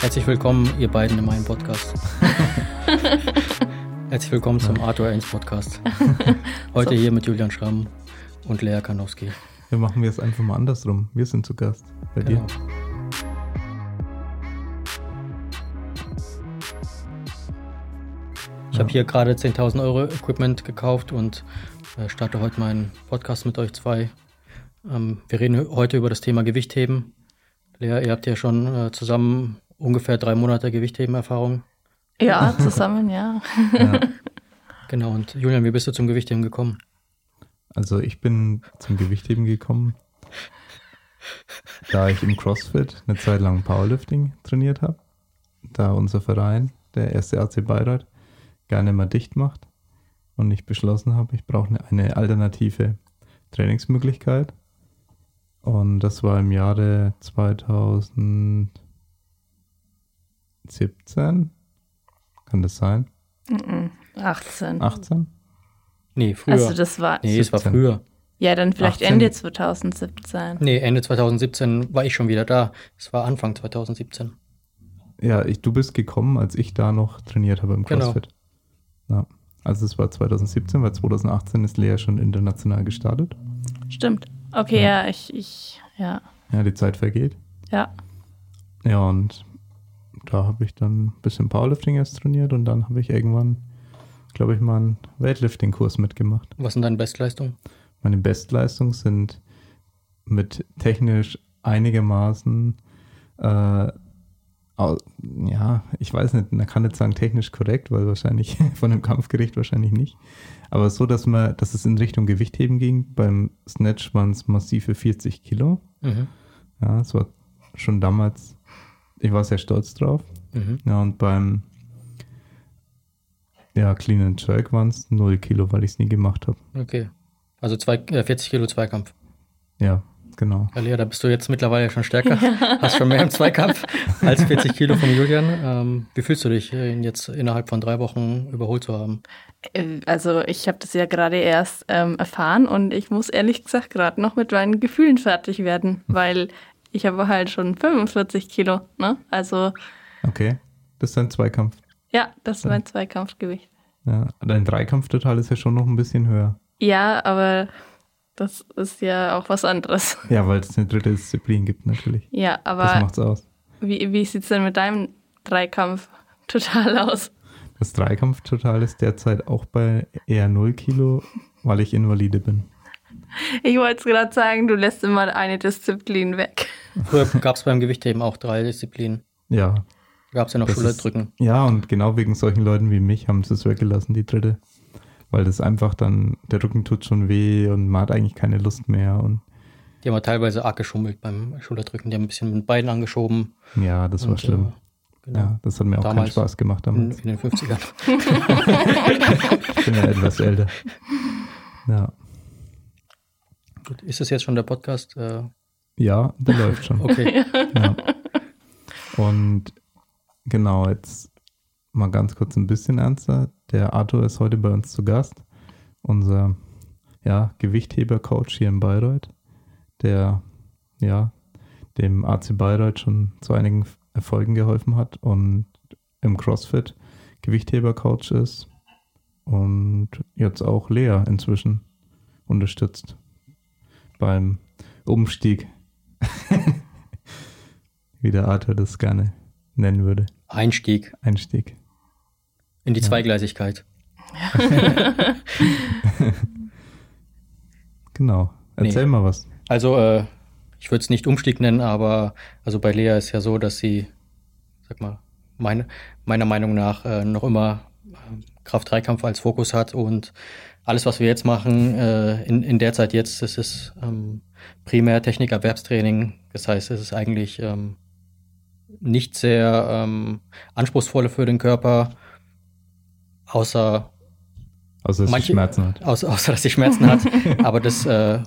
Herzlich willkommen, ihr beiden in meinem Podcast. Herzlich willkommen zum Arthur Ains Podcast. Heute hier mit Julian Schramm und Lea Kanowski. Wir machen wir es einfach mal andersrum. Wir sind zu Gast bei genau. dir. Ich ja. habe hier gerade 10.000 Euro Equipment gekauft und äh, starte heute meinen Podcast mit euch zwei. Ähm, wir reden heute über das Thema Gewichtheben. Lea, ihr habt ja schon äh, zusammen ungefähr drei Monate Gewichtheben-Erfahrung. Ja, zusammen, ja. ja. Genau, und Julian, wie bist du zum Gewichtheben gekommen? Also ich bin zum Gewichtheben gekommen, da ich im CrossFit eine Zeit lang Powerlifting trainiert habe. Da unser Verein, der erste AC Bayreuth, gerne mal dicht macht und ich beschlossen habe, ich brauche eine, eine alternative Trainingsmöglichkeit. Und das war im Jahre 2000. 17? Kann das sein? 18. 18? Nee, früher. Also das war. Nee, 17. es war früher. Ja, dann vielleicht 18. Ende 2017. Nee, Ende 2017 war ich schon wieder da. Es war Anfang 2017. Ja, ich, du bist gekommen, als ich da noch trainiert habe im genau. CrossFit. Genau. Ja. Also es war 2017, weil 2018 ist Lea schon international gestartet. Stimmt. Okay, ja, ja ich, ich, ja. Ja, die Zeit vergeht. Ja. Ja, und da habe ich dann ein bisschen Powerlifting erst trainiert und dann habe ich irgendwann, glaube ich, mal einen Weightlifting-Kurs mitgemacht. Was sind deine Bestleistungen? Meine Bestleistungen sind mit technisch einigermaßen, äh, ja, ich weiß nicht, man kann nicht sagen technisch korrekt, weil wahrscheinlich von dem Kampfgericht wahrscheinlich nicht. Aber so, dass man, dass es in Richtung Gewichtheben ging. Beim Snatch waren es massive 40 Kilo. Mhm. Ja, es war schon damals ich war sehr stolz drauf. Mhm. Ja, und beim ja, Clean and Jerk waren es 0 Kilo, weil ich es nie gemacht habe. Okay. Also zwei, äh, 40 Kilo Zweikampf. Ja, genau. Ja, Lea, da bist du jetzt mittlerweile schon stärker. Hast schon mehr im Zweikampf als 40 Kilo von Julian. Ähm, wie fühlst du dich, ihn jetzt innerhalb von drei Wochen überholt zu haben? Äh, also ich habe das ja gerade erst ähm, erfahren und ich muss ehrlich gesagt gerade noch mit meinen Gefühlen fertig werden, weil ich habe halt schon 45 Kilo, ne? Also. Okay. Das ist dein Zweikampf. Ja, das ist mein Zweikampfgewicht. Ja, dein Dreikampftotal ist ja schon noch ein bisschen höher. Ja, aber das ist ja auch was anderes. Ja, weil es eine dritte Disziplin gibt, natürlich. Ja, aber. Das macht's aus. Wie, wie sieht es denn mit deinem Dreikampftotal aus? Das Dreikampftotal ist derzeit auch bei eher 0 Kilo, weil ich Invalide bin. Ich wollte es gerade sagen, du lässt immer eine Disziplin weg. Früher gab es beim Gewichtheben auch drei Disziplinen. Ja. Gab es ja noch Schule drücken. Ja, und genau wegen solchen Leuten wie mich haben sie es weggelassen, die dritte. Weil das einfach dann, der Rücken tut schon weh und man hat eigentlich keine Lust mehr. Und die haben teilweise arg geschummelt beim Schulterdrücken. Die haben ein bisschen mit Beinen angeschoben. Ja, das war und, schlimm. Äh, genau. Ja, das hat mir auch damals, keinen Spaß gemacht damals. In, in den 50ern. ich bin ja etwas älter. Ja. Gut, ist das jetzt schon der Podcast? Äh? Ja, der läuft schon. Okay. Ja. Und genau, jetzt mal ganz kurz ein bisschen ernster. Der Arthur ist heute bei uns zu Gast. Unser ja, Gewichtheber-Coach hier in Bayreuth, der ja dem AC Bayreuth schon zu einigen Erfolgen geholfen hat und im CrossFit Gewichtheber-Coach ist und jetzt auch Lea inzwischen unterstützt beim Umstieg. Wie der Arthur das gerne nennen würde. Einstieg. Einstieg. In die ja. Zweigleisigkeit. genau. Erzähl nee. mal was. Also, äh, ich würde es nicht Umstieg nennen, aber also bei Lea ist ja so, dass sie, sag mal, meine, meiner Meinung nach äh, noch immer äh, Kraft-3-Kampf als Fokus hat und alles, was wir jetzt machen, äh, in, in der Zeit jetzt, das ist ähm, primär Technikerwerbstraining. Das heißt, es ist eigentlich ähm, nicht sehr ähm, anspruchsvoll für den Körper, außer Außer dass manche, sie Schmerzen hat. Außer, außer dass sie Schmerzen hat. Aber das äh,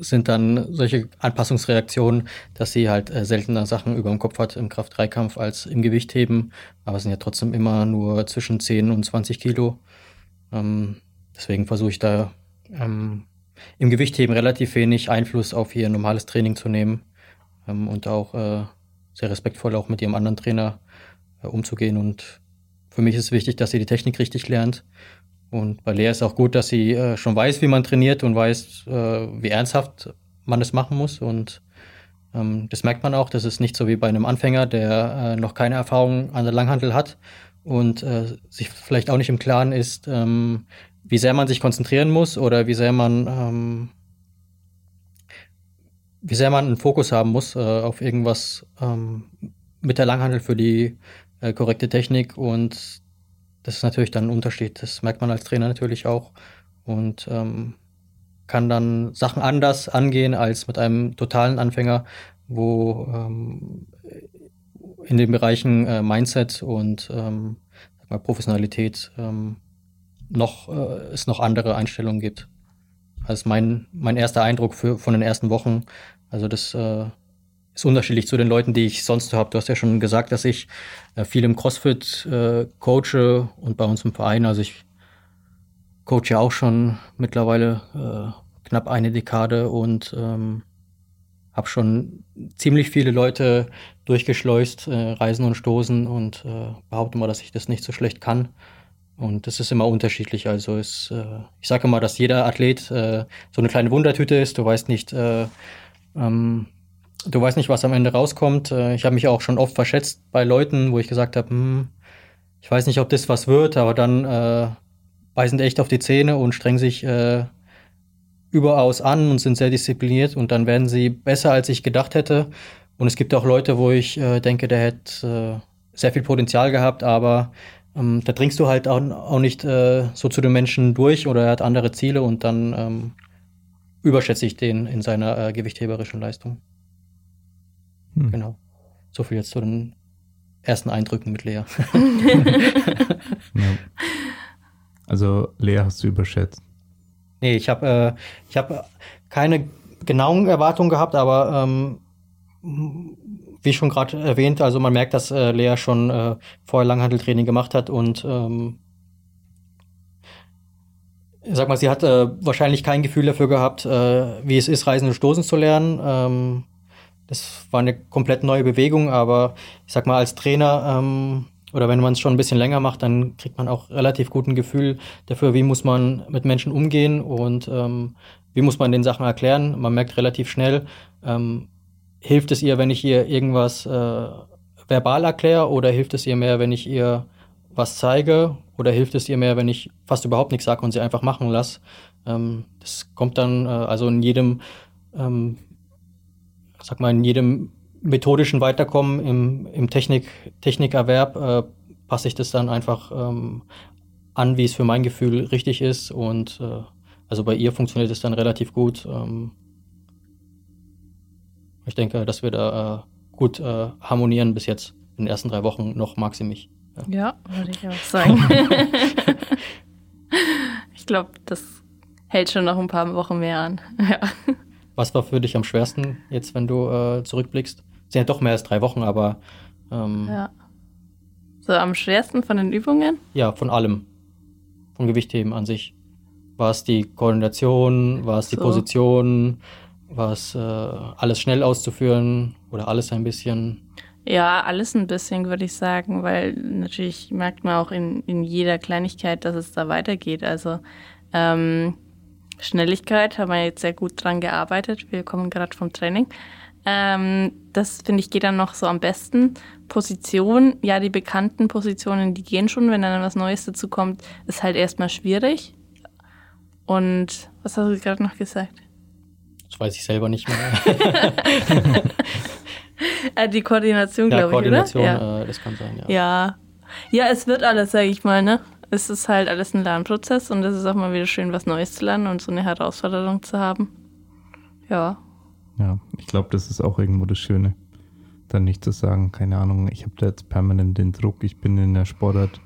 sind dann solche Anpassungsreaktionen, dass sie halt äh, seltener Sachen über dem Kopf hat im Kraft-3-Kampf als im Gewichtheben. Aber es sind ja trotzdem immer nur zwischen 10 und 20 Kilo. Ähm, Deswegen versuche ich da ähm, im Gewichtheben relativ wenig Einfluss auf ihr normales Training zu nehmen ähm, und auch äh, sehr respektvoll auch mit ihrem anderen Trainer äh, umzugehen. Und für mich ist wichtig, dass sie die Technik richtig lernt. Und bei Lea ist auch gut, dass sie äh, schon weiß, wie man trainiert und weiß, äh, wie ernsthaft man es machen muss. Und ähm, das merkt man auch. Das ist nicht so wie bei einem Anfänger, der äh, noch keine Erfahrung an der Langhandel hat und äh, sich vielleicht auch nicht im Klaren ist, ähm, wie sehr man sich konzentrieren muss oder wie sehr man ähm, wie sehr man einen Fokus haben muss äh, auf irgendwas ähm, mit der Langhandel für die äh, korrekte Technik und das ist natürlich dann ein Unterschied. Das merkt man als Trainer natürlich auch und ähm, kann dann Sachen anders angehen als mit einem totalen Anfänger, wo ähm, in den Bereichen äh, Mindset und ähm, Professionalität ähm, noch äh, es noch andere Einstellungen gibt. Also mein mein erster Eindruck für, von den ersten Wochen. Also das äh, ist unterschiedlich zu den Leuten, die ich sonst habe. Du hast ja schon gesagt, dass ich äh, viel im CrossFit äh, coache und bei uns im Verein. Also ich coache ja auch schon mittlerweile äh, knapp eine Dekade und ähm, habe schon ziemlich viele Leute durchgeschleust, äh, Reisen und Stoßen und äh, behaupte mal, dass ich das nicht so schlecht kann. Und das ist immer unterschiedlich. Also es, äh, ich sage immer, dass jeder Athlet äh, so eine kleine Wundertüte ist. Du weißt nicht, äh, ähm, du weißt nicht, was am Ende rauskommt. Äh, ich habe mich auch schon oft verschätzt bei Leuten, wo ich gesagt habe, hm, ich weiß nicht, ob das was wird, aber dann äh, beißen die echt auf die Zähne und strengen sich äh, überaus an und sind sehr diszipliniert und dann werden sie besser, als ich gedacht hätte. Und es gibt auch Leute, wo ich äh, denke, der hätte äh, sehr viel Potenzial gehabt, aber ähm, da dringst du halt auch, auch nicht äh, so zu den Menschen durch oder er hat andere Ziele und dann ähm, überschätze ich den in seiner äh, gewichtheberischen Leistung. Hm. Genau. So viel jetzt zu den ersten Eindrücken mit Lea. ja. Also Lea hast du überschätzt. Nee, ich habe äh, ich hab keine genauen Erwartungen gehabt, aber ähm, wie schon gerade erwähnt, also man merkt, dass äh, Lea schon äh, vorher Langhandeltraining gemacht hat und ähm, sag mal, sie hat äh, wahrscheinlich kein Gefühl dafür gehabt, äh, wie es ist, Reisen und Stoßen zu lernen. Ähm, das war eine komplett neue Bewegung, aber ich sag mal, als Trainer ähm, oder wenn man es schon ein bisschen länger macht, dann kriegt man auch relativ guten Gefühl dafür, wie muss man mit Menschen umgehen und ähm, wie muss man den Sachen erklären. Man merkt relativ schnell, ähm, hilft es ihr, wenn ich ihr irgendwas äh, verbal erkläre oder hilft es ihr mehr, wenn ich ihr was zeige oder hilft es ihr mehr, wenn ich fast überhaupt nichts sage und sie einfach machen lasse. Ähm, das kommt dann äh, also in jedem, ähm, sag mal, in jedem methodischen Weiterkommen im, im Technik, Technikerwerb äh, passe ich das dann einfach ähm, an, wie es für mein Gefühl richtig ist. Und äh, also bei ihr funktioniert es dann relativ gut. Ähm, ich denke, dass wir da äh, gut äh, harmonieren bis jetzt. In den ersten drei Wochen noch mag sie mich. Ja, ja würde ich auch sagen. ich glaube, das hält schon noch ein paar Wochen mehr an. Ja. Was war für dich am schwersten jetzt, wenn du äh, zurückblickst? sind ja doch mehr als drei Wochen, aber. Ähm, ja. So am schwersten von den Übungen? Ja, von allem. Von Gewichtheben an sich. War es die Koordination, war es die so. Position, war es äh, alles schnell auszuführen oder alles ein bisschen? Ja, alles ein bisschen, würde ich sagen, weil natürlich merkt man auch in, in jeder Kleinigkeit, dass es da weitergeht. Also ähm, Schnelligkeit haben wir jetzt sehr gut dran gearbeitet. Wir kommen gerade vom Training. Ähm, das finde ich geht dann noch so am besten. Position, ja, die bekannten Positionen, die gehen schon, wenn dann was Neues dazu kommt, ist halt erstmal schwierig. Und was hast du gerade noch gesagt? Das weiß ich selber nicht mehr. Äh, die Koordination, ja, glaube ich, Koordination, oder? Ja, äh, das kann sein, ja. Ja. Ja, es wird alles, sage ich mal, ne? Es ist halt alles ein Lernprozess und es ist auch mal wieder schön, was Neues zu lernen und so eine Herausforderung zu haben. Ja. Ja, ich glaube, das ist auch irgendwo das Schöne. Dann nicht zu sagen, keine Ahnung, ich habe da jetzt permanent den Druck, ich bin in der Sportart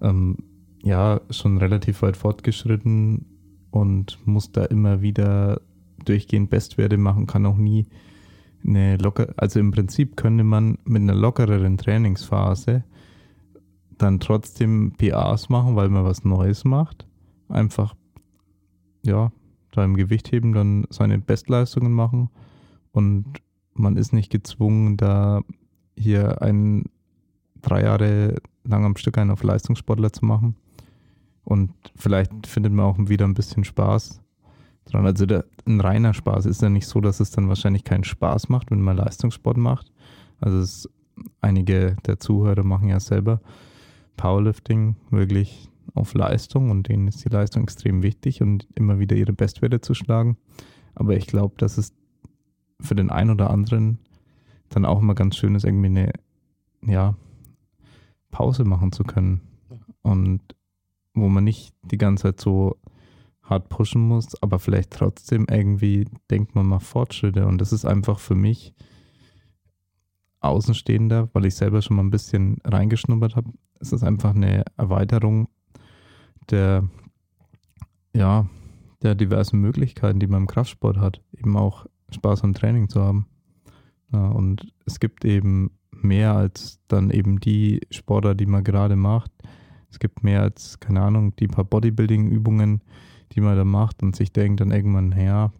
ähm, ja schon relativ weit fortgeschritten und muss da immer wieder durchgehend Bestwerte machen, kann auch nie eine locker, also im Prinzip könnte man mit einer lockereren Trainingsphase dann trotzdem PAs machen, weil man was Neues macht. Einfach ja, da im Gewichtheben dann seine Bestleistungen machen und man ist nicht gezwungen, da hier ein drei Jahre lang am Stück einen auf Leistungssportler zu machen. Und vielleicht findet man auch wieder ein bisschen Spaß dran. Also der, ein reiner Spaß ist ja nicht so, dass es dann wahrscheinlich keinen Spaß macht, wenn man Leistungssport macht. Also es, einige der Zuhörer machen ja selber Powerlifting wirklich auf Leistung und denen ist die Leistung extrem wichtig und immer wieder ihre Bestwerte zu schlagen. Aber ich glaube, dass es für den einen oder anderen dann auch immer ganz schön ist, irgendwie eine, ja, Pause machen zu können. Und wo man nicht die ganze Zeit so hart pushen muss, aber vielleicht trotzdem irgendwie denkt man mal Fortschritte. Und das ist einfach für mich Außenstehender, weil ich selber schon mal ein bisschen reingeschnuppert habe. Es ist einfach eine Erweiterung der, ja, der diversen Möglichkeiten, die man im Kraftsport hat, eben auch Spaß am Training zu haben. Ja, und es gibt eben mehr als dann eben die Sportler, die man gerade macht. Es gibt mehr als, keine Ahnung, die paar Bodybuilding-Übungen, die man da macht und sich denkt dann irgendwann, ja,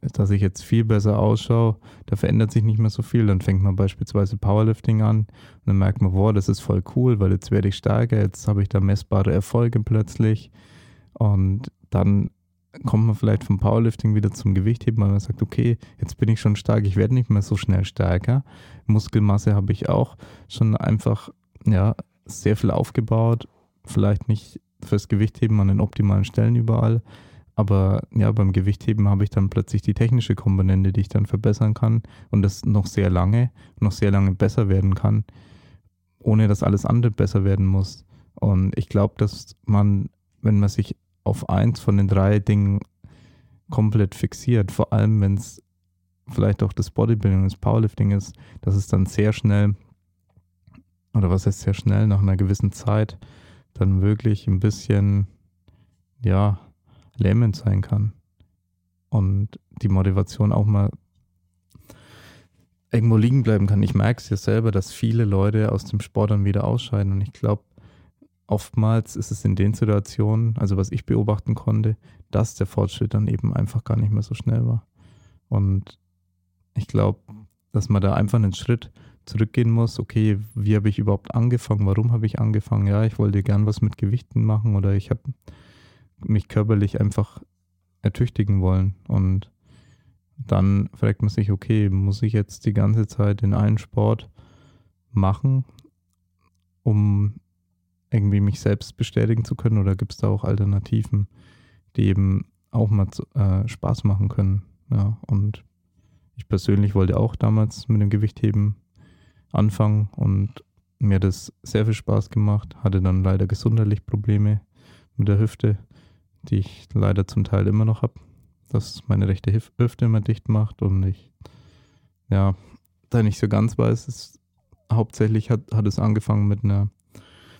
dass ich jetzt viel besser ausschaue, da verändert sich nicht mehr so viel. Dann fängt man beispielsweise Powerlifting an und dann merkt man, boah, das ist voll cool, weil jetzt werde ich stärker, jetzt habe ich da messbare Erfolge plötzlich. Und dann kommt man vielleicht vom Powerlifting wieder zum Gewichtheben, weil man sagt, okay, jetzt bin ich schon stark, ich werde nicht mehr so schnell stärker. Muskelmasse habe ich auch schon einfach, ja, sehr viel aufgebaut. Vielleicht nicht fürs Gewichtheben an den optimalen Stellen überall, aber ja, beim Gewichtheben habe ich dann plötzlich die technische Komponente, die ich dann verbessern kann und das noch sehr lange, noch sehr lange besser werden kann, ohne dass alles andere besser werden muss. Und ich glaube, dass man, wenn man sich auf eins von den drei Dingen komplett fixiert, vor allem wenn es vielleicht auch das Bodybuilding das Powerlifting ist, dass es dann sehr schnell, oder was heißt sehr schnell, nach einer gewissen Zeit, dann wirklich ein bisschen, ja, lähmend sein kann. Und die Motivation auch mal irgendwo liegen bleiben kann. Ich merke es ja selber, dass viele Leute aus dem Sport dann wieder ausscheiden. Und ich glaube, oftmals ist es in den Situationen, also was ich beobachten konnte, dass der Fortschritt dann eben einfach gar nicht mehr so schnell war. Und ich glaube, dass man da einfach einen Schritt zurückgehen muss. Okay, wie habe ich überhaupt angefangen? Warum habe ich angefangen? Ja, ich wollte gern was mit Gewichten machen oder ich habe mich körperlich einfach ertüchtigen wollen. Und dann fragt man sich, okay, muss ich jetzt die ganze Zeit in einen Sport machen, um irgendwie mich selbst bestätigen zu können? Oder gibt es da auch Alternativen, die eben auch mal äh, Spaß machen können? Ja, und ich persönlich wollte auch damals mit dem Gewichtheben anfangen und mir hat das sehr viel Spaß gemacht, hatte dann leider gesundheitlich Probleme mit der Hüfte die ich leider zum Teil immer noch habe, dass meine rechte Hüfte immer dicht macht und ich, ja, da nicht so ganz weiß, ist, hauptsächlich hat, hat es angefangen mit einer,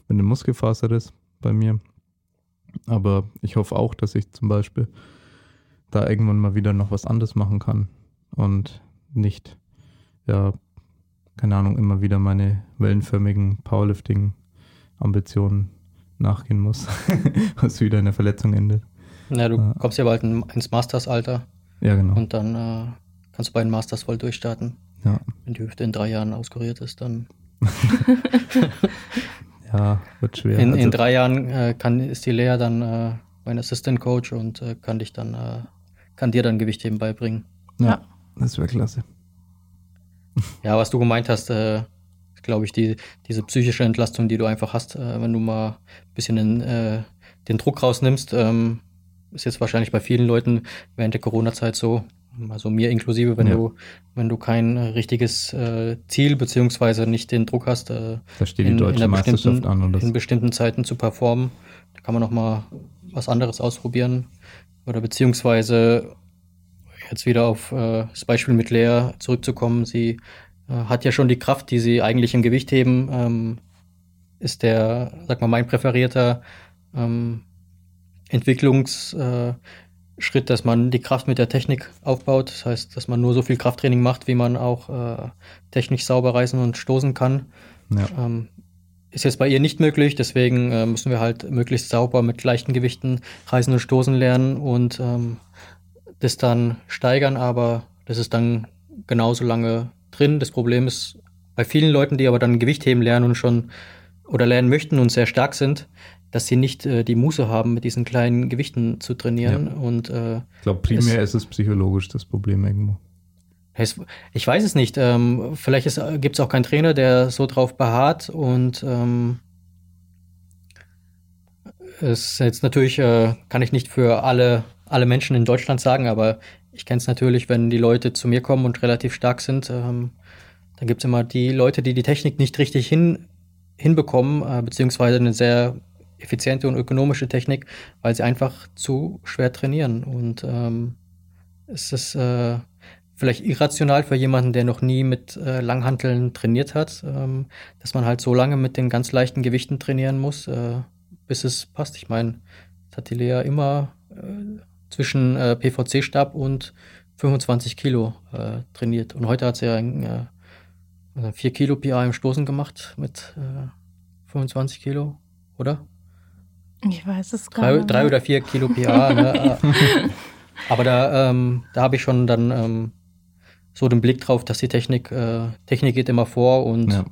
mit einem Muskelfaserriss bei mir. Aber ich hoffe auch, dass ich zum Beispiel da irgendwann mal wieder noch was anderes machen kann und nicht, ja, keine Ahnung, immer wieder meine wellenförmigen Powerlifting-Ambitionen nachgehen muss, was wieder in der Verletzung endet. Na, du ja. kommst ja bald ins Masters-Alter. Ja, genau. Und dann äh, kannst du bei den Masters voll durchstarten. Ja. Wenn die Hüfte in drei Jahren auskuriert ist, dann. ja, wird schwer. In, also, in drei Jahren äh, kann, ist die Lea dann äh, mein Assistant Coach und äh, kann dich dann, äh, kann dir dann Gewichtheben beibringen. Ja, ja. das wäre klasse. Ja, was du gemeint hast, äh, glaube ich, die, diese psychische Entlastung, die du einfach hast, äh, wenn du mal ein bisschen den, äh, den Druck rausnimmst, ähm, ist jetzt wahrscheinlich bei vielen Leuten während der Corona-Zeit so, also mir inklusive, wenn ja. du, wenn du kein richtiges äh, Ziel beziehungsweise nicht den Druck hast, äh, da steht die in, deutsche in Meisterschaft an oder in bestimmten Zeiten zu performen, da kann man noch mal was anderes ausprobieren oder beziehungsweise jetzt wieder auf äh, das Beispiel mit Lea zurückzukommen. Sie hat ja schon die Kraft, die sie eigentlich im Gewicht heben, ähm, ist der, sag mal, mein präferierter ähm, Entwicklungsschritt, äh, dass man die Kraft mit der Technik aufbaut. Das heißt, dass man nur so viel Krafttraining macht, wie man auch äh, technisch sauber reißen und stoßen kann. Ja. Ähm, ist jetzt bei ihr nicht möglich, deswegen äh, müssen wir halt möglichst sauber mit leichten Gewichten reisen und stoßen lernen und ähm, das dann steigern, aber das ist dann genauso lange drin. Das Problem ist bei vielen Leuten, die aber dann Gewichtheben lernen und schon oder lernen möchten und sehr stark sind, dass sie nicht äh, die Muße haben, mit diesen kleinen Gewichten zu trainieren. Ja. Und, äh, ich glaube, primär es, ist es psychologisch das Problem irgendwo. Es, ich weiß es nicht. Ähm, vielleicht gibt es auch keinen Trainer, der so drauf beharrt und ähm, es ist jetzt natürlich, äh, kann ich nicht für alle, alle Menschen in Deutschland sagen, aber ich kenne es natürlich, wenn die Leute zu mir kommen und relativ stark sind, ähm, dann gibt es immer die Leute, die die Technik nicht richtig hin, hinbekommen, äh, beziehungsweise eine sehr effiziente und ökonomische Technik, weil sie einfach zu schwer trainieren. Und ähm, es ist äh, vielleicht irrational für jemanden, der noch nie mit äh, Langhanteln trainiert hat, ähm, dass man halt so lange mit den ganz leichten Gewichten trainieren muss, äh, bis es passt. Ich meine, das hat die Lea immer äh, zwischen äh, PVC-Stab und 25 Kilo äh, trainiert. Und heute hat sie ja ein, äh, 4 Kilo PA im Stoßen gemacht mit äh, 25 Kilo, oder? Ich weiß es gar drei, nicht. Drei oder vier Kilo PA. ne? Aber da, ähm, da habe ich schon dann ähm, so den Blick drauf, dass die Technik, äh, Technik geht immer vor und ja.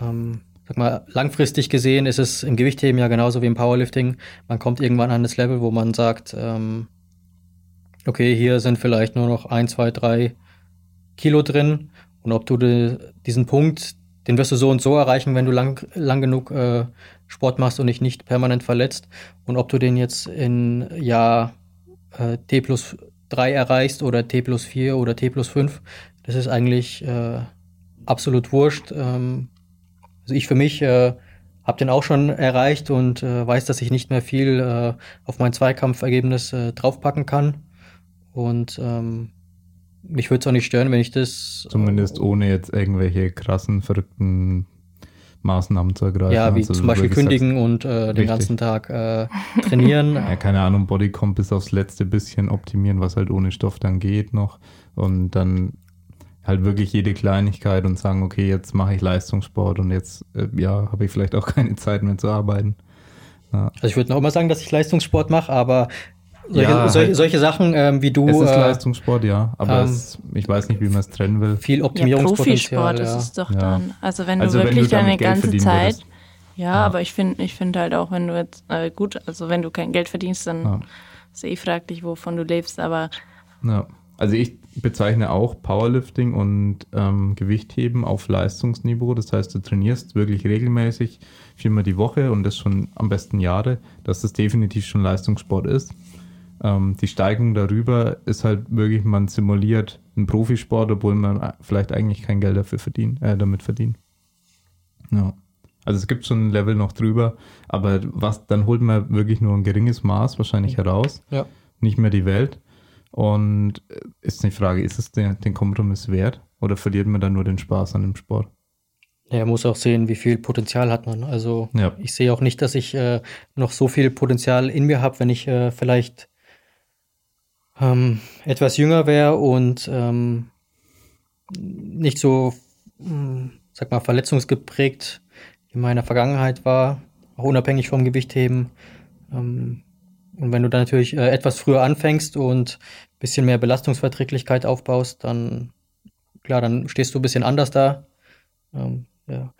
ähm, sag mal, langfristig gesehen ist es im Gewichtheben ja genauso wie im Powerlifting. Man kommt irgendwann an das Level, wo man sagt, ähm, okay, hier sind vielleicht nur noch ein, zwei, drei Kilo drin. Und ob du de, diesen Punkt, den wirst du so und so erreichen, wenn du lang, lang genug äh, Sport machst und dich nicht permanent verletzt. Und ob du den jetzt in Jahr äh, T plus 3 erreichst oder T plus 4 oder T plus 5, das ist eigentlich äh, absolut wurscht. Ähm, also ich für mich äh, habe den auch schon erreicht und äh, weiß, dass ich nicht mehr viel äh, auf mein Zweikampfergebnis äh, draufpacken kann. Und ähm, mich würde es auch nicht stören, wenn ich das. Zumindest ohne jetzt irgendwelche krassen, verrückten Maßnahmen zu ergreifen. Ja, wie also, zum Beispiel kündigen und äh, den ganzen Tag äh, trainieren. ja, keine Ahnung, Bodycomp bis aufs letzte bisschen optimieren, was halt ohne Stoff dann geht noch. Und dann halt wirklich jede Kleinigkeit und sagen, okay, jetzt mache ich Leistungssport und jetzt, äh, ja, habe ich vielleicht auch keine Zeit mehr zu arbeiten. Ja. Also ich würde noch immer sagen, dass ich Leistungssport mache, aber solche, ja, solche, halt, solche Sachen ähm, wie du. Es ist äh, Leistungssport, ja, aber ähm, es, ich weiß nicht, wie man es trennen will. Viel Optimierungspotenzial. Ja, Profisport ja. ist es doch dann. Also wenn also du wirklich wenn du deine ganze Zeit. Ja, aber ich finde ich finde halt auch, wenn du jetzt, äh, gut, also wenn du kein Geld verdienst, dann ist eh fraglich, wovon du lebst, aber. Ja. Also ich bezeichne auch Powerlifting und ähm, Gewichtheben auf Leistungsniveau. Das heißt, du trainierst wirklich regelmäßig viermal die Woche und das schon am besten Jahre, dass das definitiv schon Leistungssport ist. Ähm, die Steigung darüber ist halt wirklich, man simuliert einen Profisport, obwohl man vielleicht eigentlich kein Geld dafür verdient, äh, damit verdient. Ja. Also es gibt schon ein Level noch drüber, aber was, dann holt man wirklich nur ein geringes Maß wahrscheinlich heraus. Ja. Nicht mehr die Welt. Und äh, ist die Frage, ist es den, den Kompromiss wert oder verliert man dann nur den Spaß an dem Sport? Ja, muss auch sehen, wie viel Potenzial hat man. Also ja. ich sehe auch nicht, dass ich äh, noch so viel Potenzial in mir habe, wenn ich äh, vielleicht ähm, etwas jünger wäre und ähm, nicht so, mh, hm, sag mal, verletzungsgeprägt in meiner Vergangenheit war, auch unabhängig vom Gewichtheben. Ähm, und wenn du dann natürlich äh, etwas früher anfängst und ein bisschen mehr Belastungsverträglichkeit aufbaust, dann klar, dann stehst du ein bisschen anders da. Ähm, ja.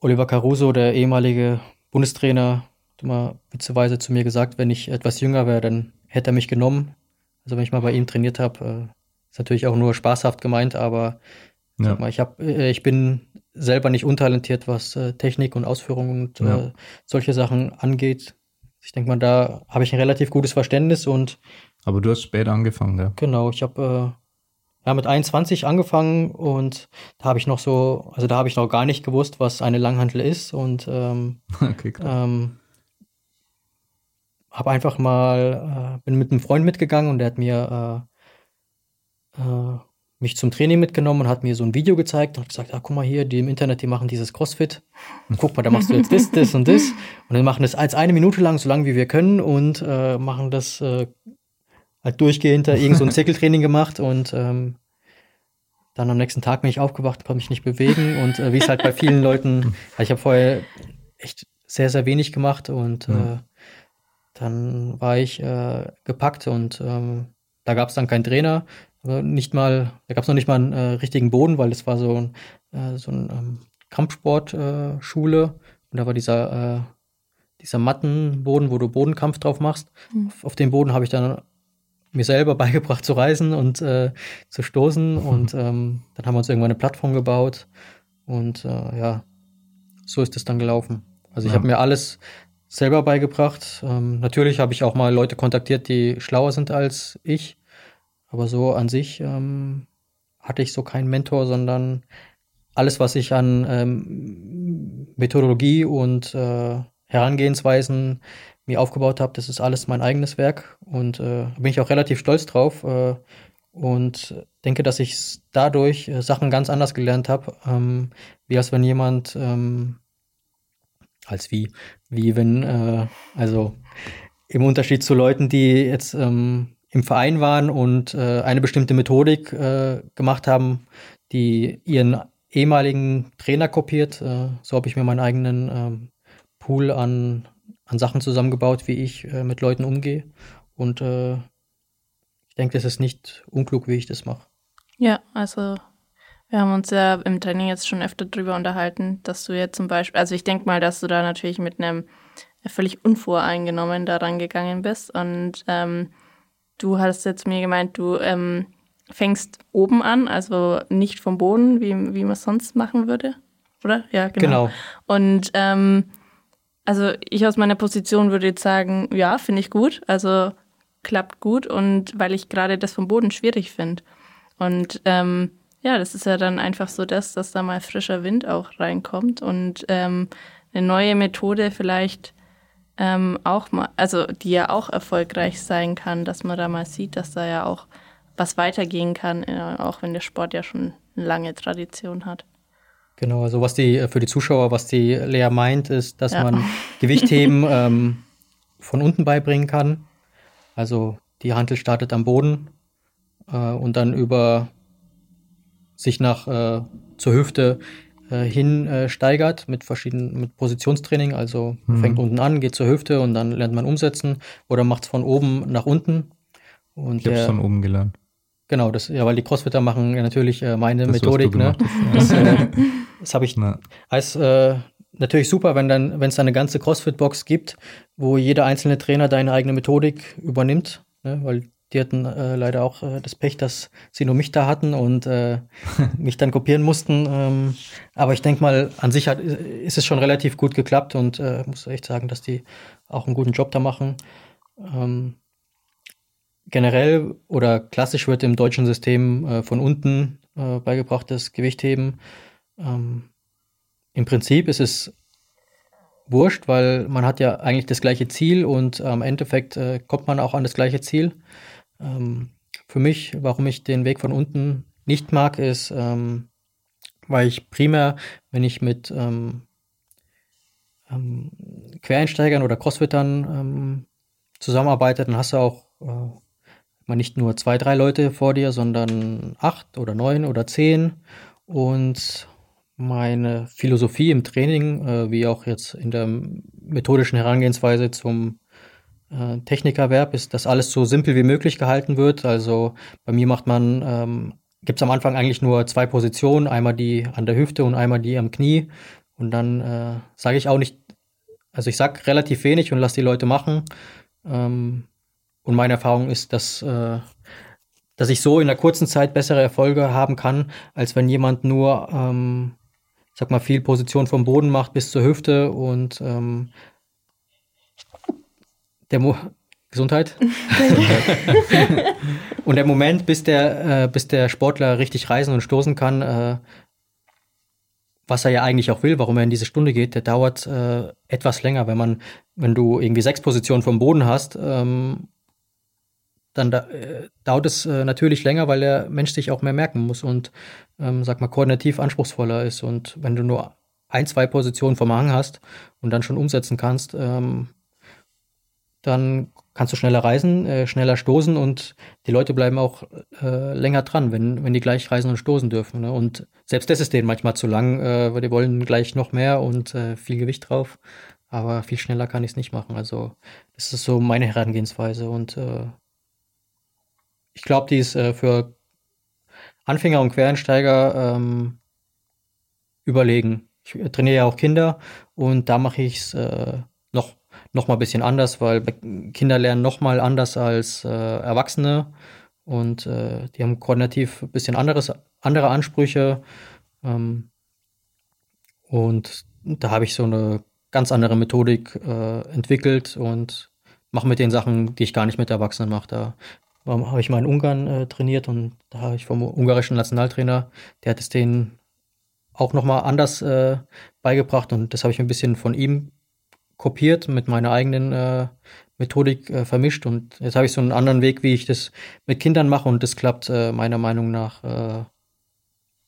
Oliver Caruso, der ehemalige Bundestrainer, hat immer witzeweise zu mir gesagt, wenn ich etwas jünger wäre, dann hätte er mich genommen. Also wenn ich mal bei ihm trainiert habe, äh, ist natürlich auch nur spaßhaft gemeint, aber ja. sag mal, ich hab, äh, ich bin selber nicht untalentiert, was äh, Technik und Ausführung und ja. äh, solche Sachen angeht. Ich denke mal, da habe ich ein relativ gutes Verständnis und. Aber du hast spät angefangen, ja? Genau, ich habe äh, ja mit 21 angefangen und da habe ich noch so, also da habe ich noch gar nicht gewusst, was eine Langhantel ist und ähm, okay, ähm, habe einfach mal, äh, bin mit einem Freund mitgegangen und der hat mir äh, äh, mich zum Training mitgenommen und hat mir so ein Video gezeigt und hat gesagt, ah, guck mal hier, die im Internet, die machen dieses Crossfit. Und guck mal, da machst du jetzt das, das und das. Und wir machen das als eine Minute lang, so lange wie wir können und äh, machen das äh, halt durchgehend da irgend so ein Zirkeltraining gemacht und ähm, dann am nächsten Tag bin ich aufgewacht, konnte mich nicht bewegen und äh, wie es halt bei vielen Leuten, ich habe vorher echt sehr, sehr wenig gemacht und mhm. äh, dann war ich äh, gepackt und ähm, da gab es dann keinen Trainer, nicht mal, da gab es noch nicht mal einen äh, richtigen Boden, weil es war so ein, äh, so ein ähm, Kampfsportschule und da war dieser, äh, dieser Mattenboden, wo du Bodenkampf drauf machst. Mhm. Auf, auf dem Boden habe ich dann mir selber beigebracht zu reisen und äh, zu stoßen. Mhm. Und ähm, dann haben wir uns irgendwann eine Plattform gebaut. Und äh, ja, so ist es dann gelaufen. Also ich ja. habe mir alles selber beigebracht. Ähm, natürlich habe ich auch mal Leute kontaktiert, die schlauer sind als ich. Aber so an sich ähm, hatte ich so keinen Mentor, sondern alles, was ich an ähm, Methodologie und äh, Herangehensweisen mir aufgebaut habe, das ist alles mein eigenes Werk. Und äh, bin ich auch relativ stolz drauf äh, und denke, dass ich dadurch äh, Sachen ganz anders gelernt habe, ähm, wie als wenn jemand ähm, als wie wie wenn äh, also im Unterschied zu Leuten, die jetzt ähm, im Verein waren und äh, eine bestimmte Methodik äh, gemacht haben, die ihren ehemaligen Trainer kopiert. Äh, so habe ich mir meinen eigenen ähm, Pool an an Sachen zusammengebaut, wie ich äh, mit Leuten umgehe. Und äh, ich denke, das ist nicht unklug, wie ich das mache. Ja, also wir haben uns ja im Training jetzt schon öfter darüber unterhalten, dass du jetzt zum Beispiel, also ich denke mal, dass du da natürlich mit einem völlig unvoreingenommen daran gegangen bist. Und ähm, du hast jetzt mir gemeint, du ähm, fängst oben an, also nicht vom Boden, wie, wie man es sonst machen würde. Oder? Ja, genau. genau. Und ähm, also ich aus meiner Position würde jetzt sagen, ja, finde ich gut. Also klappt gut und weil ich gerade das vom Boden schwierig finde. Und ähm, ja, das ist ja dann einfach so das, dass da mal frischer Wind auch reinkommt und ähm, eine neue Methode vielleicht ähm, auch mal, also die ja auch erfolgreich sein kann, dass man da mal sieht, dass da ja auch was weitergehen kann, äh, auch wenn der Sport ja schon eine lange Tradition hat. Genau, also was die äh, für die Zuschauer, was die Lea meint, ist, dass ja. man Gewichtheben ähm, von unten beibringen kann. Also die Hantel startet am Boden äh, und dann über sich nach äh, zur Hüfte äh, hin äh, steigert mit verschiedenen mit Positionstraining. Also mhm. fängt unten an, geht zur Hüfte und dann lernt man umsetzen oder macht es von oben nach unten. Und ich habe es von oben gelernt. Genau, das, ja, weil die Crossfitter machen ja natürlich äh, meine das, Methodik, ne? Hast, ja. Das, äh, das habe ich Na. als äh, natürlich super, wenn dann, wenn es eine ganze CrossFit-Box gibt, wo jeder einzelne Trainer deine eigene Methodik übernimmt, ne? weil die hatten äh, leider auch äh, das Pech, dass sie nur mich da hatten und äh, mich dann kopieren mussten. Ähm, aber ich denke mal, an sich hat, ist es schon relativ gut geklappt und äh, muss echt sagen, dass die auch einen guten Job da machen. Ähm, generell oder klassisch wird im deutschen System äh, von unten äh, beigebracht, das Gewichtheben. Ähm, Im Prinzip ist es wurscht, weil man hat ja eigentlich das gleiche Ziel und am Endeffekt äh, kommt man auch an das gleiche Ziel. Ähm, für mich, warum ich den Weg von unten nicht mag, ist, ähm, weil ich primär, wenn ich mit ähm, ähm Quereinsteigern oder Crossfittern ähm, zusammenarbeite, dann hast du auch äh, nicht nur zwei, drei Leute vor dir, sondern acht oder neun oder zehn. Und meine Philosophie im Training, äh, wie auch jetzt in der methodischen Herangehensweise zum äh, Technikerwerb, ist, dass alles so simpel wie möglich gehalten wird. Also bei mir macht man, ähm, gibt es am Anfang eigentlich nur zwei Positionen, einmal die an der Hüfte und einmal die am Knie. Und dann äh, sage ich auch nicht, also ich sage relativ wenig und lasse die Leute machen. Ähm, und meine Erfahrung ist, dass, äh, dass ich so in einer kurzen Zeit bessere Erfolge haben kann, als wenn jemand nur, ähm, sag mal, viel Position vom Boden macht bis zur Hüfte und ähm, der Mo Gesundheit. und der Moment, bis der, äh, bis der Sportler richtig reisen und stoßen kann, äh, was er ja eigentlich auch will, warum er in diese Stunde geht, der dauert äh, etwas länger. Wenn man, wenn du irgendwie sechs Positionen vom Boden hast ähm, dann da, äh, dauert es äh, natürlich länger, weil der Mensch sich auch mehr merken muss und, ähm, sag mal, koordinativ anspruchsvoller ist. Und wenn du nur ein, zwei Positionen vom Hang hast und dann schon umsetzen kannst, ähm, dann kannst du schneller reisen, äh, schneller stoßen und die Leute bleiben auch äh, länger dran, wenn, wenn die gleich reisen und stoßen dürfen. Ne? Und selbst das ist denen manchmal zu lang, äh, weil die wollen gleich noch mehr und äh, viel Gewicht drauf. Aber viel schneller kann ich es nicht machen. Also das ist so meine Herangehensweise. Und äh, ich glaube, die ist äh, für Anfänger und Quereinsteiger ähm, überlegen. Ich trainiere ja auch Kinder und da mache ich es äh, noch noch mal ein bisschen anders, weil Kinder lernen noch mal anders als äh, Erwachsene und äh, die haben koordinativ ein bisschen anderes, andere Ansprüche. Ähm, und da habe ich so eine ganz andere Methodik äh, entwickelt und mache mit den Sachen, die ich gar nicht mit Erwachsenen mache. Da habe ich mal in Ungarn äh, trainiert und da habe ich vom ungarischen Nationaltrainer, der hat es denen auch noch mal anders äh, beigebracht und das habe ich ein bisschen von ihm kopiert, mit meiner eigenen äh, Methodik äh, vermischt. Und jetzt habe ich so einen anderen Weg, wie ich das mit Kindern mache. Und das klappt äh, meiner Meinung nach äh,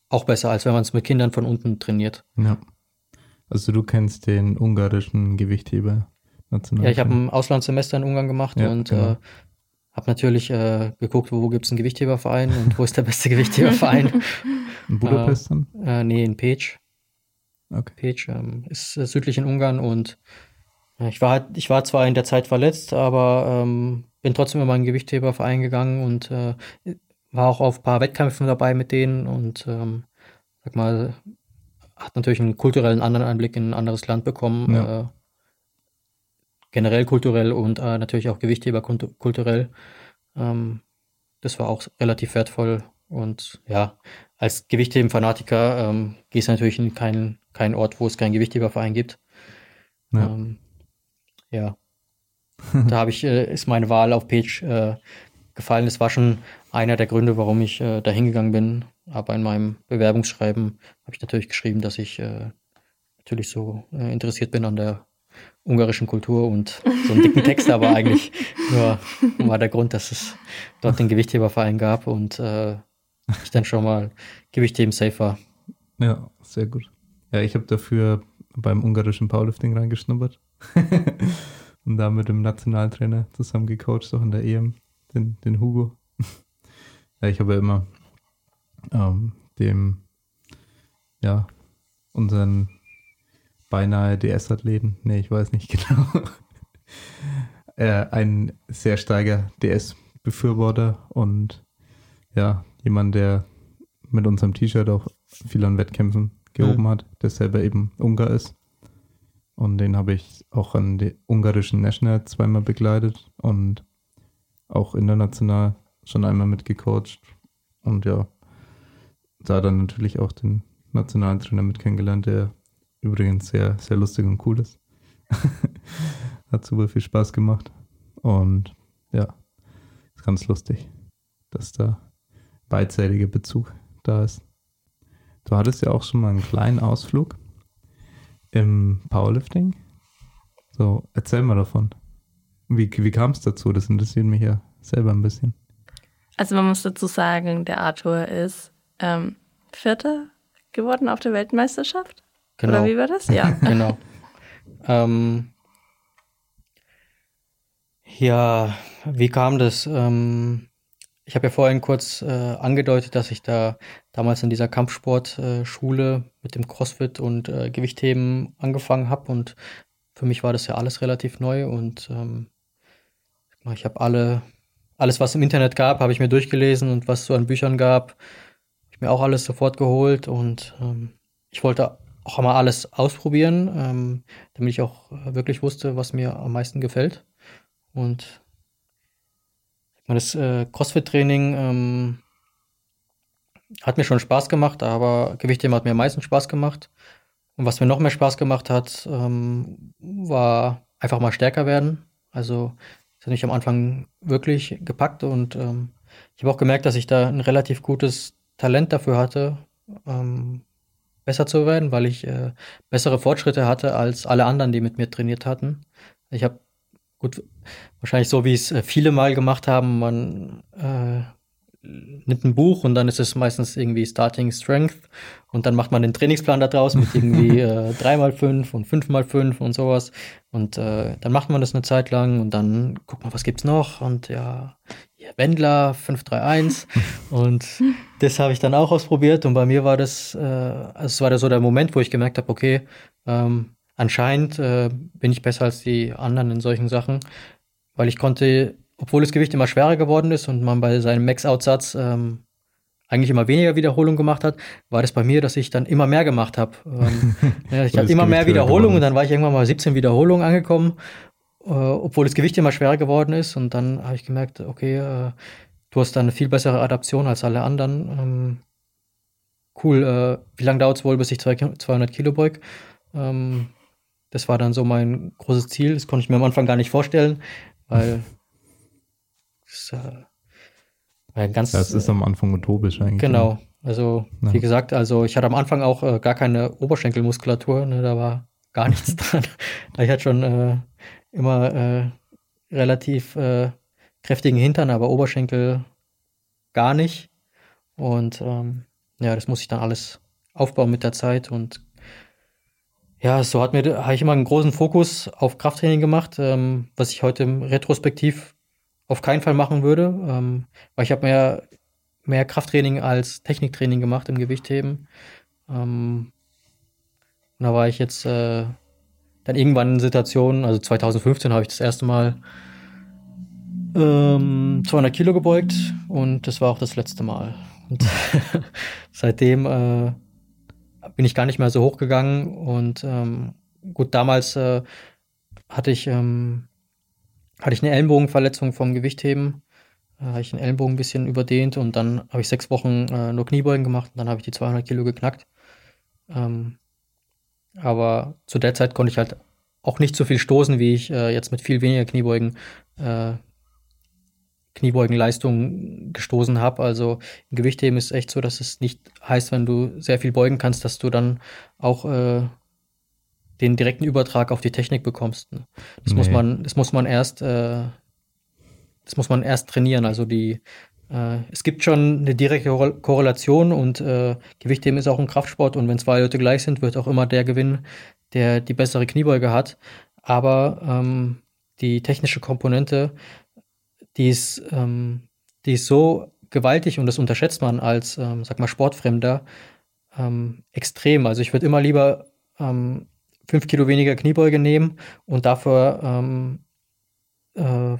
auch besser, als wenn man es mit Kindern von unten trainiert. Ja. Also du kennst den ungarischen Gewichtheber. Ja, ich habe ein Auslandssemester in Ungarn gemacht ja, und genau. äh, habe natürlich äh, geguckt, wo gibt es einen Gewichtheberverein und wo ist der beste Gewichtheberverein. In Budapest dann? Nee, in Pech. Okay. Pech ähm, ist südlich in Ungarn und ich war, ich war zwar in der Zeit verletzt, aber ähm, bin trotzdem in meinen Gewichtheberverein gegangen und äh, war auch auf ein paar Wettkämpfen dabei mit denen und ähm, sag mal, hat natürlich einen kulturellen anderen Einblick in ein anderes Land bekommen. Ja. Äh, generell kulturell und äh, natürlich auch Gewichtheber kulturell. Ähm, das war auch relativ wertvoll. Und ja, als Gewichtheben-Fanatiker ähm, gehst du natürlich in keinen keinen Ort, wo es keinen Gewichtheberverein gibt. Ja. Ähm, ja. da habe ich, äh, ist meine Wahl auf Page äh, gefallen. Das war schon einer der Gründe, warum ich äh, da hingegangen bin. Aber in meinem Bewerbungsschreiben habe ich natürlich geschrieben, dass ich äh, natürlich so äh, interessiert bin an der ungarischen Kultur und so einen dicken Text, aber eigentlich nur war der Grund, dass es dort den Gewichtheberverein gab und äh, ich dann schon mal Gewichtheben safe war. Ja, sehr gut. Ja, ich habe dafür beim ungarischen Powerlifting reingeschnuppert. und da mit dem Nationaltrainer zusammen gecoacht, auch in der EM, den, den Hugo. ja, ich habe ja immer ähm, dem, ja, unseren beinahe DS-Athleten, nee, ich weiß nicht genau, äh, ein sehr starker DS-Befürworter und ja, jemand, der mit unserem T-Shirt auch viel an Wettkämpfen gehoben mhm. hat, der selber eben Ungar ist. Und den habe ich auch an die ungarischen National zweimal begleitet und auch international schon einmal mitgecoacht. Und ja, da dann natürlich auch den nationalen Trainer mit kennengelernt, der übrigens sehr, sehr lustig und cool ist. Hat super viel Spaß gemacht. Und ja, ist ganz lustig, dass da beidseitiger Bezug da ist. Du hattest ja auch schon mal einen kleinen Ausflug im Powerlifting. So, erzähl mal davon. Wie, wie kam es dazu? Das interessiert mich ja selber ein bisschen. Also man muss dazu sagen, der Arthur ist ähm, Vierter geworden auf der Weltmeisterschaft. Genau. Oder wie war das? Ja. genau. ähm, ja, wie kam das? Ähm, ich habe ja vorhin kurz äh, angedeutet, dass ich da damals in dieser Kampfsportschule äh, mit dem CrossFit und äh, Gewichtheben angefangen habe. Und für mich war das ja alles relativ neu. Und ähm, ich habe alle alles, was im Internet gab, habe ich mir durchgelesen. Und was es so an Büchern gab, habe ich mir auch alles sofort geholt. Und ähm, ich wollte auch mal alles ausprobieren, ähm, damit ich auch wirklich wusste, was mir am meisten gefällt. Und das äh, CrossFit-Training ähm, hat mir schon Spaß gemacht, aber Gewichtheben hat mir am meisten Spaß gemacht. Und was mir noch mehr Spaß gemacht hat, ähm, war einfach mal stärker werden. Also das hat mich am Anfang wirklich gepackt und ähm, ich habe auch gemerkt, dass ich da ein relativ gutes Talent dafür hatte, ähm, besser zu werden, weil ich äh, bessere Fortschritte hatte als alle anderen, die mit mir trainiert hatten. Ich habe gut, wahrscheinlich so, wie es äh, viele mal gemacht haben. Man äh, nimmt ein Buch und dann ist es meistens irgendwie Starting Strength und dann macht man den Trainingsplan da draus mit irgendwie äh, 3x5 und 5x5 und sowas. Und äh, dann macht man das eine Zeit lang und dann guckt man, was gibt's noch und ja, ja Wendler 531 und das habe ich dann auch ausprobiert und bei mir war das, äh, also es war da so der Moment, wo ich gemerkt habe, okay, ähm, anscheinend äh, bin ich besser als die anderen in solchen Sachen, weil ich konnte, obwohl das Gewicht immer schwerer geworden ist und man bei seinem Max-Out-Satz ähm, eigentlich immer weniger Wiederholungen gemacht hat, war das bei mir, dass ich dann immer mehr gemacht habe. Ähm, ja, ich hatte immer mehr Wiederholungen und dann war ich irgendwann mal 17 Wiederholungen angekommen, äh, obwohl das Gewicht immer schwerer geworden ist. Und dann habe ich gemerkt, okay, äh, du hast da eine viel bessere Adaption als alle anderen. Ähm, cool, äh, wie lange dauert es wohl, bis ich 200 Kilo beug? Ähm, das war dann so mein großes Ziel. Das konnte ich mir am Anfang gar nicht vorstellen, weil das, äh, ganz. Das ist am Anfang utopisch eigentlich. Genau. Also, ja. wie gesagt, also ich hatte am Anfang auch äh, gar keine Oberschenkelmuskulatur, ne, da war gar nichts dran. ich hatte schon äh, immer äh, relativ äh, kräftigen Hintern, aber Oberschenkel gar nicht. Und ähm, ja, das muss ich dann alles aufbauen mit der Zeit und ja, so hat mir, habe ich immer einen großen Fokus auf Krafttraining gemacht, ähm, was ich heute retrospektiv auf keinen Fall machen würde, ähm, weil ich habe mehr, mehr Krafttraining als Techniktraining gemacht im Gewichtheben. Ähm, und da war ich jetzt äh, dann irgendwann in Situationen, also 2015 habe ich das erste Mal ähm, 200 Kilo gebeugt und das war auch das letzte Mal. Und seitdem äh, bin ich gar nicht mehr so hochgegangen und ähm, gut, damals äh, hatte ich ähm, hatte ich eine Ellenbogenverletzung vom Gewichtheben, äh, habe ich den Ellenbogen ein bisschen überdehnt und dann habe ich sechs Wochen äh, nur Kniebeugen gemacht und dann habe ich die 200 Kilo geknackt. Ähm, aber zu der Zeit konnte ich halt auch nicht so viel stoßen, wie ich äh, jetzt mit viel weniger Kniebeugen äh, Kniebeugenleistung gestoßen habe. Also im Gewichtheben ist es echt so, dass es nicht heißt, wenn du sehr viel beugen kannst, dass du dann auch äh, den direkten Übertrag auf die Technik bekommst. Ne? Das nee. muss man, das muss man erst, äh, das muss man erst trainieren. Also die, äh, es gibt schon eine direkte Korrelation und äh, Gewichtheben ist auch ein Kraftsport und wenn zwei Leute gleich sind, wird auch immer der gewinnen, der die bessere Kniebeuge hat. Aber ähm, die technische Komponente die ist, ähm, die ist so gewaltig und das unterschätzt man als, ähm, sag mal, Sportfremder ähm, extrem. Also ich würde immer lieber ähm, fünf Kilo weniger Kniebeuge nehmen und dafür, ähm, äh,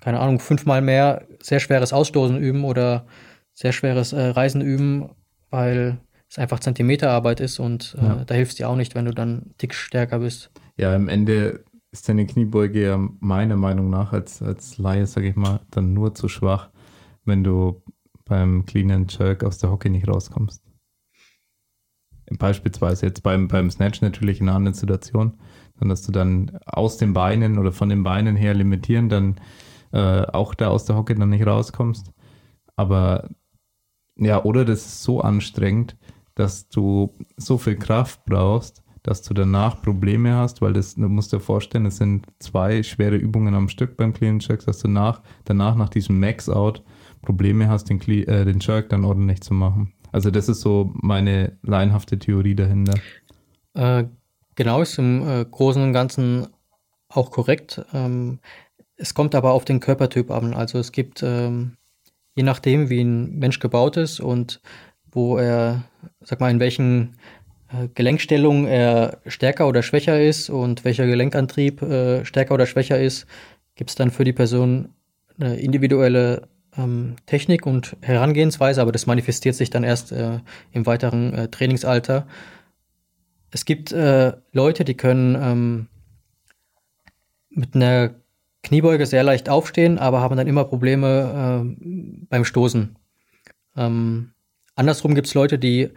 keine Ahnung, fünfmal mehr sehr schweres Ausstoßen üben oder sehr schweres äh, Reisen üben, weil es einfach Zentimeterarbeit ist und äh, ja. da hilft es dir auch nicht, wenn du dann dick stärker bist. Ja, im Ende ist deine Kniebeuge ja meiner Meinung nach als, als Laie, sage ich mal, dann nur zu schwach, wenn du beim Clean and Jerk aus der Hockey nicht rauskommst. Beispielsweise jetzt beim, beim Snatch natürlich in einer anderen Situation, dann dass du dann aus den Beinen oder von den Beinen her limitieren, dann äh, auch da aus der Hockey dann nicht rauskommst. Aber ja, oder das ist so anstrengend, dass du so viel Kraft brauchst, dass du danach Probleme hast, weil das, du musst dir vorstellen, es sind zwei schwere Übungen am Stück beim Clean Jerk, dass du nach, danach nach diesem Max-Out Probleme hast, den, äh, den Jerk dann ordentlich zu machen. Also das ist so meine leinhafte Theorie dahinter. Äh, genau, ist im äh, Großen und Ganzen auch korrekt. Ähm, es kommt aber auf den Körpertyp an. Also es gibt, ähm, je nachdem, wie ein Mensch gebaut ist und wo er, sag mal, in welchen Gelenkstellung er stärker oder schwächer ist und welcher Gelenkantrieb äh, stärker oder schwächer ist, gibt es dann für die Person eine individuelle ähm, Technik und Herangehensweise, aber das manifestiert sich dann erst äh, im weiteren äh, Trainingsalter. Es gibt äh, Leute, die können ähm, mit einer Kniebeuge sehr leicht aufstehen, aber haben dann immer Probleme äh, beim Stoßen. Ähm, andersrum gibt es Leute, die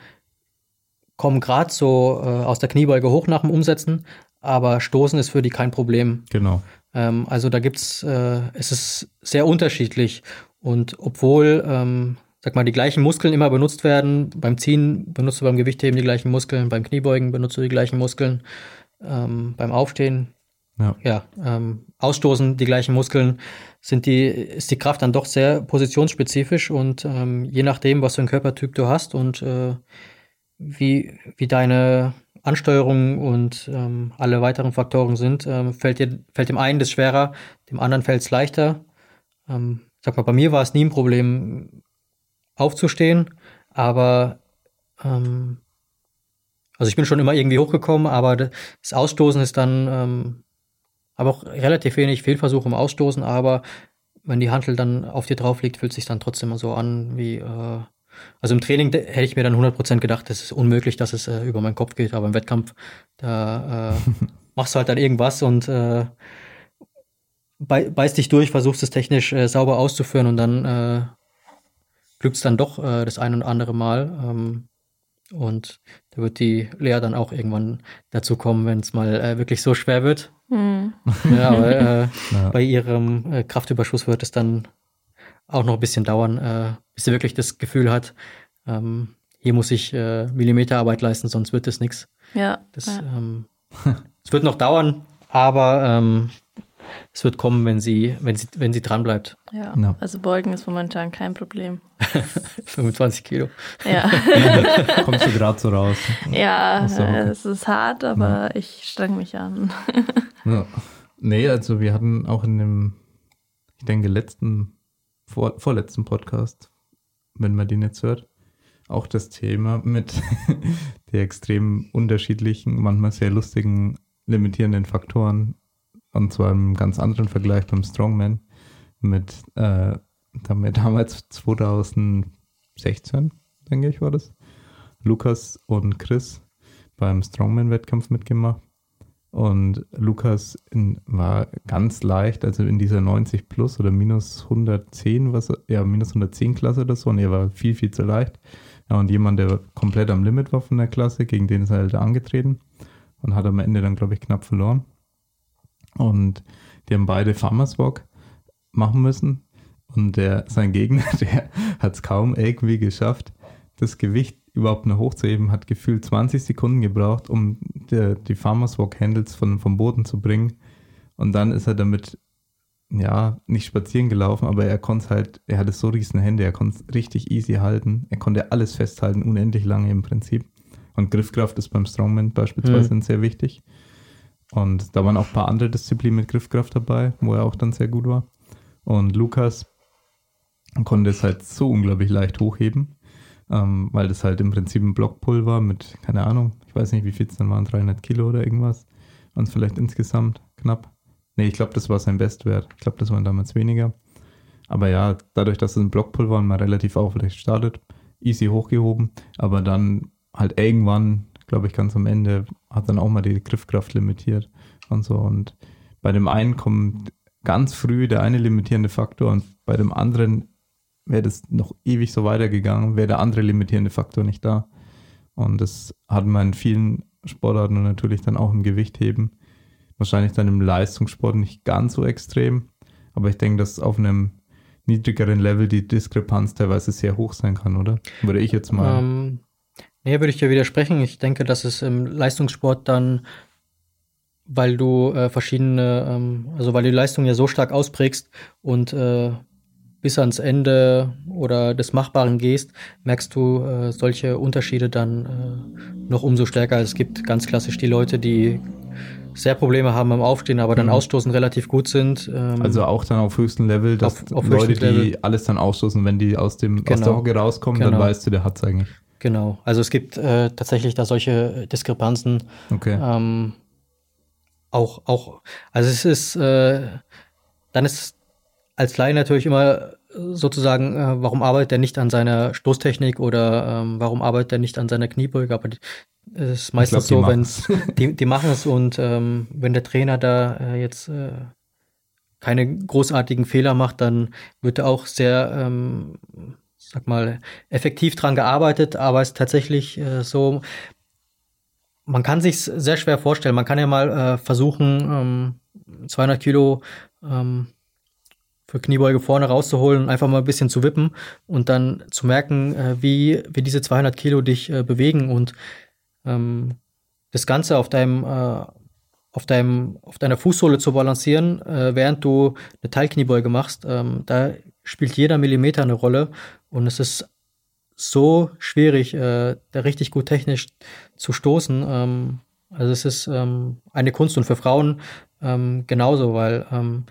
kommen gerade so äh, aus der Kniebeuge hoch nach dem Umsetzen, aber Stoßen ist für die kein Problem. Genau. Ähm, also da gibt's, äh, es ist sehr unterschiedlich und obwohl, ähm, sag mal, die gleichen Muskeln immer benutzt werden, beim Ziehen benutzt du beim Gewichtheben die gleichen Muskeln, beim Kniebeugen benutzt du die gleichen Muskeln, ähm, beim Aufstehen ja, ja ähm, ausstoßen, die gleichen Muskeln, sind die, ist die Kraft dann doch sehr positionsspezifisch und ähm, je nachdem, was für ein Körpertyp du hast und äh, wie, wie deine Ansteuerung und ähm, alle weiteren Faktoren sind, ähm, fällt, dir, fällt dem einen das schwerer, dem anderen fällt es leichter. Ähm, sag mal, bei mir war es nie ein Problem, aufzustehen, aber ähm, also ich bin schon immer irgendwie hochgekommen, aber das Ausstoßen ist dann ähm, aber auch relativ wenig Fehlversuch im Ausstoßen, aber wenn die Hantel dann auf dir drauf liegt, fühlt sich dann trotzdem so an wie äh, also im Training hätte ich mir dann 100% gedacht, es ist unmöglich, dass es äh, über meinen Kopf geht, aber im Wettkampf, da äh, machst du halt dann irgendwas und äh, beißt dich durch, versuchst es technisch äh, sauber auszuführen und dann äh, glückt es dann doch äh, das ein und andere Mal. Ähm, und da wird die Lea dann auch irgendwann dazu kommen, wenn es mal äh, wirklich so schwer wird. Mhm. Ja, aber äh, ja. bei ihrem äh, Kraftüberschuss wird es dann auch noch ein bisschen dauern, äh, bis sie wirklich das Gefühl hat, ähm, hier muss ich äh, Millimeterarbeit leisten, sonst wird das nichts. Ja. Das, ja. Ähm, es wird noch dauern, aber ähm, es wird kommen, wenn sie, wenn sie, wenn sie dran bleibt. Ja, no. also Beugen ist momentan kein Problem. 25 Kilo. Ja. Kommst du gerade so raus? Ja, so, okay. es ist hart, aber ja. ich streng mich an. ja. Nee, also wir hatten auch in dem, ich denke, letzten vor, vorletzten Podcast, wenn man den jetzt hört, auch das Thema mit der extrem unterschiedlichen, manchmal sehr lustigen, limitierenden Faktoren. Und zwar im ganz anderen Vergleich beim Strongman mit, äh, da haben wir damals 2016, denke ich, war das, Lukas und Chris beim Strongman-Wettkampf mitgemacht. Und Lukas in, war ganz leicht, also in dieser 90 plus oder minus 110, was, ja, minus 110 Klasse oder so. Und er war viel, viel zu leicht. Ja, und jemand, der komplett am Limit war von der Klasse, gegen den ist er halt angetreten und hat am Ende dann, glaube ich, knapp verloren. Und die haben beide Farmers Walk machen müssen. Und der, sein Gegner, der hat es kaum irgendwie geschafft, das Gewicht überhaupt noch hochzuheben, hat gefühlt 20 Sekunden gebraucht, um der, die Farmers Walk Handles von, vom Boden zu bringen. Und dann ist er damit, ja, nicht spazieren gelaufen, aber er konnte halt, er hatte so riesen Hände, er konnte es richtig easy halten. Er konnte alles festhalten, unendlich lange im Prinzip. Und Griffkraft ist beim Strongman beispielsweise mhm. sehr wichtig. Und da waren auch ein paar andere Disziplinen mit Griffkraft dabei, wo er auch dann sehr gut war. Und Lukas konnte es halt so unglaublich leicht hochheben ähm, weil das halt im Prinzip ein Blockpulver mit, keine Ahnung, ich weiß nicht, wie viel es dann waren, 300 Kilo oder irgendwas. Und vielleicht insgesamt knapp. Nee, ich glaube, das war sein Bestwert. Ich glaube, das waren damals weniger. Aber ja, dadurch, dass es ein Blockpulver war und man relativ aufrecht startet, easy hochgehoben. Aber dann halt irgendwann, glaube ich, ganz am Ende, hat dann auch mal die Griffkraft limitiert und so. Und bei dem einen kommt ganz früh der eine limitierende Faktor und bei dem anderen wäre das noch ewig so weitergegangen, wäre der andere limitierende Faktor nicht da. Und das hat man in vielen Sportarten und natürlich dann auch im Gewichtheben. Wahrscheinlich dann im Leistungssport nicht ganz so extrem. Aber ich denke, dass auf einem niedrigeren Level die Diskrepanz teilweise sehr hoch sein kann, oder? Würde ich jetzt mal. Ähm, nee, würde ich dir widersprechen. Ich denke, dass es im Leistungssport dann, weil du äh, verschiedene, ähm, also weil du die Leistung ja so stark ausprägst und äh, bis ans Ende oder des Machbaren gehst, merkst du äh, solche Unterschiede dann äh, noch umso stärker. Es gibt ganz klassisch die Leute, die sehr Probleme haben beim Aufstehen, aber dann mhm. ausstoßen relativ gut sind. Ähm, also auch dann auf höchstem Level, dass auf, auf Leute, die Level. alles dann ausstoßen, wenn die aus dem genau. aus der Hocke rauskommen, genau. dann weißt du, der hat es eigentlich. Genau, also es gibt äh, tatsächlich da solche Diskrepanzen. Okay. Ähm, auch, auch, also es ist, äh, dann ist als Laie natürlich immer sozusagen, äh, warum arbeitet er nicht an seiner Stoßtechnik oder ähm, warum arbeitet er nicht an seiner Kniebeuge, aber es ist meistens glaub, so, wenn die, die machen es und ähm, wenn der Trainer da äh, jetzt äh, keine großartigen Fehler macht, dann wird er auch sehr, ähm, sag mal, effektiv dran gearbeitet, aber es ist tatsächlich äh, so, man kann sich sehr schwer vorstellen. Man kann ja mal äh, versuchen, ähm, 200 Kilo ähm, für Kniebeuge vorne rauszuholen und einfach mal ein bisschen zu wippen und dann zu merken, äh, wie, wie diese 200 Kilo dich äh, bewegen und ähm, das Ganze auf deinem, äh, auf, deinem, auf deiner Fußsohle zu balancieren, äh, während du eine Teilkniebeuge machst, ähm, da spielt jeder Millimeter eine Rolle und es ist so schwierig, äh, da richtig gut technisch zu stoßen. Ähm, also es ist ähm, eine Kunst und für Frauen ähm, genauso, weil ähm,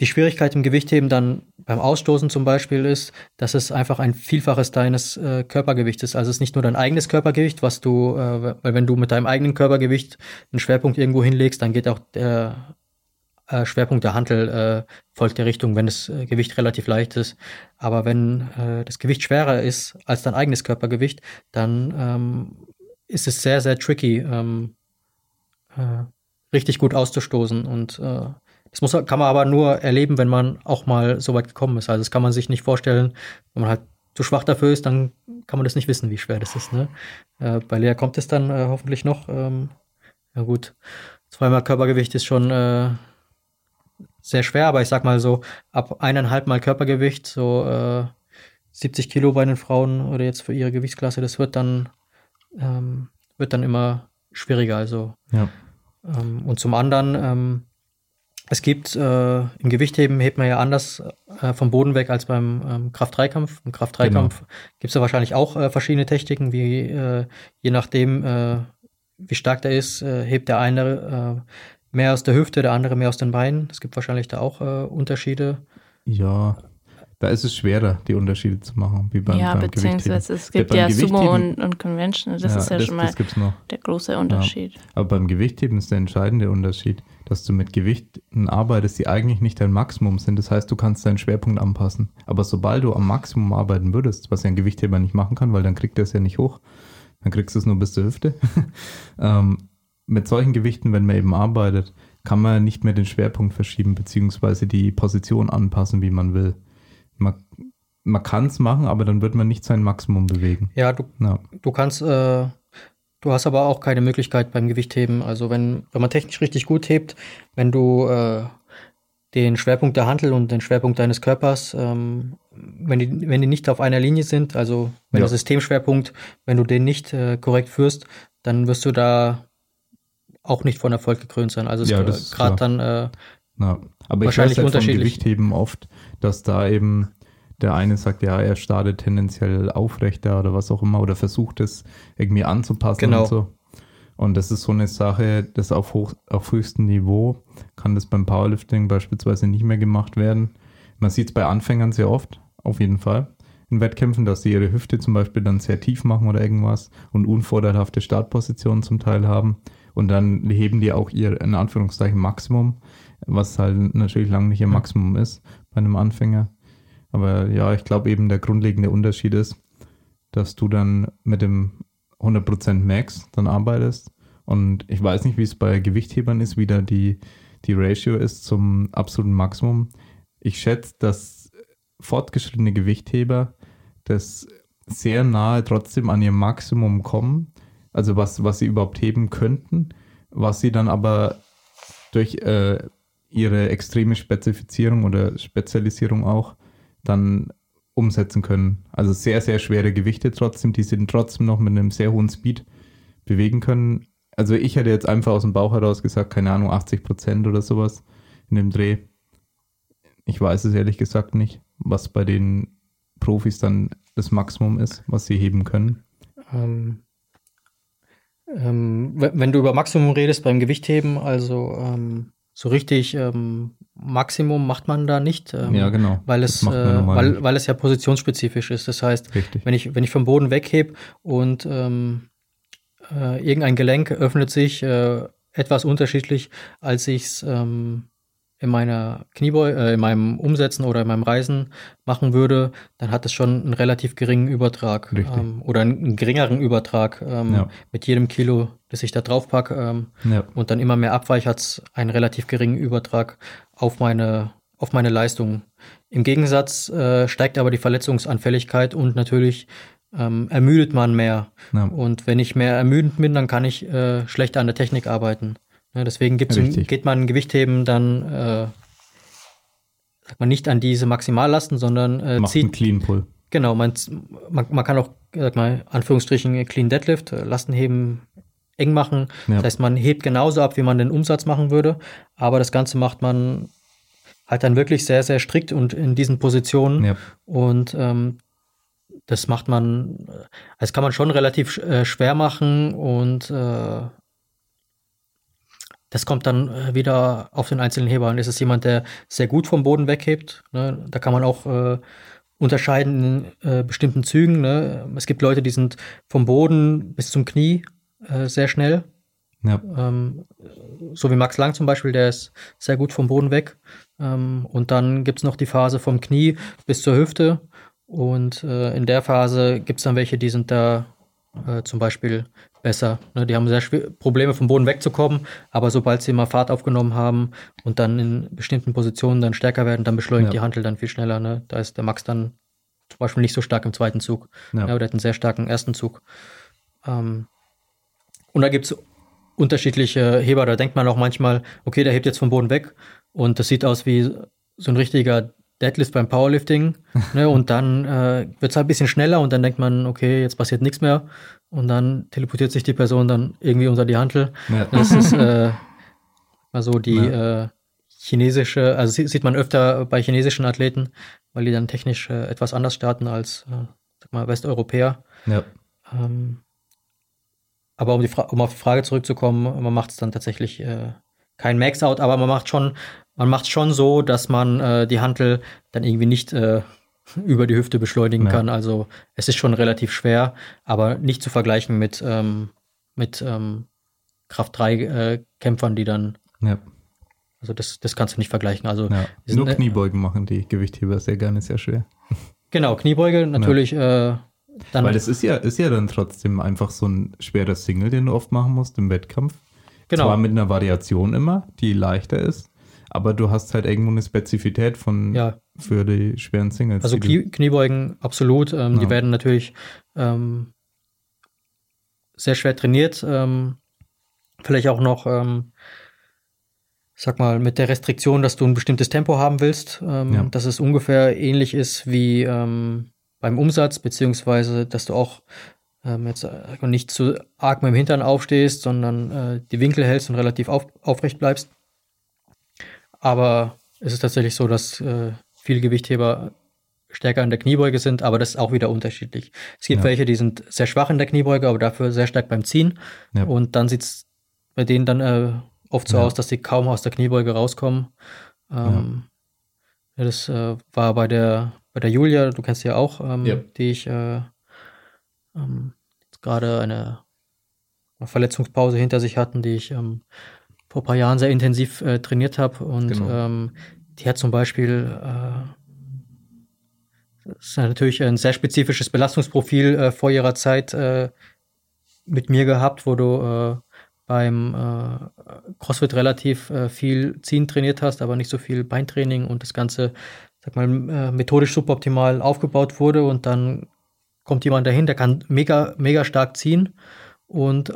die Schwierigkeit im Gewichtheben dann beim Ausstoßen zum Beispiel ist, dass es einfach ein Vielfaches deines äh, Körpergewichts ist. Also es ist nicht nur dein eigenes Körpergewicht, was du, äh, weil wenn du mit deinem eigenen Körpergewicht einen Schwerpunkt irgendwo hinlegst, dann geht auch der äh, Schwerpunkt der Hantel äh, folgt der Richtung, wenn das äh, Gewicht relativ leicht ist. Aber wenn äh, das Gewicht schwerer ist als dein eigenes Körpergewicht, dann ähm, ist es sehr, sehr tricky, ähm, äh, richtig gut auszustoßen und das muss, kann man aber nur erleben, wenn man auch mal so weit gekommen ist. Also das kann man sich nicht vorstellen, wenn man halt zu schwach dafür ist, dann kann man das nicht wissen, wie schwer das ist. Ne? Äh, bei Lea kommt es dann äh, hoffentlich noch. Ähm, ja gut, zweimal Körpergewicht ist schon äh, sehr schwer, aber ich sag mal so, ab eineinhalb Mal Körpergewicht, so 70 äh, Kilo bei den Frauen oder jetzt für ihre Gewichtsklasse, das wird dann, ähm, wird dann immer schwieriger. Also ja. ähm, und zum anderen ähm, es gibt äh, im Gewichtheben hebt man ja anders äh, vom Boden weg als beim ähm, Kraft-3-Kampf. Im Kraft-3-Kampf genau. gibt es ja wahrscheinlich auch äh, verschiedene Techniken, wie äh, je nachdem, äh, wie stark der ist, äh, hebt der eine äh, mehr aus der Hüfte, der andere mehr aus den Beinen. Es gibt wahrscheinlich da auch äh, Unterschiede. Ja, da ist es schwerer, die Unterschiede zu machen, wie beim, ja, beim beziehungsweise es gibt ja Sumo und, und Convention. Das ja, ist ja das, schon mal der große Unterschied. Ja. Aber beim Gewichtheben ist der entscheidende Unterschied, dass du mit Gewichten arbeitest, die eigentlich nicht dein Maximum sind. Das heißt, du kannst deinen Schwerpunkt anpassen. Aber sobald du am Maximum arbeiten würdest, was ja ein Gewichtheber nicht machen kann, weil dann kriegt er es ja nicht hoch, dann kriegst du es nur bis zur Hüfte. ähm, mit solchen Gewichten, wenn man eben arbeitet, kann man nicht mehr den Schwerpunkt verschieben, beziehungsweise die Position anpassen, wie man will man, man kann es machen, aber dann wird man nicht sein Maximum bewegen. Ja, du, ja. du kannst, äh, du hast aber auch keine Möglichkeit beim Gewichtheben. Also wenn, wenn man technisch richtig gut hebt, wenn du äh, den Schwerpunkt der Handel und den Schwerpunkt deines Körpers, ähm, wenn, die, wenn die nicht auf einer Linie sind, also wenn ja. der Systemschwerpunkt, wenn du den nicht äh, korrekt führst, dann wirst du da auch nicht von Erfolg gekrönt sein. Also ja, gerade dann äh, ja. Aber ich weiß halt vom Gewichtheben oft, dass da eben der eine sagt, ja, er startet tendenziell aufrechter oder was auch immer oder versucht es irgendwie anzupassen genau. und so. Und das ist so eine Sache, das auf, hoch, auf höchstem Niveau kann das beim Powerlifting beispielsweise nicht mehr gemacht werden. Man sieht es bei Anfängern sehr oft, auf jeden Fall, in Wettkämpfen, dass sie ihre Hüfte zum Beispiel dann sehr tief machen oder irgendwas und unvorteilhafte Startpositionen zum Teil haben. Und dann heben die auch ihr, in Anführungszeichen, Maximum was halt natürlich lange nicht ihr Maximum ist bei einem Anfänger. Aber ja, ich glaube eben der grundlegende Unterschied ist, dass du dann mit dem 100% Max dann arbeitest. Und ich weiß nicht, wie es bei Gewichthebern ist, wie da die, die Ratio ist zum absoluten Maximum. Ich schätze, dass fortgeschrittene Gewichtheber das sehr nahe trotzdem an ihr Maximum kommen, also was, was sie überhaupt heben könnten, was sie dann aber durch äh, ihre extreme Spezifizierung oder Spezialisierung auch dann umsetzen können. Also sehr, sehr schwere Gewichte trotzdem, die sie trotzdem noch mit einem sehr hohen Speed bewegen können. Also ich hätte jetzt einfach aus dem Bauch heraus gesagt, keine Ahnung, 80 Prozent oder sowas in dem Dreh. Ich weiß es ehrlich gesagt nicht, was bei den Profis dann das Maximum ist, was sie heben können. Ähm, ähm, wenn du über Maximum redest beim Gewichtheben, also ähm, so richtig ähm, Maximum macht man da nicht. Ähm, ja, genau. Weil es, äh, weil, weil es ja positionsspezifisch ist. Das heißt, richtig. wenn ich, wenn ich vom Boden weghebe und ähm, äh, irgendein Gelenk öffnet sich äh, etwas unterschiedlich, als ich es ähm, in meiner Kniebeu äh, in meinem Umsetzen oder in meinem Reisen machen würde, dann hat es schon einen relativ geringen Übertrag ähm, oder einen, geringeren Übertrag ähm, ja. mit jedem Kilo, das ich da drauf packe ähm, ja. und dann immer mehr abweicht, hat es einen relativ geringen Übertrag auf meine auf meine Leistung. Im Gegensatz äh, steigt aber die Verletzungsanfälligkeit und natürlich ähm, ermüdet man mehr. Ja. Und wenn ich mehr ermüdend bin, dann kann ich äh, schlechter an der Technik arbeiten. Ja, deswegen ein, geht man Gewichtheben dann äh, sagt man nicht an diese Maximallasten, sondern äh, Macht zieht einen Clean Pull. Genau, man, man, man kann auch sag mal Anführungsstrichen Clean Deadlift, äh, Lasten heben eng machen. Ja. Das heißt, man hebt genauso ab, wie man den Umsatz machen würde, aber das Ganze macht man halt dann wirklich sehr, sehr strikt und in diesen Positionen. Ja. Und ähm, das macht man, äh, das kann man schon relativ äh, schwer machen und äh, das kommt dann äh, wieder auf den einzelnen Heber an. Ist es jemand, der sehr gut vom Boden weghebt? Ne? Da kann man auch äh, unterscheiden in äh, bestimmten Zügen. Ne? Es gibt Leute, die sind vom Boden bis zum Knie äh, sehr schnell. Ja. Ähm, so wie Max Lang zum Beispiel, der ist sehr gut vom Boden weg. Ähm, und dann gibt es noch die Phase vom Knie bis zur Hüfte. Und äh, in der Phase gibt es dann welche, die sind da äh, zum Beispiel besser. Ne? Die haben sehr schwer, Probleme vom Boden wegzukommen, aber sobald sie mal Fahrt aufgenommen haben und dann in bestimmten Positionen dann stärker werden, dann beschleunigt Ja. die Hantel dann viel schneller. Ne? Da ist der Max dann zum Beispiel nicht so stark im zweiten Zug. Ja. Ja, der hat einen sehr starken ersten Zug. Ähm, und da gibt es unterschiedliche Heber. Da denkt man auch manchmal, okay, der hebt jetzt vom Boden weg und das sieht aus wie so ein richtiger Deadlift beim Powerlifting. ne? Und dann äh, wird es halt ein bisschen schneller und dann denkt man, okay, jetzt passiert nichts mehr. Und dann teleportiert sich die Person dann irgendwie unter die Hantel. Ja. Das ist äh, mal so die äh, chinesische, also sie- sieht man öfter bei chinesischen Athleten, weil die dann technisch äh, etwas anders starten als äh, sag mal, Westeuropäer. Ja. Ähm, aber um, die Fra um auf die Frage zurückzukommen, man macht es dann tatsächlich äh, kein Max-Out, aber man macht schon, man macht schon so, dass man äh, die Hantel dann irgendwie nicht äh, über die Hüfte beschleunigen Ja. kann. Also es ist schon relativ schwer, aber nicht zu vergleichen mit, ähm, mit ähm, Kraft 3 äh, die dann, ja. also das, das kannst du nicht vergleichen. Also ja. sind, Nur äh, Kniebeugen machen die Gewichtheber sehr gerne sehr schwer. Genau, Kniebeuge natürlich äh, dann Weil das ist ja, ist ja dann trotzdem einfach so ein schwerer Single, den du oft machen musst im Wettkampf. genau. Zwar mit einer Variation immer, die leichter ist, aber du hast halt irgendwo eine Spezifität von Ja. für die schweren Singles. Also die Knie, Kniebeugen, absolut. Ähm, Die Ja. werden natürlich ähm, sehr schwer trainiert. Ähm, vielleicht auch noch, ähm, sag mal, mit der Restriktion, dass du ein bestimmtes Tempo haben willst, ähm, Ja. dass es ungefähr ähnlich ist wie ähm, beim Umsatz, beziehungsweise, dass du auch jetzt äh, nicht zu arg mit dem Hintern aufstehst, sondern äh, die Winkel hältst und relativ auf, aufrecht bleibst. Aber es ist tatsächlich so, dass äh, viele Gewichtheber stärker in der Kniebeuge sind, aber das ist auch wieder unterschiedlich. Es gibt Ja. welche, die sind sehr schwach in der Kniebeuge, aber dafür sehr stark beim Ziehen. Ja. Und dann sieht es bei denen dann äh, oft so Ja. aus, dass sie kaum aus der Kniebeuge rauskommen. Ähm, das äh, war bei der, bei der Julia, du kennst sie ja auch, ähm, die ich äh, ähm, gerade eine, eine Verletzungspause hinter sich hatten, die ich ähm, vor ein paar Jahren sehr intensiv äh, trainiert habe. Und Genau. ähm, die hat zum Beispiel äh, das ist natürlich ein sehr spezifisches Belastungsprofil äh, vor ihrer Zeit äh, mit mir gehabt, wo du äh, beim äh, CrossFit relativ äh, viel Ziehen trainiert hast, aber nicht so viel Beintraining und das Ganze, sag mal, äh, methodisch suboptimal aufgebaut wurde und dann kommt jemand dahin, der kann mega, mega stark ziehen und äh,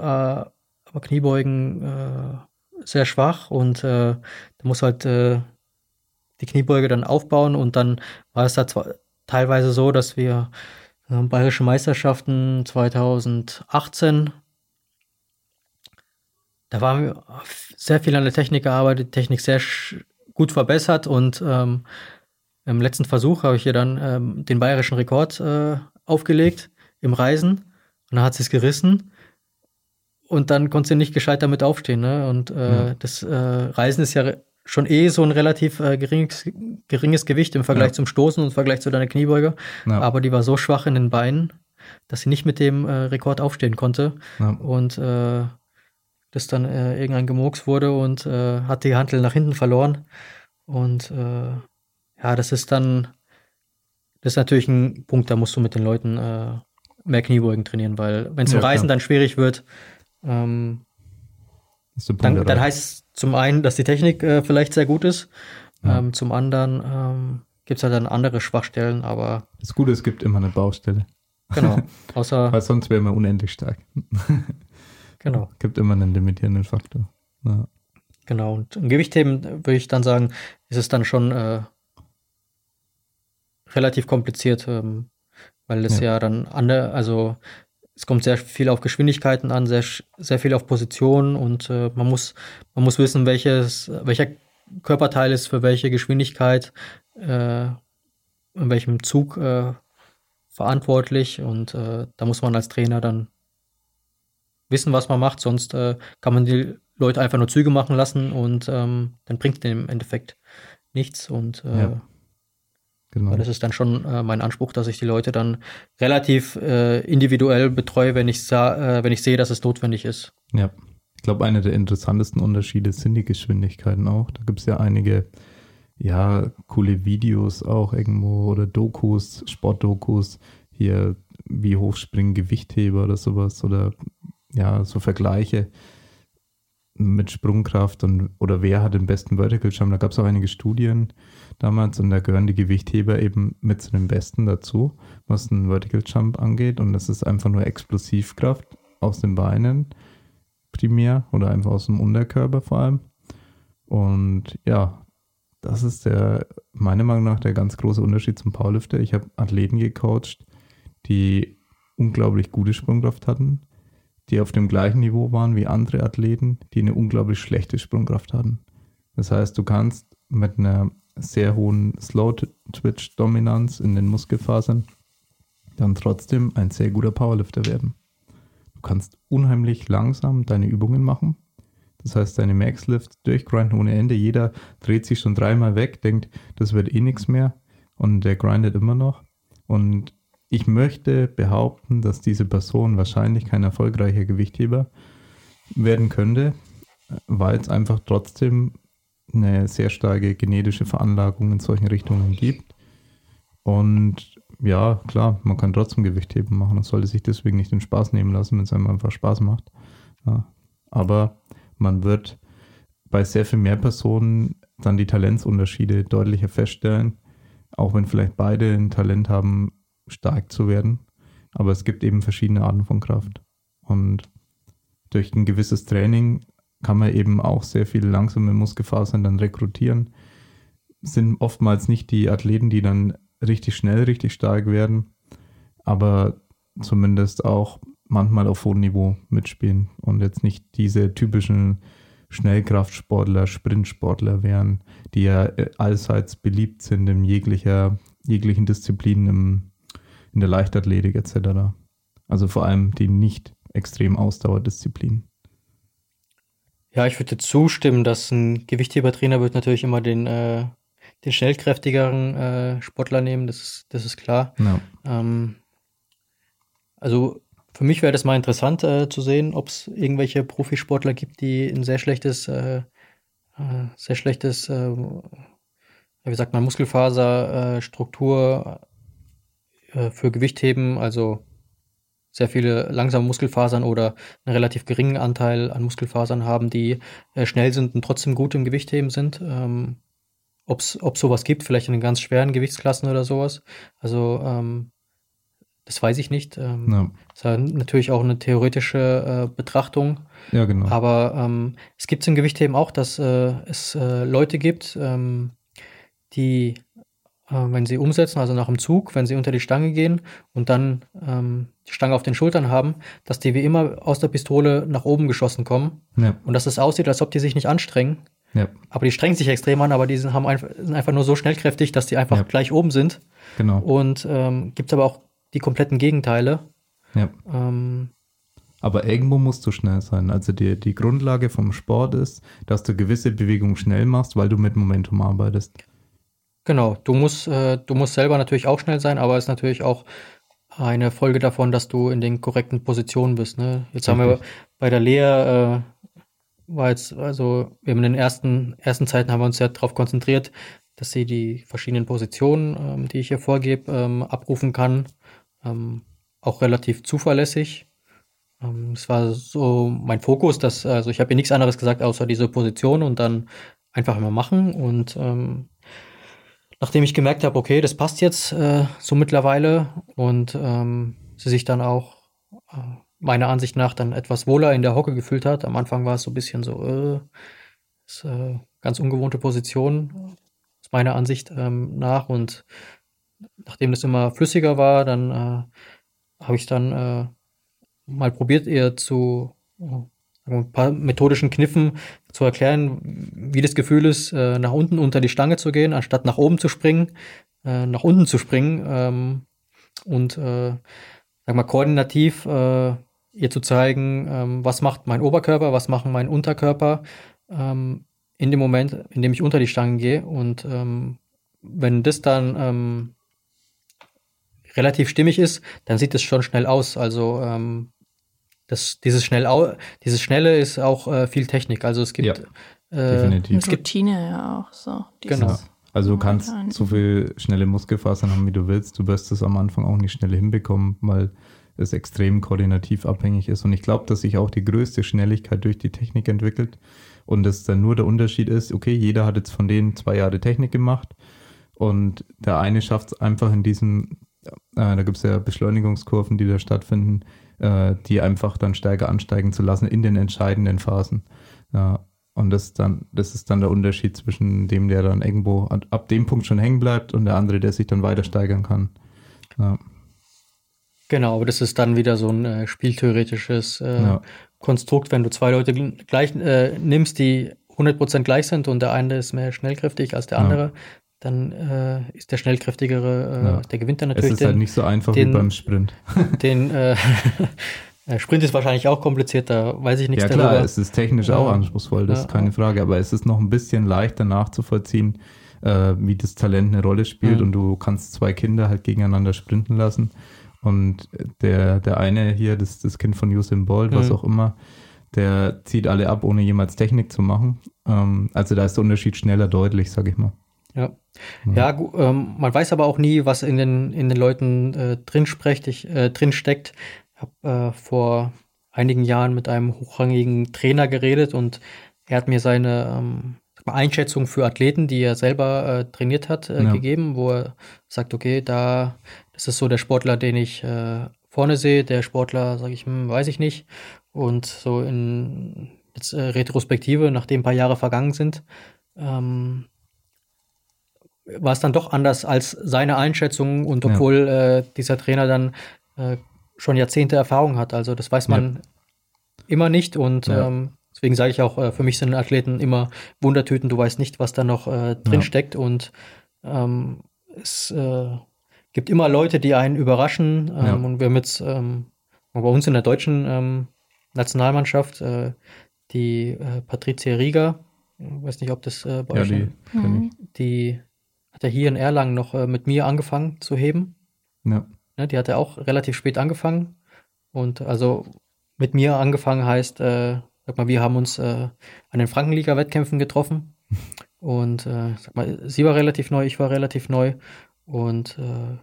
aber Kniebeugen äh, sehr schwach und äh, da muss halt äh, die Kniebeuge dann aufbauen und dann war es da zwar teilweise so, dass wir äh, Bayerische Meisterschaften 2018 da waren wir sehr viel an der Technik gearbeitet, die Technik sehr gut verbessert und ähm, im letzten Versuch habe ich ihr dann ähm, den bayerischen Rekord äh, aufgelegt im Reisen und dann hat sie es gerissen und dann konnte sie nicht gescheit damit aufstehen. Ne? Und äh, Ja. das äh, Reisen ist ja schon eh so ein relativ äh, geringes, geringes Gewicht im Vergleich Ja. zum Stoßen und im Vergleich zu deiner Kniebeuge. Ja. Aber die war so schwach in den Beinen, dass sie nicht mit dem äh, Rekord aufstehen konnte ja. und äh, das dann äh, irgendein Gemurks wurde und äh, hat die Hantel nach hinten verloren. Und äh, ja, das ist dann, das ist natürlich ein Punkt, da musst du mit den Leuten äh, mehr Kniebeugen trainieren, weil wenn es im Ja, Reisen klar. dann schwierig wird, ähm, dann, dann heißt es zum einen, dass die Technik äh, vielleicht sehr gut ist, Ja. ähm, zum anderen ähm, gibt es halt dann andere Schwachstellen, aber Das Gute, es gibt immer eine Baustelle, genau, außer, weil sonst wären wir unendlich stark. genau. gibt immer einen limitierenden Faktor. Ja. Genau, und im Gewichtheben würde ich dann sagen, ist es dann schon äh, relativ kompliziert, ähm, weil es Ja. ja. dann andere, also es kommt sehr viel auf Geschwindigkeiten an, sehr, sehr viel auf Positionen und äh, man muss, man muss wissen, welches, welcher Körperteil ist für welche Geschwindigkeit, äh, in welchem Zug äh, verantwortlich und äh, da muss man als Trainer dann wissen, was man macht, sonst äh, kann man die Leute einfach nur Züge machen lassen und ähm, dann bringt es im Endeffekt nichts und äh, ja. Genau. Das ist dann schon äh, mein Anspruch, dass ich die Leute dann relativ äh, individuell betreue, wenn ich, äh, wenn ich sehe, dass es notwendig ist. Ja, ich glaube, einer der interessantesten Unterschiede sind die Geschwindigkeiten auch. Da gibt es ja einige, ja, coole Videos auch irgendwo oder Dokus, Sportdokus, hier wie hochspringen Gewichtheber oder sowas oder ja, so Vergleiche mit Sprungkraft und oder wer hat den besten Vertical Jump. Da gab es auch einige Studien damals und da gehören die Gewichtheber eben mit zu den besten dazu, was den Vertical Jump angeht. Und das ist einfach nur Explosivkraft aus den Beinen primär oder einfach aus dem Unterkörper vor allem. Und ja, das ist der, meiner Meinung nach, der ganz große Unterschied zum Powerlifter. Ich habe Athleten gecoacht, die unglaublich gute Sprungkraft hatten, die auf dem gleichen Niveau waren wie andere Athleten, die eine unglaublich schlechte Sprungkraft hatten. Das heißt, du kannst mit einer sehr hohen Slow-Twitch-Dominanz in den Muskelfasern dann trotzdem ein sehr guter Powerlifter werden. Du kannst unheimlich langsam deine Übungen machen. Das heißt, deine Max-Lifts durchgrinden ohne Ende. Jeder dreht sich schon dreimal weg, denkt, das wird eh nichts mehr. Und der grindet immer noch. Und ich möchte behaupten, dass diese Person wahrscheinlich kein erfolgreicher Gewichtheber werden könnte, weil es einfach trotzdem eine sehr starke genetische Veranlagung in solchen Richtungen gibt. Und ja, klar, man kann trotzdem Gewichtheben machen und sollte sich deswegen nicht den Spaß nehmen lassen, wenn es einem einfach Spaß macht. Ja. Aber man wird bei sehr viel mehr Personen dann die Talentsunterschiede deutlicher feststellen, auch wenn vielleicht beide ein Talent haben, stark zu werden. Aber es gibt eben verschiedene Arten von Kraft. Und durch ein gewisses Training kann man eben auch sehr viele langsame Muskelfasern dann rekrutieren. Sind oftmals nicht die Athleten, die dann richtig schnell, richtig stark werden, aber zumindest auch manchmal auf hohem Niveau mitspielen und jetzt nicht diese typischen Schnellkraftsportler, Sprintsportler wären, die ja allseits beliebt sind in jeglicher, jeglichen Disziplinen im in der Leichtathletik etc. Also vor allem die nicht extrem Ausdauerdisziplinen. Ja, ich würde zustimmen, dass ein Gewichthebertrainer wird natürlich immer den, äh, den schnellkräftigeren äh, Sportler nehmen, das ist, das ist klar. Ja. Ähm, also für mich wäre das mal interessant äh, zu sehen, ob es irgendwelche Profisportler gibt, die ein sehr schlechtes, äh, äh, sehr schlechtes, äh, wie sagt man, Muskelfaserstruktur äh, für Gewichtheben, also sehr viele langsame Muskelfasern oder einen relativ geringen Anteil an Muskelfasern haben, die äh, schnell sind und trotzdem gut im Gewichtheben sind. Ähm, Ob es sowas gibt, vielleicht in den ganz schweren Gewichtsklassen oder sowas. Also ähm, das weiß ich nicht. Ähm, ja. Das ist natürlich auch eine theoretische äh, Betrachtung. Ja, genau. Aber ähm, es gibt im Gewichtheben auch, dass äh, es äh, Leute gibt, ähm, die wenn sie umsetzen, also nach dem Zug, wenn sie unter die Stange gehen und dann ähm, die Stange auf den Schultern haben, dass die wie immer aus der Pistole nach oben geschossen kommen ja. und dass es aussieht, als ob die sich nicht anstrengen. Ja. Aber die strengen sich extrem an, aber die sind, haben einfach, sind einfach nur so schnellkräftig, dass die einfach ja. gleich oben sind. Genau. Und ähm, gibt aber auch die kompletten Gegenteile. Ja. Ähm, aber irgendwo musst du schnell sein. Also die, die Grundlage vom Sport ist, dass du gewisse Bewegungen schnell machst, weil du mit Momentum arbeitest. Genau, du musst, äh, du musst selber natürlich auch schnell sein, aber es ist natürlich auch eine Folge davon, dass du in den korrekten Positionen bist. Ne? Jetzt Richtig. haben wir bei der Lea, äh, war jetzt, also wir haben in den ersten, ersten Zeiten haben wir uns ja darauf konzentriert, dass sie die verschiedenen Positionen, ähm, die ich hier vorgebe, ähm, abrufen kann. Ähm, auch relativ zuverlässig. Ähm, es war so mein Fokus, dass, also ich habe ihr nichts anderes gesagt, außer diese Position und dann einfach immer machen und ähm, nachdem ich gemerkt habe, okay, das passt jetzt äh, so mittlerweile und ähm, sie sich dann auch äh, meiner Ansicht nach dann etwas wohler in der Hocke gefühlt hat. Am Anfang war es so ein bisschen so, äh, ist, äh, ganz ungewohnte Position, aus meiner Ansicht ähm, nach. Und nachdem das immer flüssiger war, dann äh, habe ich dann äh, mal probiert, ihr zu ein paar methodischen Kniffen zu erklären, wie das Gefühl ist, äh, nach unten unter die Stange zu gehen, anstatt nach oben zu springen, äh, nach unten zu springen ähm, und äh, sag mal koordinativ ihr zu zeigen, ähm, was macht mein Oberkörper, was machen mein Unterkörper ähm, in dem Moment, in dem ich unter die Stange gehe und wenn das dann relativ stimmig ist, dann sieht es schon schnell aus. Also das, dieses, schnell, dieses Schnelle ist auch äh, viel Technik. Also es gibt ja, äh, definitiv. es gibt Routine ja auch so. Genau. Also du kannst so viel schnelle Muskelfasern haben, wie du willst. Du wirst es am Anfang auch nicht schnell hinbekommen, weil es extrem koordinativ abhängig ist. Und ich glaube, dass sich auch die größte Schnelligkeit durch die Technik entwickelt. Und dass dann nur der Unterschied ist, okay, jeder hat jetzt von denen zwei Jahre Technik gemacht. Und der eine schafft es einfach in diesem, äh, da gibt es ja Beschleunigungskurven, die da stattfinden, äh, die einfach dann stärker ansteigen zu lassen in den entscheidenden Phasen. Ja, und das, dann, das ist dann der Unterschied zwischen dem, der dann irgendwo ab dem Punkt schon hängen bleibt und der andere, der sich dann weiter steigern kann. Ja. Genau, aber das ist dann wieder so ein äh, spieltheoretisches äh, ja. Konstrukt, wenn du zwei Leute gleich äh, nimmst, die 100% gleich sind und der eine ist mehr schnellkräftig als der andere, dann äh, ist der schnellkräftigere, äh, ja. der gewinnt dann natürlich. Es ist halt den, halt nicht so einfach den, wie beim Sprint. Den äh, äh, Sprint ist wahrscheinlich auch kompliziert, da weiß ich nichts darüber. Ja klar, darüber. es ist technisch ja. auch anspruchsvoll, das ja. ist keine Frage, aber es ist noch ein bisschen leichter nachzuvollziehen, äh, wie das Talent eine Rolle spielt mhm. und du kannst zwei Kinder halt gegeneinander sprinten lassen und der, der eine hier, das, das Kind von Usain Bolt, mhm. was auch immer, der zieht alle ab, ohne jemals Technik zu machen. Ähm, also da ist der Unterschied schneller deutlich, sag ich mal. Ja. Mhm. Ja, ähm, man weiß aber auch nie, was in den, in den Leuten äh, drin, sprecht, ich, äh, drin steckt. Ich habe äh, vor einigen Jahren mit einem hochrangigen Trainer geredet und er hat mir seine ähm, Einschätzung für Athleten, die er selber äh, trainiert hat, äh, ja. gegeben, wo er sagt, okay, da das ist so der Sportler, den ich äh, vorne sehe, der Sportler, sage ich, hm, weiß ich nicht. Und so in jetzt, Retrospektive, nachdem ein paar Jahre vergangen sind, ähm, war es dann doch anders als seine Einschätzung und obwohl ja. äh, dieser Trainer dann äh, schon Jahrzehnte Erfahrung hat. Also das weiß man ja. immer nicht und ja. ähm, deswegen sage ich auch, äh, für mich sind Athleten immer Wundertüten, du weißt nicht, was da noch äh, drin steckt und ähm, es äh, gibt immer Leute, die einen überraschen ähm, und wir haben jetzt ähm, bei uns in der deutschen ähm, Nationalmannschaft äh, die Patricia Rieger, ich weiß nicht, ob das bei ja, euch die, die hat er hier in Erlangen noch äh, mit mir angefangen zu heben. Ja. Ne, die hat er auch relativ spät angefangen. Und also mit mir angefangen heißt, äh, sag mal, wir haben uns äh, an den Frankenliga-Wettkämpfen getroffen. Und äh, sag mal, sie war relativ neu, ich war relativ neu. Und äh,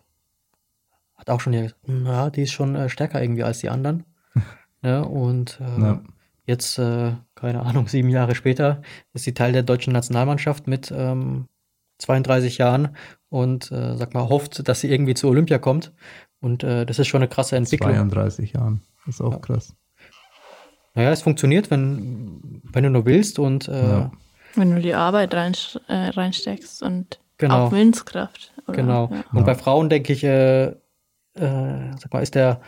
hat auch schon gesagt, ja, die ist schon äh, stärker irgendwie als die anderen. ne? Und äh, ja. jetzt, äh, keine Ahnung, sieben Jahre später ist sie Teil der deutschen Nationalmannschaft mit ähm, 32 Jahren und äh, sag mal, hofft, dass sie irgendwie zu Olympia kommt. Und äh, das ist schon eine krasse Entwicklung. 32 Jahren, das ist auch ja. krass. Naja, es funktioniert, wenn, wenn du nur willst und äh, ja. wenn du die Arbeit rein, äh, reinsteckst und genau. auch Willenskraft. Oder? Genau. Ja. Und bei Frauen denke ich, äh, äh, sag mal, ist der,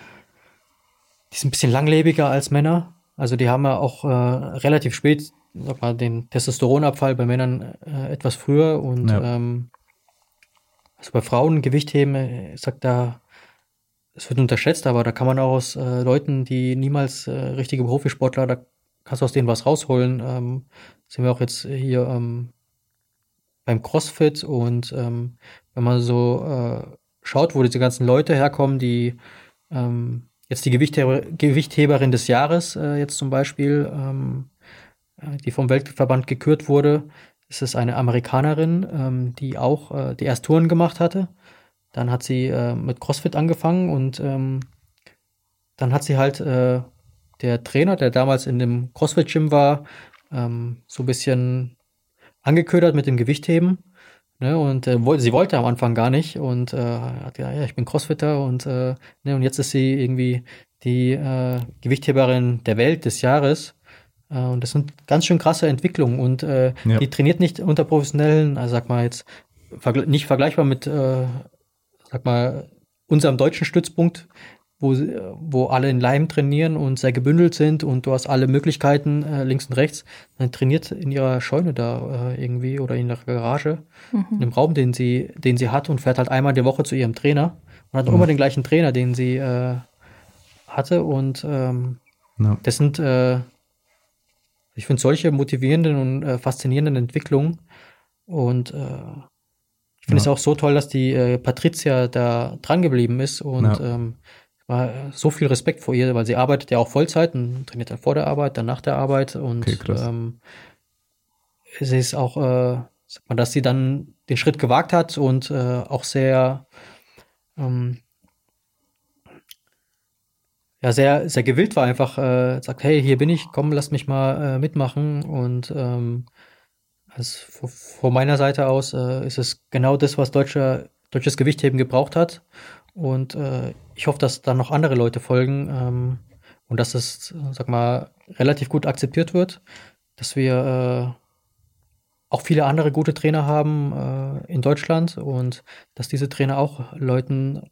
die sind ein bisschen langlebiger als Männer. Also die haben ja auch äh, relativ spät sag mal, den Testosteronabfall bei Männern äh, etwas früher und ja. ähm, also bei Frauen Gewicht heben, äh, ich sag da, es wird unterschätzt, aber da kann man auch aus äh, Leuten, die niemals äh, richtige Profisportler, da kannst du aus denen was rausholen. Ähm, sind wir auch jetzt hier ähm, beim CrossFit und ähm, wenn man so äh, schaut, wo diese ganzen Leute herkommen, die ähm, jetzt die Gewichtheber, Gewichtheberin des Jahres äh, jetzt zum Beispiel, ähm, äh, die vom Weltverband gekürt wurde. Es ist eine Amerikanerin, ähm, die auch äh, die erst Touren gemacht hatte. Dann hat sie äh, mit CrossFit angefangen und ähm, dann hat sie halt äh, der Trainer, der damals in dem CrossFit-Gym war, ähm, so ein bisschen angeködert mit dem Gewichtheben. Ne, und äh, sie wollte am Anfang gar nicht und äh, hat gesagt, ja, ich bin Crossfitter und, äh, ne, und jetzt ist sie irgendwie die äh, Gewichtheberin der Welt des Jahres. Äh, und das sind ganz schön krasse Entwicklungen und äh, ja. die trainiert nicht unter professionellen, also sag mal jetzt vergle nicht vergleichbar mit, äh, sag mal, unserem deutschen Stützpunkt. wo, wo alle in Leim trainieren und sehr gebündelt sind und du hast alle Möglichkeiten äh, links und rechts. Dann trainiert in ihrer Scheune da äh, irgendwie oder in ihrer Garage, mhm. in dem Raum, den sie, den sie hat und fährt halt einmal die Woche zu ihrem Trainer und hat mhm. immer den gleichen Trainer, den sie äh, hatte. Und ähm, ja. das sind, äh, ich finde, solche motivierenden und äh, faszinierenden Entwicklungen. Und äh, ich finde ja. es auch so toll, dass die äh, Patricia da dran geblieben ist und ja. ähm, war so viel Respekt vor ihr, weil sie arbeitet ja auch Vollzeit und trainiert dann vor der Arbeit, dann nach der Arbeit und okay, ähm, sie ist auch, äh, sagt man, dass sie dann den Schritt gewagt hat und äh, auch sehr ähm, ja, sehr, sehr gewillt war, einfach äh, sagt, hey, hier bin ich, komm, lass mich mal äh, mitmachen. Und ähm, also von meiner Seite aus äh, ist es genau das, was deutscher, deutsches Gewichtheben gebraucht hat. Und äh, ich hoffe, dass da noch andere Leute folgen ähm, und dass es, sag mal, relativ gut akzeptiert wird, dass wir äh, auch viele andere gute Trainer haben äh, in Deutschland und dass diese Trainer auch Leuten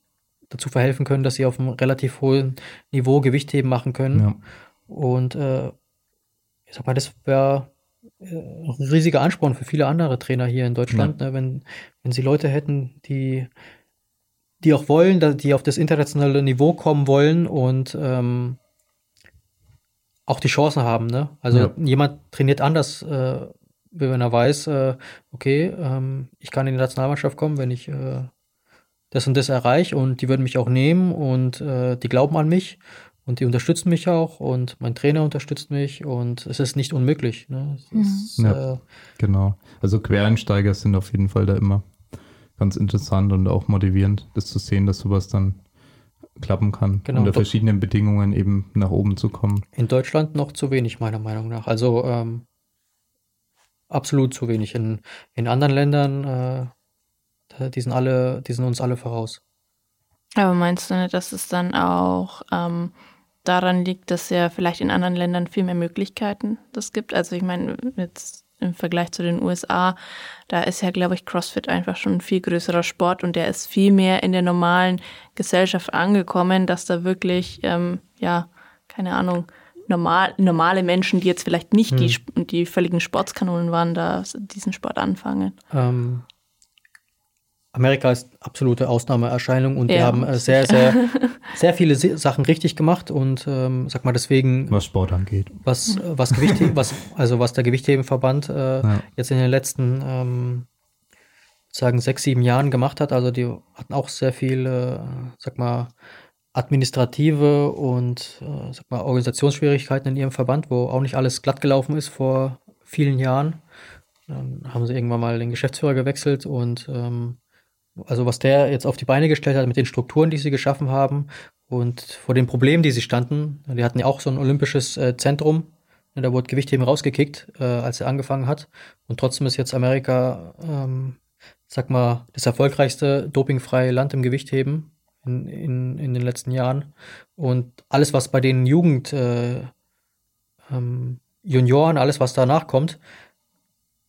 dazu verhelfen können, dass sie auf einem relativ hohen Niveau Gewichtheben machen können. Ja. Und äh, ich sag mal, das wäre äh, ein riesiger Ansporn für viele andere Trainer hier in Deutschland, ja. ne, wenn, wenn sie Leute hätten, die, die auch wollen, die auf das internationale Niveau kommen wollen und ähm, auch die Chancen haben. Ne? Also ja. jemand trainiert anders, äh, wenn er weiß, äh, okay, ähm, ich kann in die Nationalmannschaft kommen, wenn ich äh, das und das erreiche und die würden mich auch nehmen und äh, die glauben an mich und die unterstützen mich auch und mein Trainer unterstützt mich und es ist nicht unmöglich. Ne? Mhm. Ist, ja, äh, genau. Also Quereinsteiger sind auf jeden Fall da immer ganz interessant und auch motivierend, das zu sehen, dass sowas dann klappen kann, genau. unter verschiedenen Bedingungen eben nach oben zu kommen. In Deutschland noch zu wenig, meiner Meinung nach. Also ähm, absolut zu wenig. In, in anderen Ländern äh, die sind alle, die sind uns alle voraus. Aber meinst du nicht, dass es dann auch ähm, daran liegt, dass ja vielleicht in anderen Ländern viel mehr Möglichkeiten das gibt? Also ich meine, jetzt im Vergleich zu den USA, da ist ja, glaube ich, CrossFit einfach schon ein viel größerer Sport und der ist viel mehr in der normalen Gesellschaft angekommen, dass da wirklich, ähm, ja, keine Ahnung, normal, normale Menschen, die jetzt vielleicht nicht hm. die, die völligen Sportskanonen waren, da diesen Sport anfangen. Ähm, Amerika ist absolute Ausnahmeerscheinung und ja. die haben äh, sehr, sehr, sehr viele Sachen richtig gemacht und ähm, sag mal deswegen. Was Sport angeht. Was, was Gewicht, was, also was der Gewichthebenverband äh, ja. jetzt in den letzten ähm, sagen sechs, sieben Jahren gemacht hat. Also die hatten auch sehr viele, äh, sag mal, administrative und äh, sag mal, Organisationsschwierigkeiten in ihrem Verband, wo auch nicht alles glatt gelaufen ist vor vielen Jahren. Dann haben sie irgendwann mal den Geschäftsführer gewechselt und ähm, also was der jetzt auf die Beine gestellt hat mit den Strukturen, die sie geschaffen haben und vor den Problemen, die sie standen. Die hatten ja auch so ein olympisches äh, Zentrum. Da wurde Gewichtheben rausgekickt, äh, als er angefangen hat. Und trotzdem ist jetzt Amerika, ähm, sag mal, das erfolgreichste dopingfreie Land im Gewichtheben in, in, in den letzten Jahren. Und alles, was bei den Jugend äh, ähm, Junioren, alles, was danach kommt,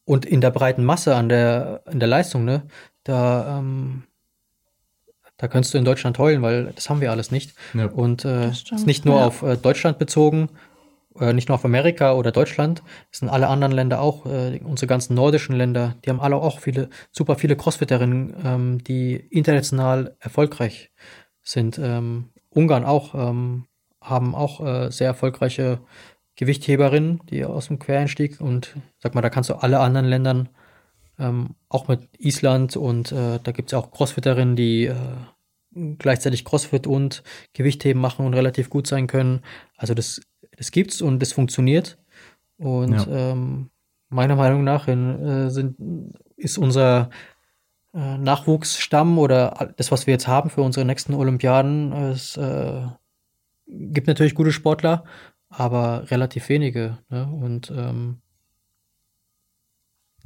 und in der breiten Masse an der, in der Leistung, ne, da, ähm, da kannst du in Deutschland heulen, weil das haben wir alles nicht. Ja. Und äh, ist nicht nur ja. auf äh, Deutschland bezogen, äh, nicht nur auf Amerika oder Deutschland, es sind alle anderen Länder auch, äh, unsere ganzen nordischen Länder, die haben alle auch viele, super viele Crossfitterinnen, ähm, die international erfolgreich sind. Ähm, Ungarn auch, ähm, haben auch äh, sehr erfolgreiche Gewichtheberinnen, die aus dem Quereinstieg und sag mal, da kannst du alle anderen Ländern ähm, auch mit Island und äh, da gibt es auch Crossfitterinnen, die äh, gleichzeitig Crossfit und Gewichtheben machen und relativ gut sein können. Also das, das gibt's und das funktioniert. Und ja. ähm, meiner Meinung nach in, äh, sind, ist unser äh, Nachwuchsstamm oder das, was wir jetzt haben für unsere nächsten Olympiaden, es äh, gibt natürlich gute Sportler, aber relativ wenige. Ne? Und ähm,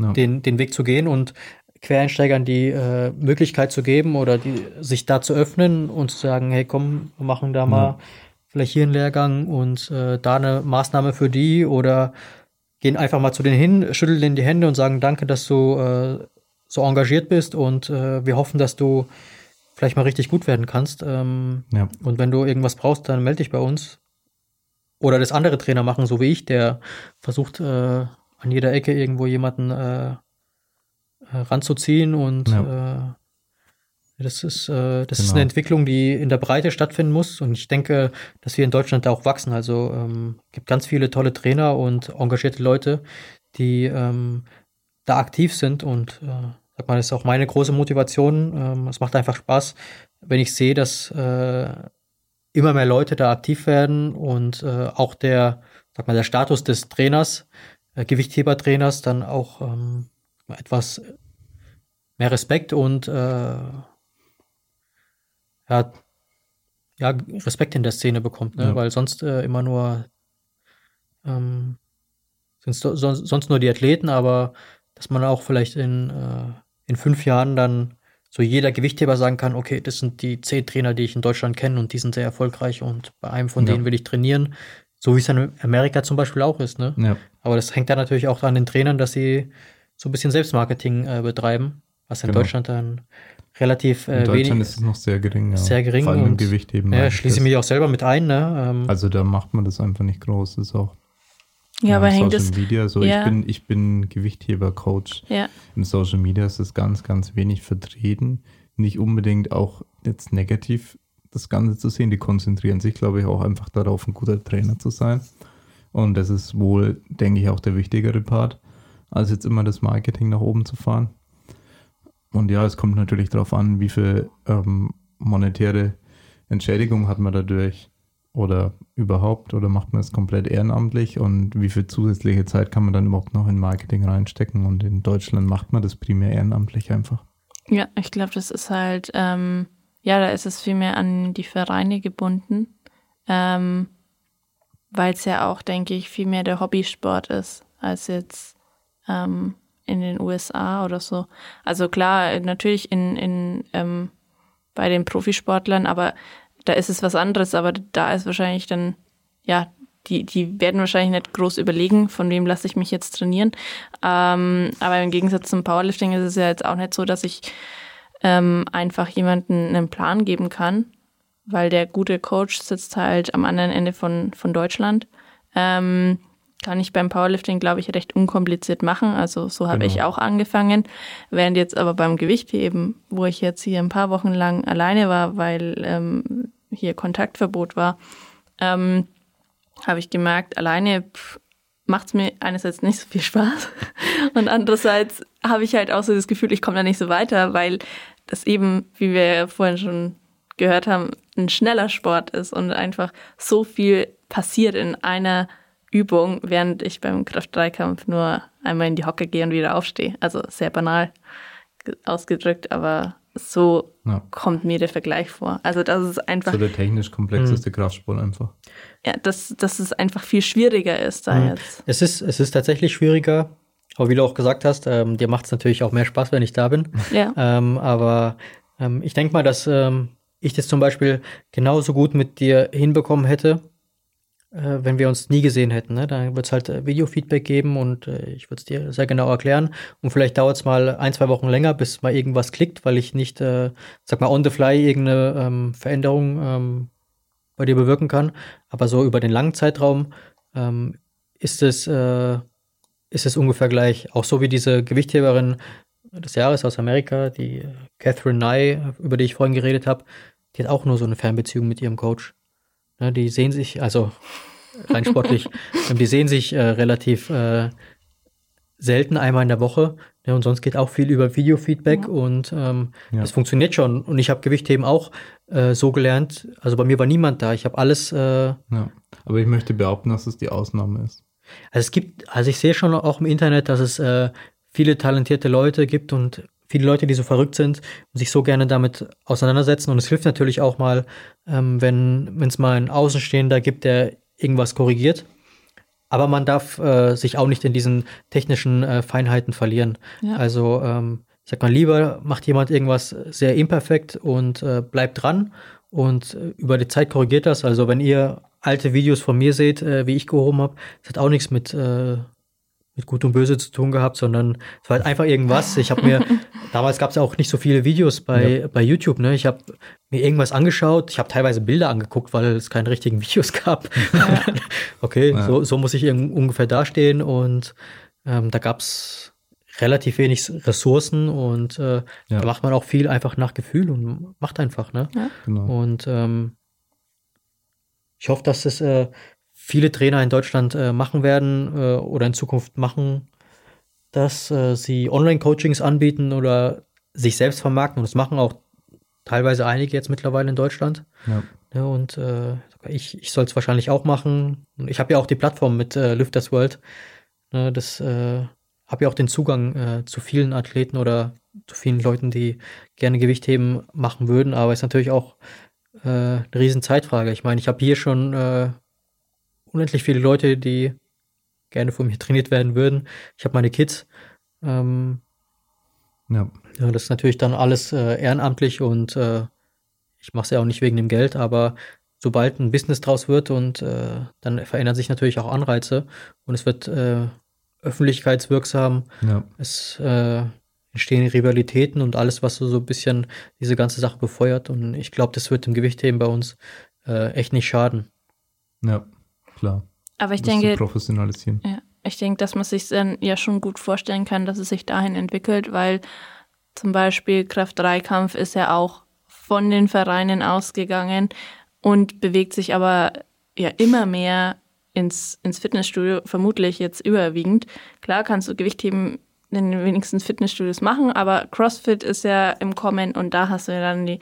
ja. den, den Weg zu gehen und Quereinsteigern die äh, Möglichkeit zu geben oder die, sich da zu öffnen und zu sagen, hey komm, wir machen da mal vielleicht hier einen Lehrgang und äh, da eine Maßnahme für die oder gehen einfach mal zu denen hin, schütteln denen die Hände und sagen, danke, dass du äh, so engagiert bist und äh, wir hoffen, dass du vielleicht mal richtig gut werden kannst. Ähm, Ja. Und wenn du irgendwas brauchst, dann melde dich bei uns. Oder das andere Trainer machen, so wie ich, der versucht, äh, an jeder Ecke irgendwo jemanden äh, äh, ranzuziehen und äh, das ist, äh, das ist Genau. eine Entwicklung, die in der Breite stattfinden muss. Und ich denke, dass wir in Deutschland da auch wachsen. Also ähm, gibt ganz viele tolle Trainer und engagierte Leute, die ähm, da aktiv sind. Und äh, sag mal, das ist auch meine große Motivation. Ähm, es macht einfach Spaß, wenn ich sehe, dass äh, immer mehr Leute da aktiv werden und äh, auch der, sag mal, der Status des Trainers, äh, Gewichthebertrainers, dann auch ähm, etwas mehr Respekt und äh, ja, ja, Respekt in der Szene bekommt, ne? Ja. weil sonst äh, immer nur ähm, sind sonst, sonst nur die Athleten, aber dass man auch vielleicht in, äh, in fünf Jahren dann so jeder Gewichtheber sagen kann, okay, das sind die zehn Trainer, die ich in Deutschland kenne und die sind sehr erfolgreich und bei einem von Ja. denen will ich trainieren, so wie es in Amerika zum Beispiel auch ist, ne? Ja, Aber das hängt dann natürlich auch an den Trainern, dass sie so ein bisschen Selbstmarketing äh, betreiben, was in Genau. Deutschland dann relativ in äh, Deutschland wenig ist es noch sehr gering. Ja. sehr gering Vor allem im und- Gewichtheben. Ja, schließe das- mich auch selber mit ein, ne? Ähm, Also da macht man das einfach nicht groß. Das ist auch Ja, aber hängt Social es. Media. So, ja. ich bin, ich bin Gewichtheber-Coach. Ja, Im Social Media ist das ganz, ganz wenig vertreten. Nicht unbedingt auch jetzt negativ das Ganze zu sehen. Die konzentrieren sich, glaube ich, auch einfach darauf, ein guter Trainer zu sein. Und das ist wohl, denke ich, auch der wichtigere Part, als jetzt immer das Marketing nach oben zu fahren. Und ja, es kommt natürlich darauf an, wie viel ähm, monetäre Entschädigung hat man dadurch oder überhaupt oder macht man es komplett ehrenamtlich und wie viel zusätzliche Zeit kann man dann überhaupt noch in Marketing reinstecken und in Deutschland macht man das primär ehrenamtlich einfach. ja, ich glaube, das ist halt, ähm, ja, da ist es viel mehr an die Vereine gebunden, ähm, weil es ja auch, denke ich, viel mehr der Hobbysport ist, als jetzt ähm, in den USA oder so. Also klar, natürlich in, in ähm, bei den Profisportlern, aber da ist es was anderes, aber da ist wahrscheinlich dann, ja, die, die werden wahrscheinlich nicht groß überlegen, von wem lasse ich mich jetzt trainieren. Ähm, aber im Gegensatz zum Powerlifting ist es ja jetzt auch nicht so, dass ich ähm, einfach jemanden einen Plan geben kann, weil der gute Coach sitzt halt am anderen Ende von, von Deutschland. Ähm, kann ich beim Powerlifting, glaube ich, recht unkompliziert machen. Also so habe Genau. ich auch angefangen. Während jetzt aber beim Gewichtheben, wo ich jetzt hier ein paar Wochen lang alleine war, weil ähm, hier Kontaktverbot war, ähm, habe ich gemerkt, alleine macht es mir einerseits nicht so viel Spaß und andererseits habe ich halt auch so das Gefühl, ich komme da nicht so weiter, weil das eben, wie wir ja vorhin schon gehört haben, ein schneller Sport ist und einfach so viel passiert in einer Übung, während ich beim Kraft-3-Kampf nur einmal in die Hocke gehe und wieder aufstehe. Also sehr banal ge- ausgedrückt, aber so Ja. kommt mir der Vergleich vor. Also das ist einfach So der technisch komplexeste Mhm. Kraftsport einfach. ja, dass, dass es einfach viel schwieriger ist da Mhm. jetzt. Es ist, es ist tatsächlich schwieriger, aber wie du auch gesagt hast, ähm, dir macht es natürlich auch mehr Spaß, wenn ich da bin. Ja. Ähm, aber ähm, ich denke mal, dass ähm, ich das zum Beispiel genauso gut mit dir hinbekommen hätte, äh, wenn wir uns nie gesehen hätten. Ne? Dann wird es halt äh, Videofeedback geben und äh, ich würde es dir sehr genau erklären. Und vielleicht dauert es mal ein, zwei Wochen länger, bis mal irgendwas klickt, weil ich nicht, äh, sag mal, on the fly irgendeine ähm, Veränderung ähm, bei dir bewirken kann. Aber so über den langen Zeitraum ähm, ist es, äh, ist es ungefähr gleich. Auch so wie diese Gewichtheberin des Jahres aus Amerika, die Catherine Nye, über die ich vorhin geredet habe, die hat auch nur so eine Fernbeziehung mit ihrem Coach. Ne, die sehen sich, also rein sportlich, ähm, die sehen sich äh, relativ äh, selten einmal in der Woche. Ne, und sonst geht auch viel über Videofeedback und ähm, Ja. das funktioniert schon. Und ich habe Gewichtheben auch äh, so gelernt. Also bei mir war niemand da. Ich habe alles äh, Ja. Aber ich möchte behaupten, dass es die Ausnahme ist. also es gibt, also ich sehe schon auch im Internet, dass es äh, viele talentierte Leute gibt und viele Leute, die so verrückt sind und sich so gerne damit auseinandersetzen. Und es hilft natürlich auch mal, ähm, wenn es mal einen Außenstehender gibt, der irgendwas korrigiert. Aber man darf äh, sich auch nicht in diesen technischen äh, Feinheiten verlieren. Ja. Also ähm, ich sag mal, lieber macht jemand irgendwas sehr imperfekt und äh, bleibt dran und äh, über die Zeit korrigiert das. Also wenn ihr alte Videos von mir seht, äh, wie ich gehoben habe, das hat auch nichts mit, äh, mit Gut und Böse zu tun gehabt, sondern es war halt einfach irgendwas. Ich habe mir damals gab es auch nicht so viele Videos bei, ja. bei YouTube. Ne? Ich habe mir irgendwas angeschaut. Ich habe teilweise Bilder angeguckt, weil es keine richtigen Videos gab. Ja. okay, ja. so, so muss ich ungefähr dastehen. Und ähm, da gab es relativ wenig Ressourcen und äh, da macht man auch viel einfach nach Gefühl und macht einfach. Ne? Genau. Und ähm, ich hoffe, dass es äh, viele Trainer in Deutschland äh, machen werden äh, oder in Zukunft machen dass äh, sie Online-Coachings anbieten oder sich selbst vermarkten. Und das machen auch teilweise einige jetzt mittlerweile in Deutschland. Ja. ja und äh, ich, ich soll es wahrscheinlich auch machen. Ich habe ja auch die Plattform mit äh, Lifters World. Ne, das äh, habe ja auch den Zugang äh, zu vielen Athleten oder zu vielen Leuten, die gerne Gewichtheben machen würden. Aber es ist natürlich auch äh, eine riesen Zeitfrage. Ich meine, ich habe hier schon äh, unendlich viele Leute, die gerne von mir trainiert werden würden. Ich habe meine Kids. Ähm, ja. ja. Das ist natürlich dann alles äh, ehrenamtlich und äh, ich mache es ja auch nicht wegen dem Geld, aber sobald ein Business draus wird und äh, dann verändern sich natürlich auch Anreize und es wird äh, öffentlichkeitswirksam. Ja. Es äh, entstehen Rivalitäten und alles, was so, so ein bisschen diese ganze Sache befeuert. Und ich glaube, das wird dem Gewichtheben bei uns äh, echt nicht schaden. Ja, klar. Aber ich denke, professionalisieren. Ja, ich denke, dass man sich dann ja schon gut vorstellen kann, dass es sich dahin entwickelt, weil zum Beispiel Kraft-3-Kampf ist ja auch von den Vereinen ausgegangen und bewegt sich aber ja immer mehr ins, ins Fitnessstudio, vermutlich jetzt überwiegend. Klar kannst du Gewichtheben in den wenigsten Fitnessstudios machen, aber CrossFit ist ja im Kommen und da hast du ja dann die,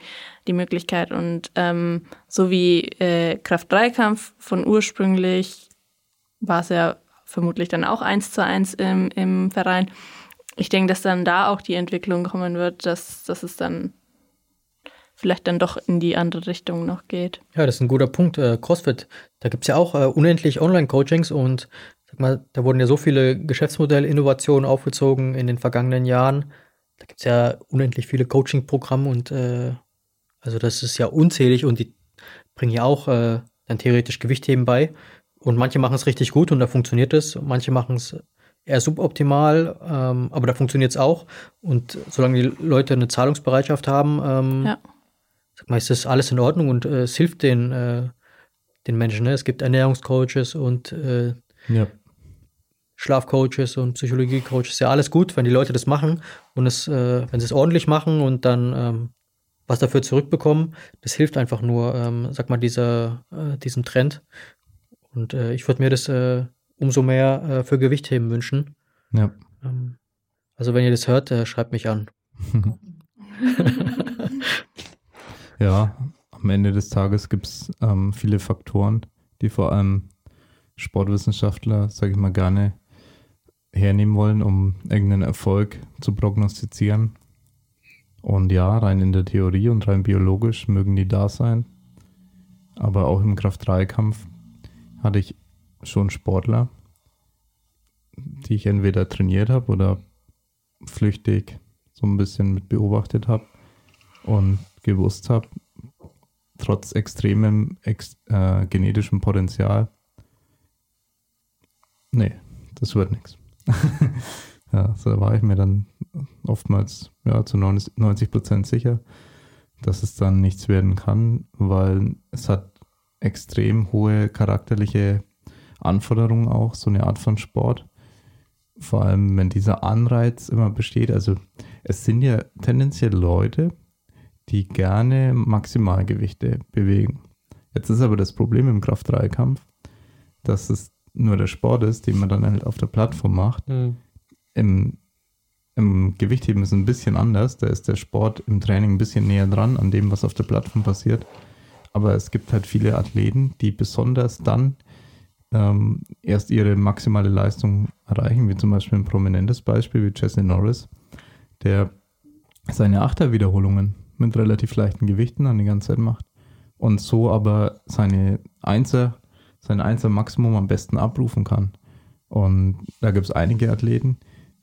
die Möglichkeit. Und ähm, so wie äh, Kraft-3-Kampf von ursprünglich war es ja vermutlich dann auch eins zu eins im, im Verein. Ich denke, dass dann da auch die Entwicklung kommen wird, dass, dass es dann vielleicht dann doch in die andere Richtung noch geht. Ja, das ist ein guter Punkt. Äh, CrossFit, da gibt es ja auch äh, unendlich Online-Coachings und sag mal, da wurden ja so viele Geschäftsmodellinnovationen aufgezogen in den vergangenen Jahren. Da gibt es ja unendlich viele Coaching-Programme und äh, also das ist ja unzählig und die bringen ja auch äh, dann theoretisch Gewichtheben bei. Und manche machen es richtig gut und da funktioniert es. Manche machen es eher suboptimal, ähm, aber da funktioniert es auch. Und solange die Leute eine Zahlungsbereitschaft haben, ähm, ja. sag mal, ist das alles in Ordnung und äh, es hilft den, äh, den Menschen. Ne? Es gibt Ernährungscoaches und äh, ja. Schlafcoaches und Psychologiecoaches. Ja, alles gut, wenn die Leute das machen und es, äh, wenn sie es ordentlich machen und dann ähm, was dafür zurückbekommen, das hilft einfach nur, ähm, sag mal, dieser, äh, diesem Trend. Und äh, ich würde mir das äh, umso mehr äh, für Gewichtheben wünschen. Ja. Ähm, also wenn ihr das hört, äh, schreibt mich an. ja, am Ende des Tages gibt es ähm, viele Faktoren, die vor allem Sportwissenschaftler, sage ich mal, gerne hernehmen wollen, um irgendeinen Erfolg zu prognostizieren. Und ja, rein in der Theorie und rein biologisch mögen die da sein. Aber auch im Kraft-3-Kampf hatte ich schon Sportler, die ich entweder trainiert habe oder flüchtig so ein bisschen mit beobachtet habe und gewusst habe, trotz extremem ex, äh, genetischem Potenzial, nee, das wird nichts. ja, so war ich mir dann oftmals ja, zu 90 Prozent sicher, dass es dann nichts werden kann, weil es hat extrem hohe charakterliche Anforderungen auch, so eine Art von Sport. Vor allem, wenn dieser Anreiz immer besteht. Also es sind ja tendenziell Leute, die gerne Maximalgewichte bewegen. Jetzt ist aber das Problem im Kraft-3-Kampf, dass es nur der Sport ist, den man dann halt auf der Plattform macht. Mhm. Im, Im Gewichtheben ist es ein bisschen anders. Da ist der Sport im Training ein bisschen näher dran an dem, was auf der Plattform passiert. Aber es gibt halt viele Athleten, die besonders dann ähm, erst ihre maximale Leistung erreichen, wie zum Beispiel ein prominentes Beispiel wie Jesse Norris, der seine Achterwiederholungen mit relativ leichten Gewichten an die ganze Zeit macht und so aber seine Einser, sein Einser Maximum am besten abrufen kann. Und da gibt es einige Athleten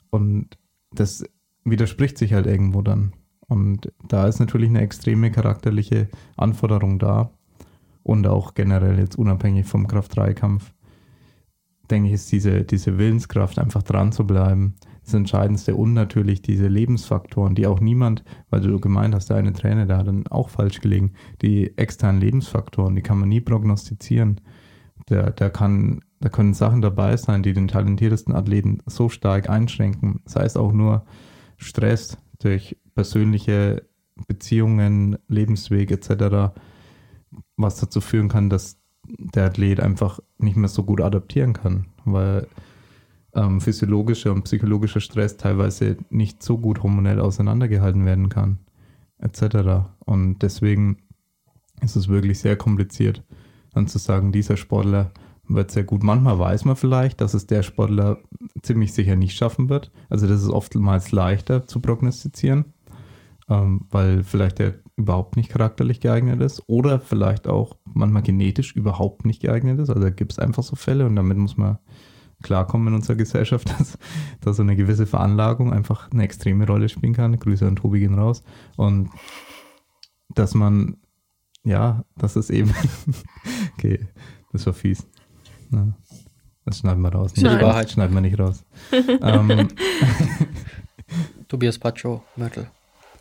und das widerspricht sich halt irgendwo dann. Und da ist natürlich eine extreme charakterliche Anforderung da und auch generell jetzt unabhängig vom Kraft-3-Kampf, denke ich, ist diese, diese Willenskraft, einfach dran zu bleiben, das Entscheidendste und natürlich diese Lebensfaktoren, die auch niemand, weil du gemeint hast, der eine Trainer, der hat dann auch falsch gelegen, die externen Lebensfaktoren, die kann man nie prognostizieren. Der, der kann, da können Sachen dabei sein, die den talentiertesten Athleten so stark einschränken. Sei es auch nur Stress durch persönliche Beziehungen, Lebensweg etc., was dazu führen kann, dass der Athlet einfach nicht mehr so gut adaptieren kann, weil ähm, physiologischer und psychologischer Stress teilweise nicht so gut hormonell auseinandergehalten werden kann, etc. Und deswegen ist es wirklich sehr kompliziert, dann zu sagen, dieser Sportler wird sehr gut. Manchmal weiß man vielleicht, dass es der Sportler ziemlich sicher nicht schaffen wird. Also das ist oftmals leichter zu prognostizieren, ähm, weil vielleicht der überhaupt nicht charakterlich geeignet ist oder vielleicht auch manchmal genetisch überhaupt nicht geeignet ist. Also da gibt es einfach so Fälle und damit muss man klarkommen in unserer Gesellschaft, dass, dass so eine gewisse Veranlagung einfach eine extreme Rolle spielen kann. Grüße an Tobi gehen raus. Und dass man, ja, das ist eben, okay, das war fies. Ja, das schneiden wir raus. Die Wahrheit schneiden wir nicht raus. ähm, Tobias Pacho, Mörtel.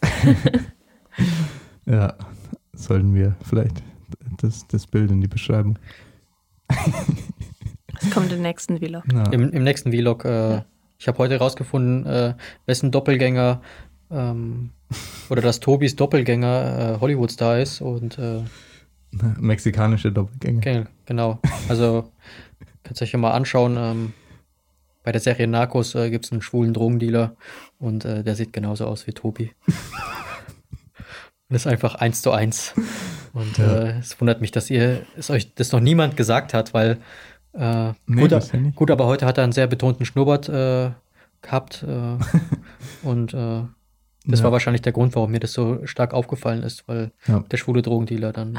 ja, sollten wir vielleicht das, das Bild in die Beschreibung. Das kommt im nächsten Vlog. Ja. Im, Im, nächsten Vlog. Äh, ja. Ich habe heute herausgefunden, äh, wessen Doppelgänger ähm, oder dass Tobis Doppelgänger äh, Hollywood-Star ist und äh, mexikanische Doppelgänger. Okay, genau. Also kannst du euch ja mal anschauen. Ähm, bei der Serie Narcos äh, gibt es einen schwulen Drogendealer und äh, der sieht genauso aus wie Tobi. das ist einfach eins zu eins. Und ja. äh, es wundert mich, dass ihr es euch das noch niemand gesagt hat, weil äh, nee, gut, gut, aber heute hat er einen sehr betonten Schnurrbart äh, gehabt äh, und äh, das ja. war wahrscheinlich der Grund, warum mir das so stark aufgefallen ist, weil ja. der schwule Drogendealer dann,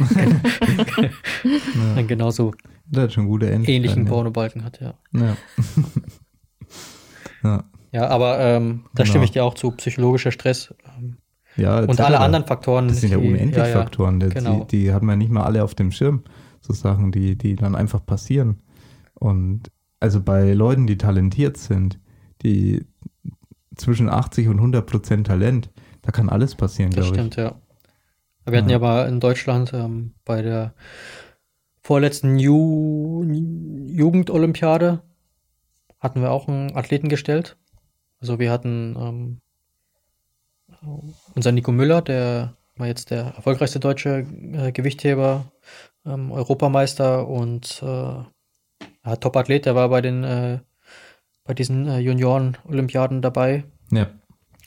äh, dann genauso der hat schon gute ähnlichen Pornobalken hat, ja. Ja, ja. ja aber ähm, da genau. stimme ich dir auch zu, psychologischer Stress. Ähm, ja, und alle anderen Faktoren. Das sind ja unendlich ja, Faktoren, die, genau. die, die hat man nicht mal alle auf dem Schirm so Sachen, die, die dann einfach passieren. Und also bei Leuten, die talentiert sind, die zwischen 80 und 100 Prozent Talent, da kann alles passieren, glaube ich. Das stimmt, ja. Wir hatten ja, mal in Deutschland ähm, bei der vorletzten Ju Jugendolympiade hatten wir auch einen Athleten gestellt. Also wir hatten ähm, unser Nico Müller, der war jetzt der erfolgreichste deutsche äh, Gewichtheber ähm, Europameister und äh, Top-Athlet, der war bei den äh, bei diesen äh, Junioren-Olympiaden dabei. Ja.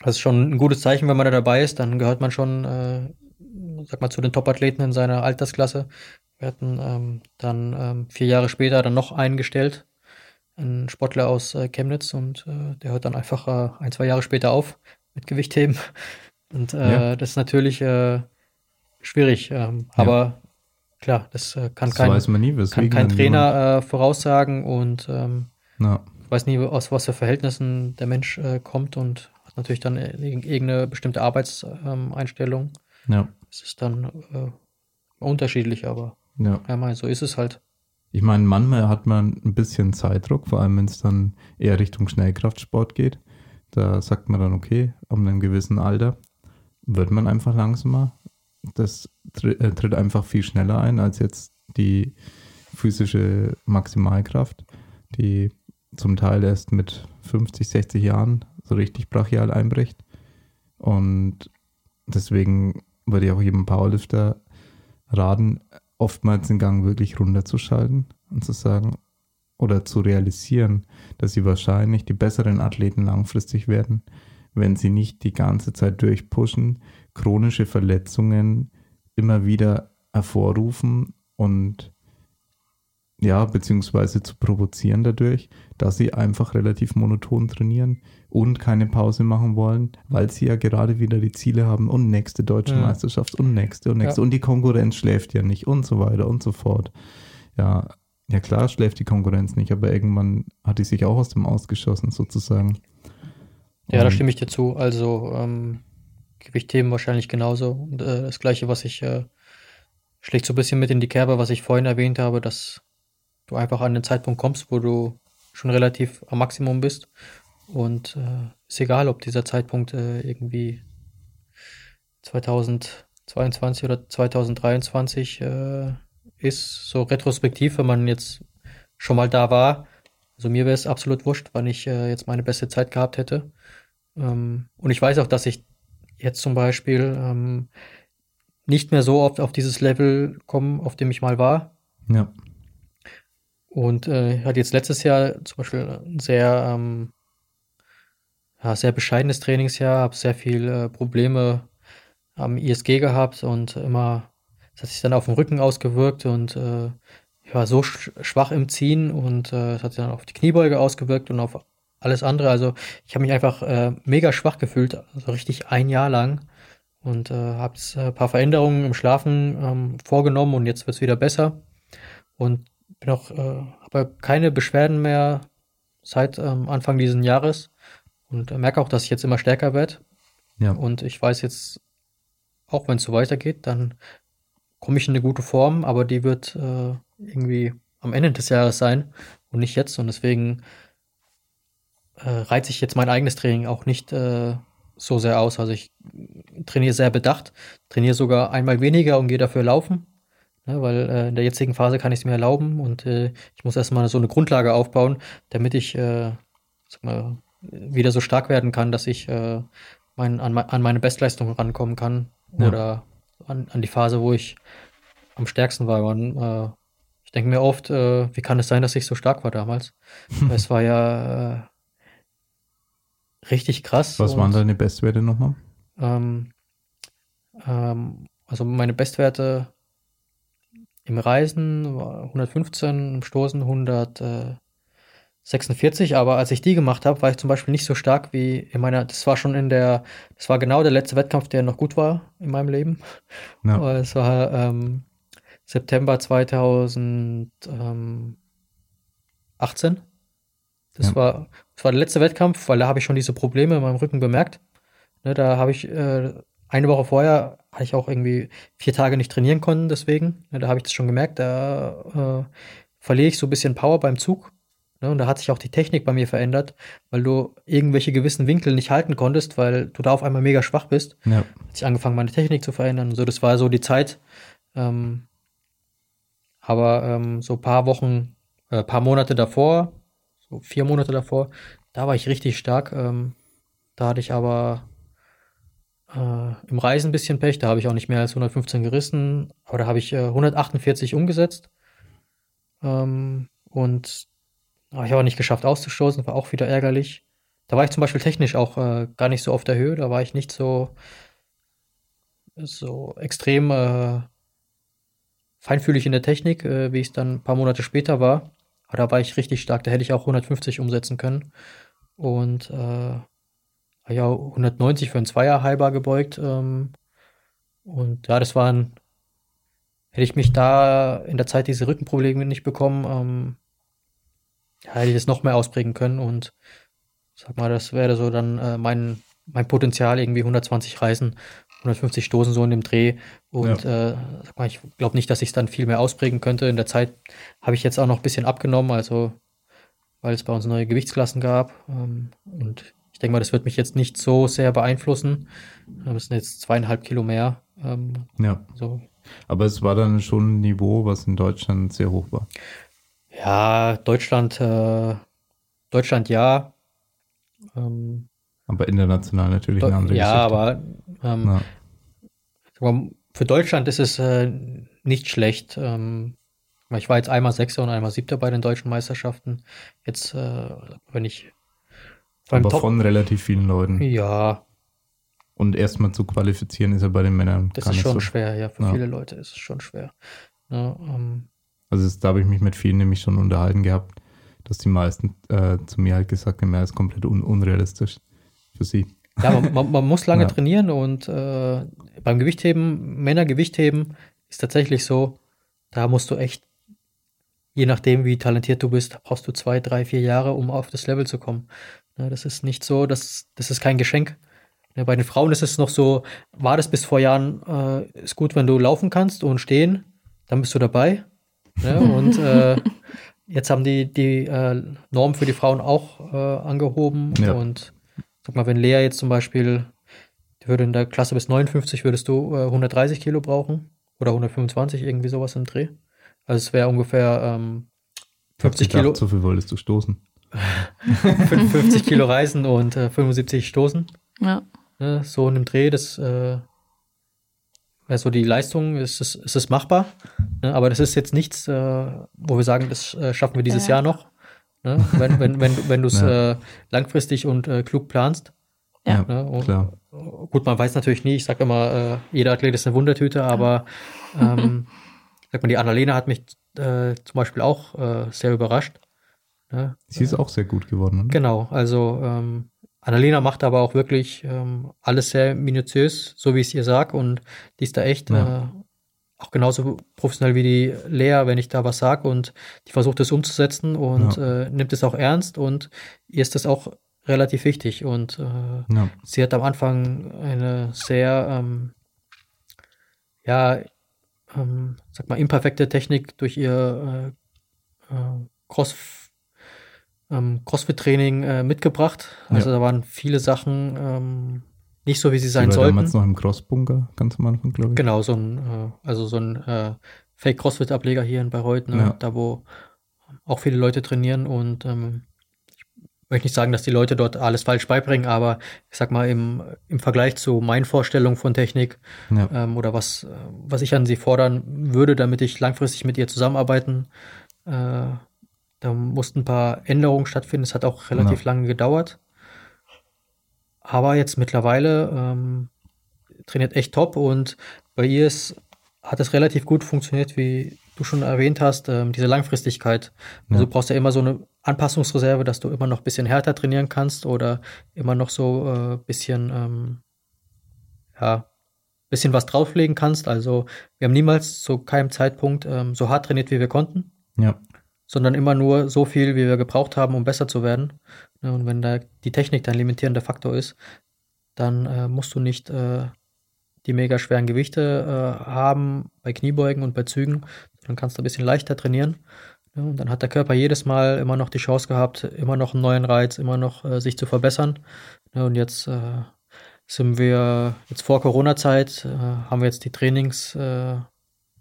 Das ist schon ein gutes Zeichen, wenn man da dabei ist, dann gehört man schon, äh, sag mal, zu den Top-Athleten in seiner Altersklasse. Wir hatten ähm, dann ähm, vier Jahre später dann noch eingestellt, einen Sportler aus äh, Chemnitz und äh, der hört dann einfach äh, ein, zwei Jahre später auf mit Gewichtheben. Und äh, ja. das ist natürlich äh, schwierig. Ähm, ja. Aber Klar, das äh, kann, das kein, nie, kann kein Trainer voraussagen und ähm, ja. weiß nie, aus was für Verhältnissen der Mensch kommt und hat natürlich dann irgendeine bestimmte Arbeitseinstellung. Ähm, ja. Es ist dann unterschiedlich, aber ja. ja, mal, so ist es halt. Ich meine, manchmal hat man ein bisschen Zeitdruck, vor allem wenn es dann eher Richtung Schnellkraftsport geht. Da sagt man dann, okay, ab einem gewissen Alter wird man einfach langsamer das äh, tritt einfach viel schneller ein als jetzt die physische Maximalkraft, die zum Teil erst mit 50, 60 Jahren so richtig brachial einbricht. Und deswegen würde ich auch jedem Powerlifter raten, oftmals den Gang wirklich runterzuschalten und zu sagen oder zu realisieren, dass sie wahrscheinlich die besseren Athleten langfristig werden, wenn sie nicht die ganze Zeit durchpushen, chronische Verletzungen immer wieder hervorrufen und ja, beziehungsweise zu provozieren dadurch, dass sie einfach relativ monoton trainieren und keine Pause machen wollen, weil sie ja gerade wieder die Ziele haben und nächste deutsche ja. Meisterschaft und nächste und nächste ja. und die Konkurrenz schläft ja nicht und so weiter und so fort. Ja, ja klar schläft die Konkurrenz nicht, aber irgendwann hat die sich auch aus dem Ausgeschossen sozusagen. Ja, da stimme ich dir zu. Also ähm, Gewichtheben wahrscheinlich genauso. Und, äh, das gleiche, was ich, äh, schlägt so ein bisschen mit in die Kerbe, was ich vorhin erwähnt habe, dass du einfach an den Zeitpunkt kommst, wo du schon relativ am Maximum bist. Und äh, ist egal, ob dieser Zeitpunkt äh, irgendwie 2022 oder 2023 äh, ist, so retrospektiv, wenn man jetzt schon mal da war. Also mir wäre es absolut wurscht, wann ich äh, jetzt meine beste Zeit gehabt hätte. Ähm, und ich weiß auch, dass ich jetzt zum Beispiel ähm, nicht mehr so oft auf dieses Level komme, auf dem ich mal war. Ja. Und äh, hatte jetzt letztes Jahr zum Beispiel ein sehr, ähm, ja, sehr bescheidenes Trainingsjahr, habe sehr viele äh, Probleme am ISG gehabt und immer, es hat sich dann auf dem Rücken ausgewirkt und äh, ich war so schwach im Ziehen und äh, hat sich dann auf die Kniebeuge ausgewirkt und auf alles andere. Also ich habe mich einfach äh, mega schwach gefühlt, also richtig ein Jahr lang und äh, habe ein äh, paar Veränderungen im Schlafen ähm, vorgenommen und jetzt wird es wieder besser und bin auch äh, habe keine Beschwerden mehr seit ähm, Anfang dieses Jahres und merke auch, dass ich jetzt immer stärker werde. Ja. Und ich weiß jetzt, auch wenn es so weitergeht, dann komme ich in eine gute Form, aber die wird äh, irgendwie am Ende des Jahres sein und nicht jetzt. Und deswegen äh, reizt sich jetzt mein eigenes Training auch nicht äh, so sehr aus. Also ich trainiere sehr bedacht, trainiere sogar einmal weniger und gehe dafür laufen. Ne, weil äh, in der jetzigen Phase kann ich es mir erlauben und äh, ich muss erstmal so eine Grundlage aufbauen, damit ich äh, sag mal, wieder so stark werden kann, dass ich äh, mein, an, an, meine Bestleistung rankommen kann. Ja. Oder an, an, die Phase, wo ich am stärksten war. Und, äh, ich denke mir oft, äh, wie kann es sein, dass ich so stark war damals? es war ja richtig krass. Was waren deine Bestwerte nochmal? Ähm, ähm, also meine Bestwerte im Reisen war 115, im Stoßen 146, aber als ich die gemacht habe, war ich zum Beispiel nicht so stark wie in meiner, das war schon in der, das war genau der letzte Wettkampf, der noch gut war in meinem Leben. Ja. Es war ähm, September 2018. Das ja. war, das war der letzte Wettkampf, weil da habe ich schon diese Probleme in meinem Rücken bemerkt. Ne, da habe ich äh, eine Woche vorher hatte ich auch irgendwie vier Tage nicht trainieren können, deswegen. Ne, da habe ich das schon gemerkt. Da äh, verliere ich so ein bisschen Power beim Zug. Ne, und da hat sich auch die Technik bei mir verändert, weil du irgendwelche gewissen Winkel nicht halten konntest, weil du da auf einmal mega schwach bist. Ja. Hat sich angefangen, meine Technik zu verändern. Und so, das war so die Zeit. Ähm, aber ähm, so ein paar Wochen, äh, paar Monate davor, so vier Monate davor, da war ich richtig stark. Ähm, da hatte ich aber äh, im Reisen ein bisschen Pech, da habe ich auch nicht mehr als 115 gerissen, aber da habe ich äh, 148 umgesetzt. Ähm, und habe ich aber nicht geschafft auszustoßen, war auch wieder ärgerlich. Da war ich zum Beispiel technisch auch äh, gar nicht so auf der Höhe, da war ich nicht so, so extrem äh, feinfühlig in der Technik, äh, wie es dann ein paar Monate später war. Aber da war ich richtig stark, da hätte ich auch 150 umsetzen können. Und äh, ja 190 für einen Zweier halber gebeugt. Ähm, und ja, das waren, hätte ich mich da in der Zeit diese Rückenprobleme nicht bekommen, ähm, ja, hätte ich das noch mehr ausprägen können und sag mal, das wäre so dann äh, mein, mein Potenzial, irgendwie 120 Reisen, 150 Stoßen so in dem Dreh. Und ja. äh, sag mal, ich glaube nicht, dass ich es dann viel mehr ausprägen könnte. In der Zeit habe ich jetzt auch noch ein bisschen abgenommen, also weil es bei uns neue Gewichtsklassen gab. Ähm, und ich denke mal, das wird mich jetzt nicht so sehr beeinflussen. Das sind jetzt zweieinhalb Kilo mehr. Ähm, ja. So. Aber es war dann schon ein Niveau, was in Deutschland sehr hoch war. Ja, Deutschland, äh, Deutschland ja. Ähm, aber international natürlich eine andere ja, Geschichte. Aber, ähm, ja. für Deutschland ist es äh, nicht schlecht. Ähm, ich war jetzt einmal Sechster und einmal Siebter bei den deutschen Meisterschaften. Jetzt, äh, wenn ich aber Top von relativ vielen Leuten. Ja. Und erstmal zu qualifizieren ist ja bei den Männern. Das ist schon so. schwer, ja. Für ja. viele Leute ist es schon schwer. Ja, ähm. Also das, da habe ich mich mit vielen nämlich schon unterhalten gehabt, dass die meisten äh, zu mir halt gesagt haben, ja, ist komplett un unrealistisch für sie. Ja, man, man, muss lange ja. trainieren und äh, beim Gewichtheben, Männergewichtheben ist tatsächlich so, da musst du echt, je nachdem wie talentiert du bist, brauchst du zwei, drei, vier Jahre, um auf das Level zu kommen. Ne, das ist nicht so, das, das ist kein Geschenk. Ne, bei den Frauen ist es noch so, war das bis vor Jahren, äh, ist gut, wenn du laufen kannst und stehen, dann bist du dabei. Ne? Und äh, jetzt haben die die äh, Norm für die Frauen auch äh, angehoben. Ja. Und sag mal, wenn Lea jetzt zum Beispiel, die würde in der Klasse bis 59, würdest du äh, 130 Kilo brauchen oder 125, irgendwie sowas im Dreh. Also es wäre ungefähr ähm, Ich hab 50 gedacht, Kilo, So viel wolltest du stoßen. 50 Kilo Reisen und äh, 75 Stoßen. Ja. Ne? So in einem Dreh, das so die Leistung, ist es, ist es machbar. Ne? Aber das ist jetzt nichts, äh, wo wir sagen, das äh, schaffen wir dieses Ja. Jahr noch. Ne? Wenn, wenn, wenn, wenn du es Ja. äh, langfristig und äh, klug planst. Ja. Ne? Und, klar. Gut, man weiß natürlich nie, ich sage immer, äh, jeder Athlet ist eine Wundertüte, aber ähm, sag mal, die Annalena hat mich äh, zum Beispiel auch äh, sehr überrascht. Ne? Sie ist auch sehr gut geworden, oder? Genau, also ähm, Annalena macht aber auch wirklich ähm, alles sehr minutiös, so wie ich es ihr sag und die ist da echt Ja. äh, auch genauso professionell wie die Lea, wenn ich da was sag und die versucht es umzusetzen und äh, nimmt es auch ernst und ihr ist das auch relativ wichtig und äh, Ja. sie hat am Anfang eine sehr, ähm, ja, ähm, sag mal, imperfekte Technik durch ihr äh, äh, Cross, ähm, Crossfit-Training äh, mitgebracht. Also da waren viele Sachen ähm, nicht so, wie sie sein Sie war sollten. damals noch im Crossbunker, ganz am Anfang, glaube ich. Genau, so ein, äh, also so ein äh, Fake-Crossfit-Ableger hier in Bayreuth, ne? Ja. da wo auch viele Leute trainieren und ähm, ich möchte nicht sagen, dass die Leute dort alles falsch beibringen, aber ich sag mal, im, im Vergleich zu meinen Vorstellungen von Technik Ja. ähm, oder was, äh, was ich an sie fordern würde, damit ich langfristig mit ihr zusammenarbeiten, äh, da mussten ein paar Änderungen stattfinden. Es hat auch relativ lange gedauert. Aber jetzt mittlerweile ähm, trainiert echt top und bei ihr ist, hat es relativ gut funktioniert, wie du schon erwähnt hast, ähm, diese Langfristigkeit. Also Ja. du brauchst ja immer so eine Anpassungsreserve, dass du immer noch ein bisschen härter trainieren kannst oder immer noch so ein äh, bisschen, ähm, ja, bisschen was drauflegen kannst. Also wir haben niemals zu keinem Zeitpunkt ähm, so hart trainiert, wie wir konnten Ja. Sondern immer nur so viel, wie wir gebraucht haben, um besser zu werden. Ne, Und wenn da die Technik dein limitierender Faktor ist, dann äh, musst du nicht äh, die mega schweren Gewichte äh, haben bei Kniebeugen und bei Zügen, dann kannst du ein bisschen leichter trainieren. Ja, und dann hat der Körper jedes Mal immer noch die Chance gehabt, immer noch einen neuen Reiz, immer noch äh, sich zu verbessern. Ja, und jetzt äh, sind wir, jetzt vor Corona-Zeit, äh, haben wir jetzt die Trainings,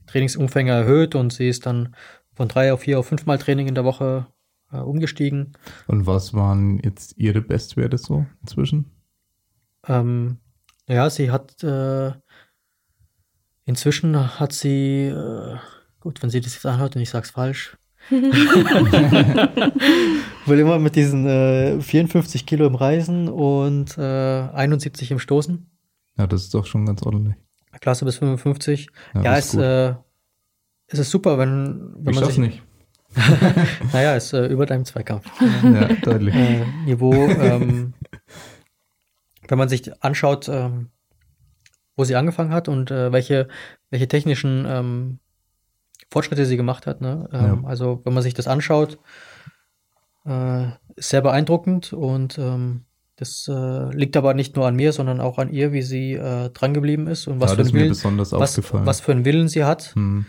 Trainingsumfänge erhöht und sie ist dann von drei auf vier auf fünfmal Training in der Woche äh, umgestiegen. Und was waren jetzt Ihre Bestwerte so inzwischen? Ähm, ja, sie hat äh, inzwischen hat sie, äh, gut, wenn sie das jetzt anhört und ich sag's falsch, will immer mit diesen äh, 54 Kilo im Reisen und äh, 71 im Stoßen. Ja, das ist doch schon ganz ordentlich. Klasse bis 55. Ja, Ja, ist äh, es ist super, wenn, wenn ich man sich. nicht. Naja, ist äh, über deinem Zweikampf. Ja, deutlich. äh, Niveau, ähm, wenn man sich anschaut, ähm, wo sie angefangen hat und äh, welche, welche technischen ähm, Fortschritte sie gemacht hat. Ne? Ähm, Ja. Also wenn man sich das anschaut, äh, ist sehr beeindruckend und ähm, das äh, liegt aber nicht nur an mir, sondern auch an ihr, wie sie äh, dran geblieben ist und was, für mir Willen, besonders was, was für einen Willen sie hat. Hm.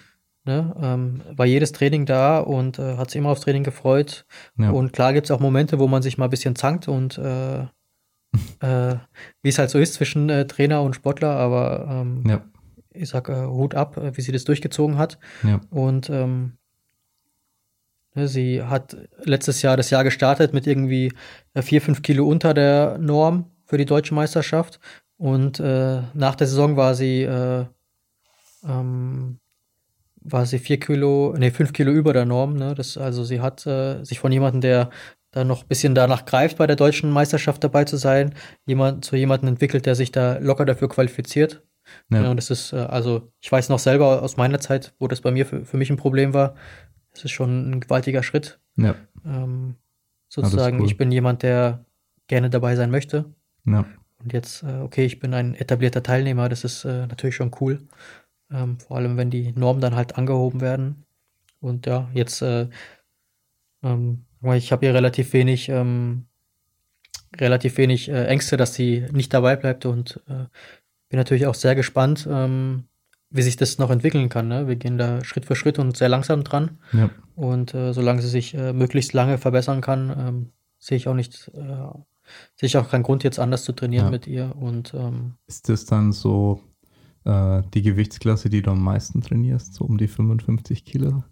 Ne? Ähm, war jedes Training da und äh, hat sich immer aufs Training gefreut. Ja. Und klar gibt es auch Momente, wo man sich mal ein bisschen zankt und äh, äh, wie es halt so ist zwischen äh, Trainer und Sportler, aber ähm, ja, ich sag äh, Hut ab, äh, wie sie das durchgezogen hat. ja, Und ähm, ne, sie hat letztes Jahr das Jahr gestartet mit irgendwie vier, fünf Kilo unter der Norm für die deutsche Meisterschaft. Und nach der Saison war sie äh, ähm, war sie vier Kilo, nee, fünf Kilo über der Norm. Ne? Das, also sie hat äh, sich von jemandem, der da noch ein bisschen danach greift, bei der deutschen Meisterschaft dabei zu sein, jemand, zu jemandem entwickelt, der sich da locker dafür qualifiziert. Ja. ja. und das ist, äh, also ich weiß noch selber aus meiner Zeit, wo das bei mir für, für mich ein Problem war. Das ist schon ein gewaltiger Schritt. ja, Ähm, sozusagen, cool. ich bin jemand, der gerne dabei sein möchte. ja. Und jetzt, äh, okay, ich bin ein etablierter Teilnehmer, das ist äh, natürlich schon cool. Ähm, vor allem, wenn die Normen dann halt angehoben werden. Und ja, jetzt, äh, ähm, ich habe hier relativ wenig, ähm, relativ wenig äh, Ängste, dass sie nicht dabei bleibt und äh, bin natürlich auch sehr gespannt, ähm, wie sich das noch entwickeln kann. Ne? Wir gehen da Schritt für Schritt und sehr langsam dran. Ja. Und äh, solange sie sich äh, möglichst lange verbessern kann, ähm, sehe ich auch nicht, äh, sehe ich auch keinen Grund, jetzt anders zu trainieren Ja. mit ihr. Und ähm, Ist das dann so äh, die Gewichtsklasse, die du am meisten trainierst, so um die 55 Kilo?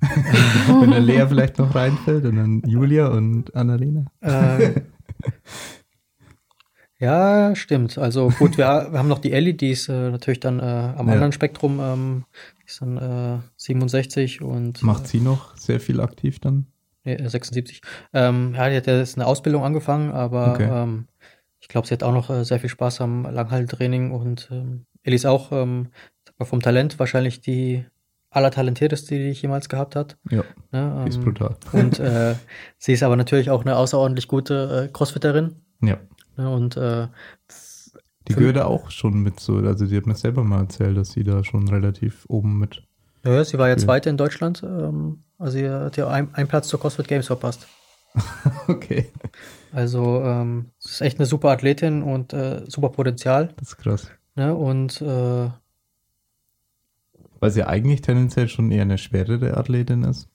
Wenn der Lea vielleicht noch reinfällt und dann Julia und Annalena. Äh, ja, stimmt. Also gut, wir, wir haben noch die Ellie, die ist äh, natürlich dann äh, am Ja. anderen Spektrum, ähm, ist dann äh, 67 und Macht sie noch sehr viel aktiv dann? äh, nee, 76. Ähm, ja, die hat jetzt eine Ausbildung angefangen, aber Okay. ähm, ich glaube, sie hat auch noch äh, sehr viel Spaß am Langhalttraining und ähm, Ellie ist auch ähm, vom Talent wahrscheinlich die allertalentierteste, die ich jemals gehabt hat. Ja, Ne? die ist Ähm, brutal. Und äh, sie ist aber natürlich auch eine außerordentlich gute äh, Crossfitterin. Ja. Ne? Und äh, Die Für- gehört da auch schon mit so, also die hat mir selber mal erzählt, dass sie da schon relativ oben mit. ja, sie war ja. Zweite in Deutschland. Ähm, also sie hat ja ein- einen Platz zur CrossFit Games verpasst. Okay. Also ähm, sie ist echt eine super Athletin und äh, super Potenzial. Das ist krass. Ne? Und äh, Weil sie eigentlich tendenziell schon eher eine schwerere Athletin ist.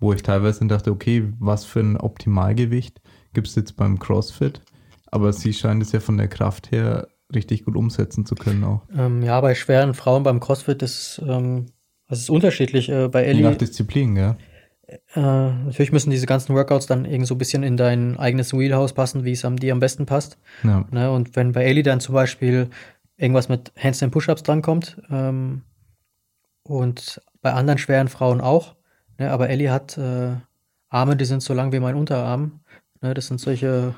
Wo ich teilweise dachte, okay, was für ein Optimalgewicht gibt es jetzt beim CrossFit? Aber sie scheint es ja von der Kraft her richtig gut umsetzen zu können auch. ähm, ja, bei schweren Frauen beim CrossFit ist ähm, das ist unterschiedlich. Äh, bei Je Ellie, nach Disziplin, ja. äh, natürlich müssen diese ganzen Workouts dann irgend so ein bisschen in dein eigenes Wheelhouse passen, wie es am dir am besten passt. Ja, Ne? Und wenn bei Ellie dann zum Beispiel irgendwas mit Handstand Push-Ups drankommt ähm, und bei anderen schweren Frauen auch, ne? aber Ellie hat äh, Arme, die sind so lang wie mein Unterarm. Ne? Das sind solche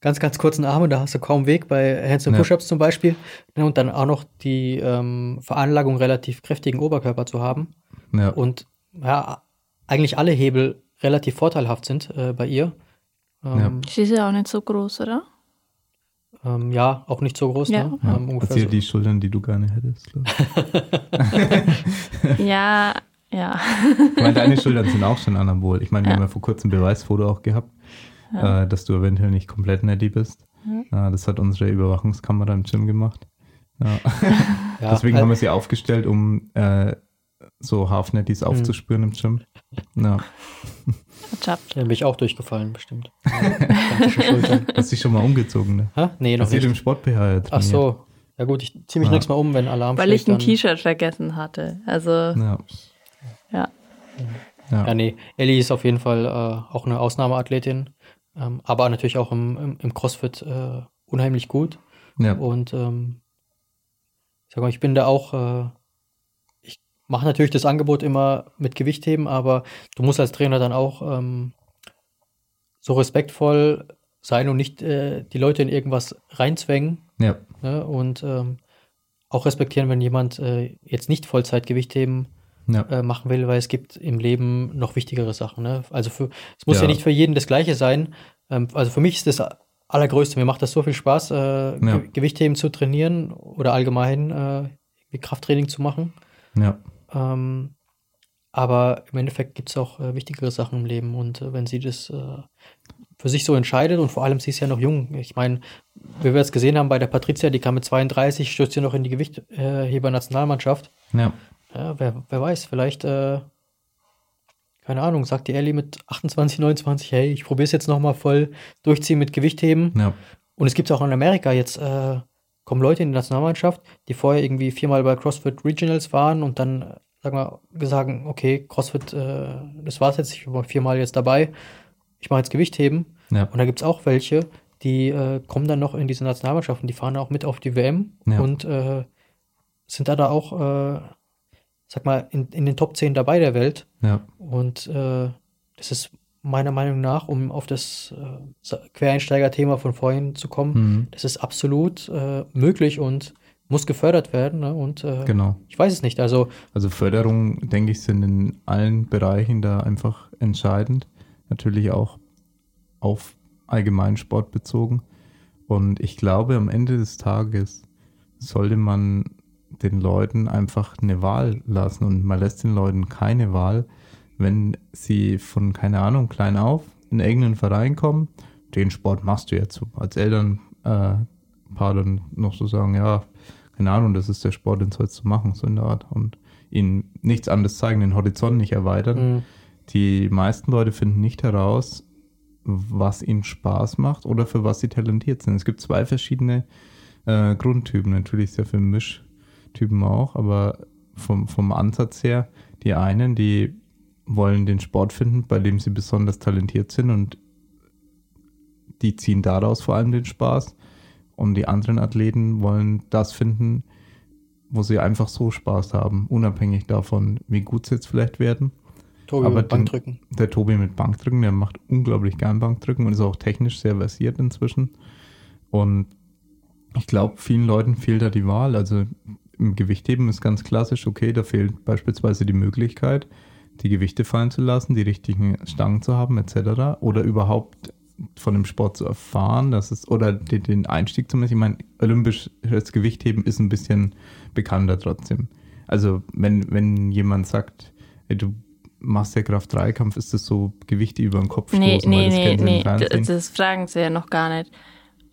ganz, ganz kurzen Arme, da hast du kaum Weg bei Handstand Ja. Push-Ups zum Beispiel. Ne? Und dann auch noch die ähm, Veranlagung, relativ kräftigen Oberkörper zu haben. ja. Und ja, eigentlich alle Hebel relativ vorteilhaft sind äh, bei ihr. Ähm, Sie ist ja auch nicht so groß, oder? Ähm, ja, auch nicht so groß, Ja. ne? ja. Ähm, ungefähr Erzähl so. die Schultern, die du gerne hättest. Ja, ja. Ich meine, deine Schultern sind auch schon anabol. Ich meine, wir Ja. haben ja vor kurzem ein Beweisfoto auch gehabt, äh, dass du eventuell nicht komplett netty bist. Äh, das hat unsere Überwachungskamera im Gym gemacht. Ja. Ja, Deswegen halt- haben wir sie aufgestellt, um äh, so Half-Netties Hm. aufzuspüren im Gym. Ja. Ertappt. Da bin ich auch durchgefallen, bestimmt. Hast dich schon mal umgezogen, ne? Hä? Nee, noch Hast du im nicht. Sport-BH jetzt Ach so. Ja gut, ich ziehe mich Ja. nächstes Mal um, wenn Alarm Weil ich ein T-Shirt vergessen hatte. Also, Ja. ja. Ja. Ja, nee. Ellie ist auf jeden Fall äh, auch eine Ausnahmeathletin, ähm, aber natürlich auch im, im, im CrossFit äh, unheimlich gut. ja. Und ähm, ich sag mal, ich bin da auch, äh, mache natürlich das Angebot immer mit Gewichtheben, aber du musst als Trainer dann auch ähm, so respektvoll sein und nicht äh, die Leute in irgendwas reinzwängen ja. ne? und ähm, auch respektieren, wenn jemand äh, jetzt nicht Vollzeitgewichtheben ja. äh, machen will, weil es gibt im Leben noch wichtigere Sachen. Ne? Also für, es muss ja. Ja. nicht für jeden das Gleiche sein. Ähm, also für mich ist das Allergrößte. Mir macht das so viel Spaß, äh, Ja. Ge Gewichtheben zu trainieren oder allgemein äh, Krafttraining zu machen. ja. Ähm, aber im Endeffekt gibt es auch äh, wichtigere Sachen im Leben und äh, wenn sie das äh, für sich so entscheidet und vor allem sie ist ja noch jung. Ich meine, wie wir es gesehen haben bei der Patricia, die kam mit 32, stürzt sie noch in die Gewichtheber-Nationalmannschaft. ja. Ja, wer, wer weiß, vielleicht, äh, keine Ahnung, sagt die Ellie mit 28, 29, hey, ich probiere es jetzt nochmal voll durchziehen mit Gewichtheben. ja. Und es gibt auch in Amerika jetzt, äh, kommen Leute in die Nationalmannschaft, die vorher irgendwie viermal bei CrossFit Regionals waren und dann, äh, sagen wir, gesagt, okay, CrossFit, äh, das war's jetzt, ich war viermal jetzt dabei, ich mache jetzt Gewichtheben. ja. Und da gibt es auch welche, die äh, kommen dann noch in diese Nationalmannschaften, die fahren auch mit auf die WM Ja. und äh, sind da, da auch, äh, sag mal, in, in den Top 10 dabei der Welt. ja. Und äh, das ist meiner Meinung nach, um auf das äh, Quereinsteiger-Thema von vorhin zu kommen, Mhm. das ist absolut äh, möglich und muss gefördert werden. Ne? Und äh, Genau. ich weiß es nicht. Also Also Förderung, denke ich, sind in allen Bereichen da einfach entscheidend. Natürlich auch auf Allgemeinsport bezogen. Und ich glaube, am Ende des Tages sollte man den Leuten einfach eine Wahl lassen. Und man lässt den Leuten keine Wahl, wenn sie von, keine Ahnung, klein auf in irgendeinen Verein kommen. Den Sport machst du jetzt. Als Eltern äh, paar dann noch so sagen, ja, keine Ahnung, das ist der Sport, den sollst du machen, so in der Art. Und ihnen nichts anderes zeigen, den Horizont nicht erweitern. Mhm. Die meisten Leute finden nicht heraus, was ihnen Spaß macht oder für was sie talentiert sind. Es gibt zwei verschiedene äh, Grundtypen, natürlich sehr viele Mischtypen auch, aber vom, vom Ansatz her, die einen, die wollen den Sport finden, bei dem sie besonders talentiert sind und die ziehen daraus vor allem den Spaß. Und die anderen Athleten wollen das finden, wo sie einfach so Spaß haben, unabhängig davon, wie gut sie jetzt vielleicht werden. Tobi Aber mit den- Bankdrücken. Der Tobi mit Bankdrücken, der macht unglaublich gern Bankdrücken und ist auch technisch sehr versiert inzwischen. Und ich glaube, vielen Leuten fehlt da die Wahl. Also im Gewichtheben ist ganz klassisch, okay, da fehlt beispielsweise die Möglichkeit, die Gewichte fallen zu lassen, die richtigen Stangen zu haben, etc. Oder überhaupt von dem Sport zu erfahren, dass es, oder den, den Einstieg zumindest. Ich meine, olympisches Gewichtheben ist ein bisschen bekannter trotzdem. Also wenn, wenn jemand sagt, ey, du machst ja Kraft-3-Kampf, ist das so Gewichte über den Kopf Nee, stoßen, nee, das nee, nee. Das, das fragen sie ja noch gar nicht.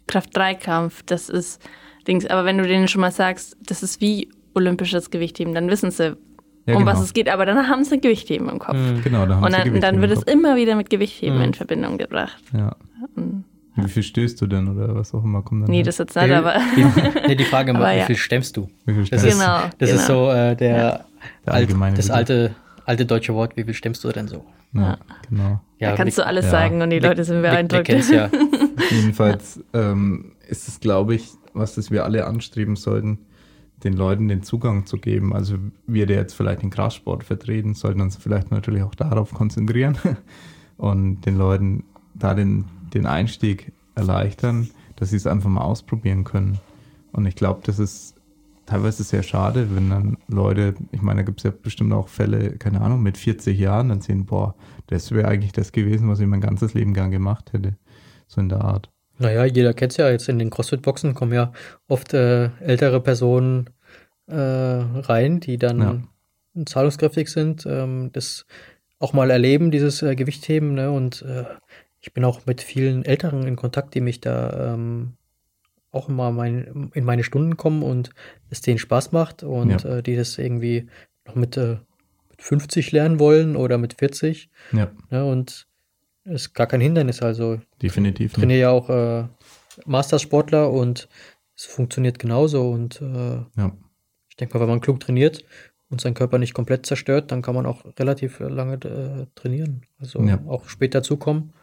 Kraft-3-Kampf, das ist Dings. Aber wenn du denen schon mal sagst, das ist wie olympisches Gewichtheben, dann wissen sie, Ja, um genau. was es geht. Aber dann haben sie Gewichtheben im Kopf. Mhm. Genau, da haben Und sie dann, Gewichtheben dann wird im es Kopf. immer wieder mit Gewichtheben Mhm. in Verbindung gebracht. Ja. Wie viel stößt du denn oder was auch immer kommt dann? Nee, halt? das jetzt nicht, Die- aber die, nee, die Frage immer, Aber wie ja. viel stemmst du? Wie viel Das, stemmst ist, Genau, das ist genau. so äh, der, Der alt, allgemeine das alte, alte deutsche Wort, wie viel stemmst du denn so? Ja, Ja. genau. da kannst du alles ja. sagen und die Leute sind wir, wir beeindruckt. kennen's ja. Jedenfalls ähm, ist es, glaube ich, was das wir alle anstreben sollten, den Leuten den Zugang zu geben. Also wir, der jetzt vielleicht den Kraftsport vertreten, sollten uns vielleicht natürlich auch darauf konzentrieren und den Leuten da den, den Einstieg erleichtern, dass sie es einfach mal ausprobieren können. Und ich glaube, das ist teilweise sehr schade, wenn dann Leute, ich meine, da gibt es ja bestimmt auch Fälle, keine Ahnung, mit 40 Jahren dann sehen, boah, das wäre eigentlich das gewesen, was ich mein ganzes Leben gern gemacht hätte. So in der Art. Naja, jeder kennt es ja jetzt in den CrossFit-Boxen, kommen ja oft äh, ältere Personen äh, rein, die dann zahlungskräftig sind, ähm, das auch mal erleben, dieses äh, Gewichtheben. Ne? Und äh, ich bin auch mit vielen Älteren in Kontakt, die mich da ähm, auch immer mein, in meine Stunden kommen und es denen Spaß macht und Ja. äh, die das irgendwie noch mit, äh, mit 50 lernen wollen oder mit 40. Ja, Ne? Und ist gar kein Hindernis. Also definitiv. nicht. trainiere ja auch äh, Mastersportler und es funktioniert genauso. Und äh, Ja, ich denke mal, wenn man klug trainiert und seinen Körper nicht komplett zerstört, dann kann man auch relativ lange äh, trainieren. Also Ja. auch später zukommen.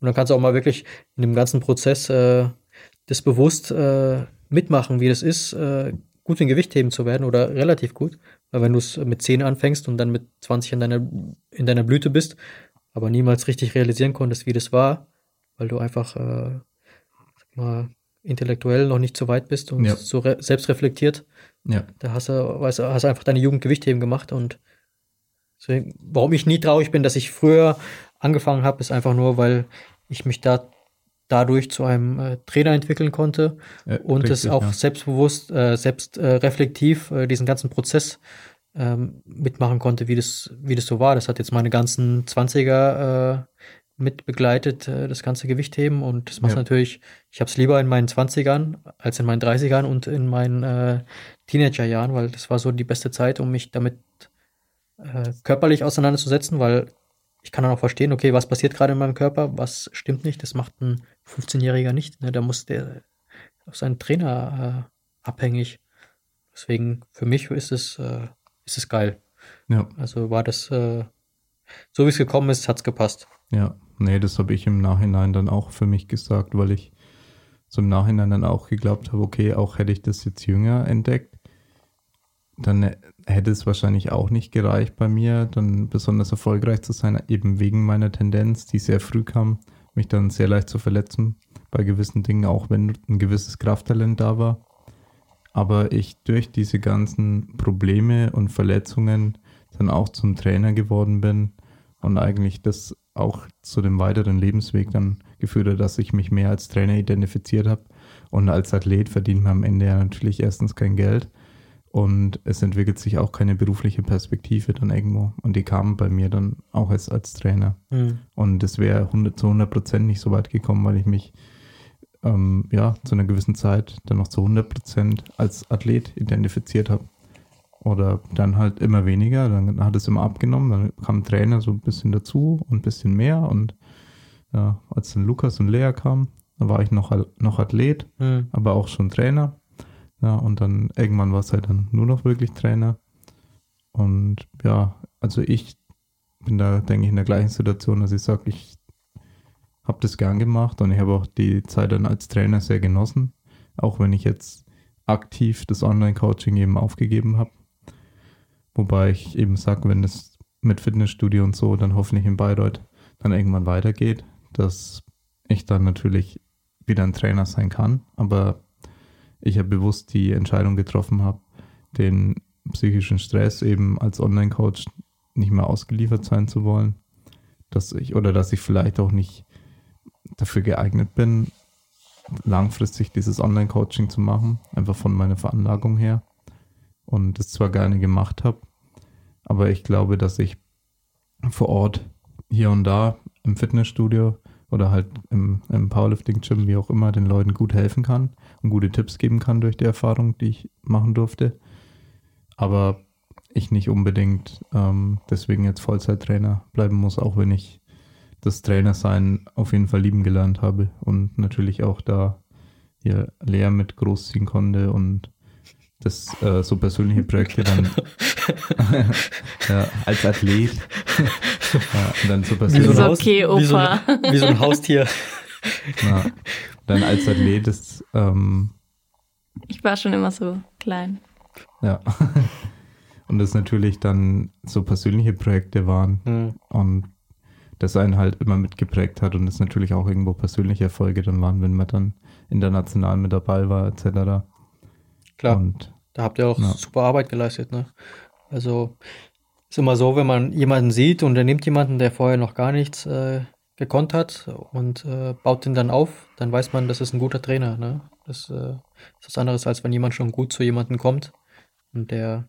Und dann kannst du auch mal wirklich in dem ganzen Prozess äh, das bewusst äh, mitmachen, wie das ist, äh, gut in Gewichtheben zu werden oder relativ gut. Weil wenn du es mit 10 anfängst und dann mit 20 in deiner, in deiner Blüte bist, aber niemals richtig realisieren konntest, wie das war, weil du einfach äh, mal, intellektuell noch nicht so weit bist und Ja. so selbst reflektiert, ja, da hast du, weißt du, hast einfach deine Jugend Gewichtheben gemacht und deswegen, warum ich nie traurig bin, dass ich früher angefangen habe, ist einfach nur, weil ich mich da dadurch zu einem äh, Trainer entwickeln konnte äh, und es richtig, auch ja. selbstbewusst, äh, selbst äh, reflektiv äh, diesen ganzen Prozess ähm, mitmachen konnte, wie das, wie das so war. Das hat jetzt meine ganzen 20er äh, mit begleitet, äh, das ganze Gewichtheben und das macht Ja. natürlich, ich habe es lieber in meinen 20ern als in meinen 30ern und in meinen äh, Teenagerjahren, weil das war so die beste Zeit, um mich damit äh, körperlich auseinanderzusetzen, weil ich kann dann auch verstehen, okay, was passiert gerade in meinem Körper, was stimmt nicht, das macht ein 15-Jähriger nicht. Ne? Da muss der auf seinen Trainer äh, abhängig. Deswegen, für mich ist es, äh, ist es geil. Ja, Also war das, äh, so wie es gekommen ist, hat's gepasst. Ja. Nee, das habe ich im Nachhinein dann auch für mich gesagt, weil ich so im Nachhinein dann auch geglaubt habe, okay, auch hätte ich das jetzt jünger entdeckt, dann hätte es wahrscheinlich auch nicht gereicht bei mir, dann besonders erfolgreich zu sein, eben wegen meiner Tendenz, die sehr früh kam, mich dann sehr leicht zu verletzen bei gewissen Dingen, auch wenn ein gewisses Krafttalent da war. Aber ich durch diese ganzen Probleme und Verletzungen dann auch zum Trainer geworden bin und eigentlich das auch zu dem weiteren Lebensweg dann geführt hat, dass ich mich mehr als Trainer identifiziert habe. Und als Athlet verdient man am Ende ja natürlich erstens kein Geld und es entwickelt sich auch keine berufliche Perspektive dann irgendwo. Und die kam bei mir dann auch erst als Trainer. Hm. Und das wäre 100 zu 100 Prozent nicht so weit gekommen, weil ich mich ähm, ja, zu einer gewissen Zeit dann noch zu 100 Prozent als Athlet identifiziert habe. Oder dann halt immer weniger, dann hat es immer abgenommen, dann kam Trainer so ein bisschen dazu und ein bisschen mehr. Und ja, als dann Lukas und Lea kamen, da war ich noch, noch Athlet, mhm. aber auch schon Trainer. Ja, und dann irgendwann war es halt dann nur noch wirklich Trainer. Und ja, also ich bin da, denke ich, in der gleichen Situation, dass ich sage, ich habe das gern gemacht und ich habe auch die Zeit dann als Trainer sehr genossen, auch wenn ich jetzt aktiv das Online-Coaching eben aufgegeben habe. Wobei ich eben sage, wenn es mit Fitnessstudio und so dann hoffentlich in Bayreuth dann irgendwann weitergeht, dass ich dann natürlich wieder ein Trainer sein kann, aber ich ja bewusst die Entscheidung getroffen habe, den psychischen Stress eben als Online-Coach nicht mehr ausgeliefert sein zu wollen, dass ich oder dass ich vielleicht auch nicht dafür geeignet bin, langfristig dieses Online-Coaching zu machen, einfach von meiner Veranlagung her und es zwar gerne gemacht habe, aber ich glaube, dass ich vor Ort hier und da im Fitnessstudio oder halt im, im Powerlifting-Gym, wie auch immer, den Leuten gut helfen kann und gute Tipps geben kann durch die Erfahrung, die ich machen durfte. Aber ich nicht unbedingt ähm, deswegen jetzt Vollzeittrainer bleiben muss, auch wenn ich das Trainersein auf jeden Fall lieben gelernt habe und natürlich auch da hier Lea mit großziehen konnte und das äh, so persönliche Projekte dann ja, als Athlet ja, und dann so persönlich. Wie so ein, Haus, okay, Opa. Wie, so ein, wie so ein Haustier. Ja, dann als Athlet ist ähm, ich war schon immer so klein. Ja. Und das natürlich dann so persönliche Projekte waren mhm. und das einen halt immer mitgeprägt hat und es natürlich auch irgendwo persönliche Erfolge dann waren, wenn man dann international mit dabei war, etc. Klar. Und, da habt ihr auch ja. super Arbeit geleistet, ne? Also ist immer so, wenn man jemanden sieht und er nimmt jemanden, der vorher noch gar nichts äh, gekonnt hat und äh, baut den dann auf, dann weiß man, das ist ein guter Trainer. Ne? Das äh, ist was anderes, als wenn jemand schon gut zu jemandem kommt und der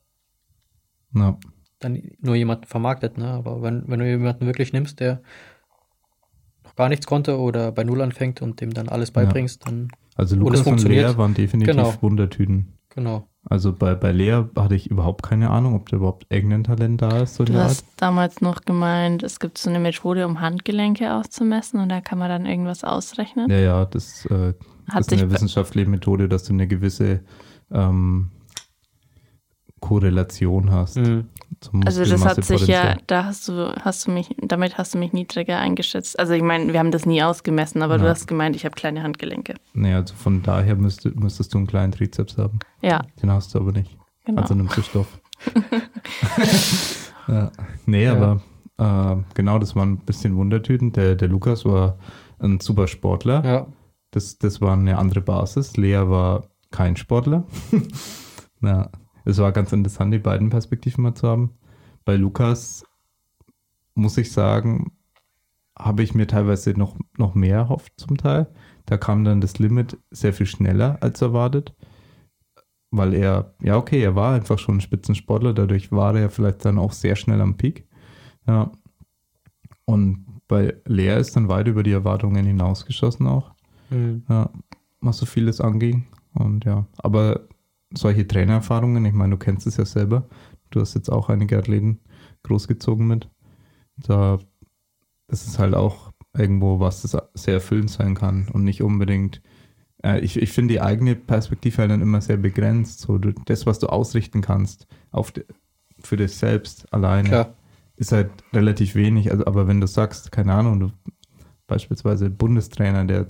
ja. dann nur jemanden vermarktet. Ne? Aber wenn, wenn du jemanden wirklich nimmst, der noch gar nichts konnte oder bei Null anfängt und dem dann alles beibringst, ja. dann. Also Lukas und Lea waren definitiv genau. Wundertüten. Genau. Also bei, bei Lea hatte ich überhaupt keine Ahnung, ob da überhaupt irgendein Talent da ist. So du hast Art. damals noch gemeint, es gibt so eine Methode, um Handgelenke auszumessen und da kann man dann irgendwas ausrechnen. Ja, ja, das äh, ist eine wissenschaftliche Methode, dass du eine gewisse ähm, Korrelation hast. Mhm. Also das hat sich ja, da hast du, hast du mich, damit hast du mich niedriger eingeschätzt. Also ich meine, wir haben das nie ausgemessen, aber ja. du hast gemeint, ich habe kleine Handgelenke. Nee, also von daher müsste, müsstest du einen kleinen Trizeps haben. Ja. Den hast du aber nicht. Genau. Also nimmst du Stoff. ja. Nee, ja. aber äh, genau, das waren ein bisschen Wundertüten. Der, der Lukas war ein super Sportler. Ja. Das, das war eine andere Basis. Lea war kein Sportler. ja, es war ganz interessant, die beiden Perspektiven mal zu haben. Bei Lukas muss ich sagen, habe ich mir teilweise noch, noch mehr erhofft zum Teil. Da kam dann das Limit sehr viel schneller als erwartet, weil er, ja okay, er war einfach schon ein Spitzensportler, dadurch war er vielleicht dann auch sehr schnell am Peak. Ja. Und bei Lea ist dann weit über die Erwartungen hinausgeschossen auch. Mhm. Ja, was so vieles anging. Und ja, aber solche Trainererfahrungen, ich meine, du kennst es ja selber, du hast jetzt auch einige Athleten großgezogen mit. Da ist es halt auch irgendwo, was das sehr erfüllend sein kann und nicht unbedingt. Äh, ich ich finde die eigene Perspektive halt dann immer sehr begrenzt. So, du, das, was du ausrichten kannst auf de, für dich selbst alleine, Klar. ist halt relativ wenig. Also, aber wenn du sagst, keine Ahnung, du beispielsweise Bundestrainer, der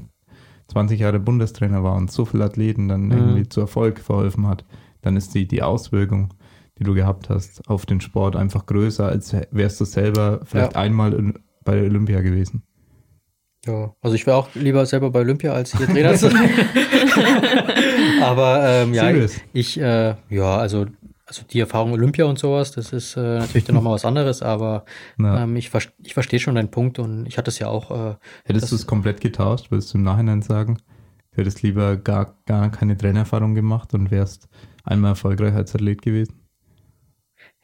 20 Jahre Bundestrainer war und so viele Athleten dann mhm. irgendwie zu Erfolg verholfen hat, dann ist die, die Auswirkung, die du gehabt hast auf den Sport einfach größer, als wärst du selber vielleicht ja. einmal in, bei der Olympia gewesen. Ja, also ich wäre auch lieber selber bei Olympia als hier Trainer zu sein. Aber ähm, ja, ich, ich äh, ja, also also die Erfahrung Olympia und sowas, das ist äh, natürlich dann nochmal was anderes, aber ja. ähm, ich, ich verstehe schon deinen Punkt und ich hatte es ja auch. Äh, Hättest du es komplett getauscht, würdest du im Nachhinein sagen? Du hättest lieber gar, gar keine Trainererfahrung gemacht und wärst einmal erfolgreich als Athlet gewesen?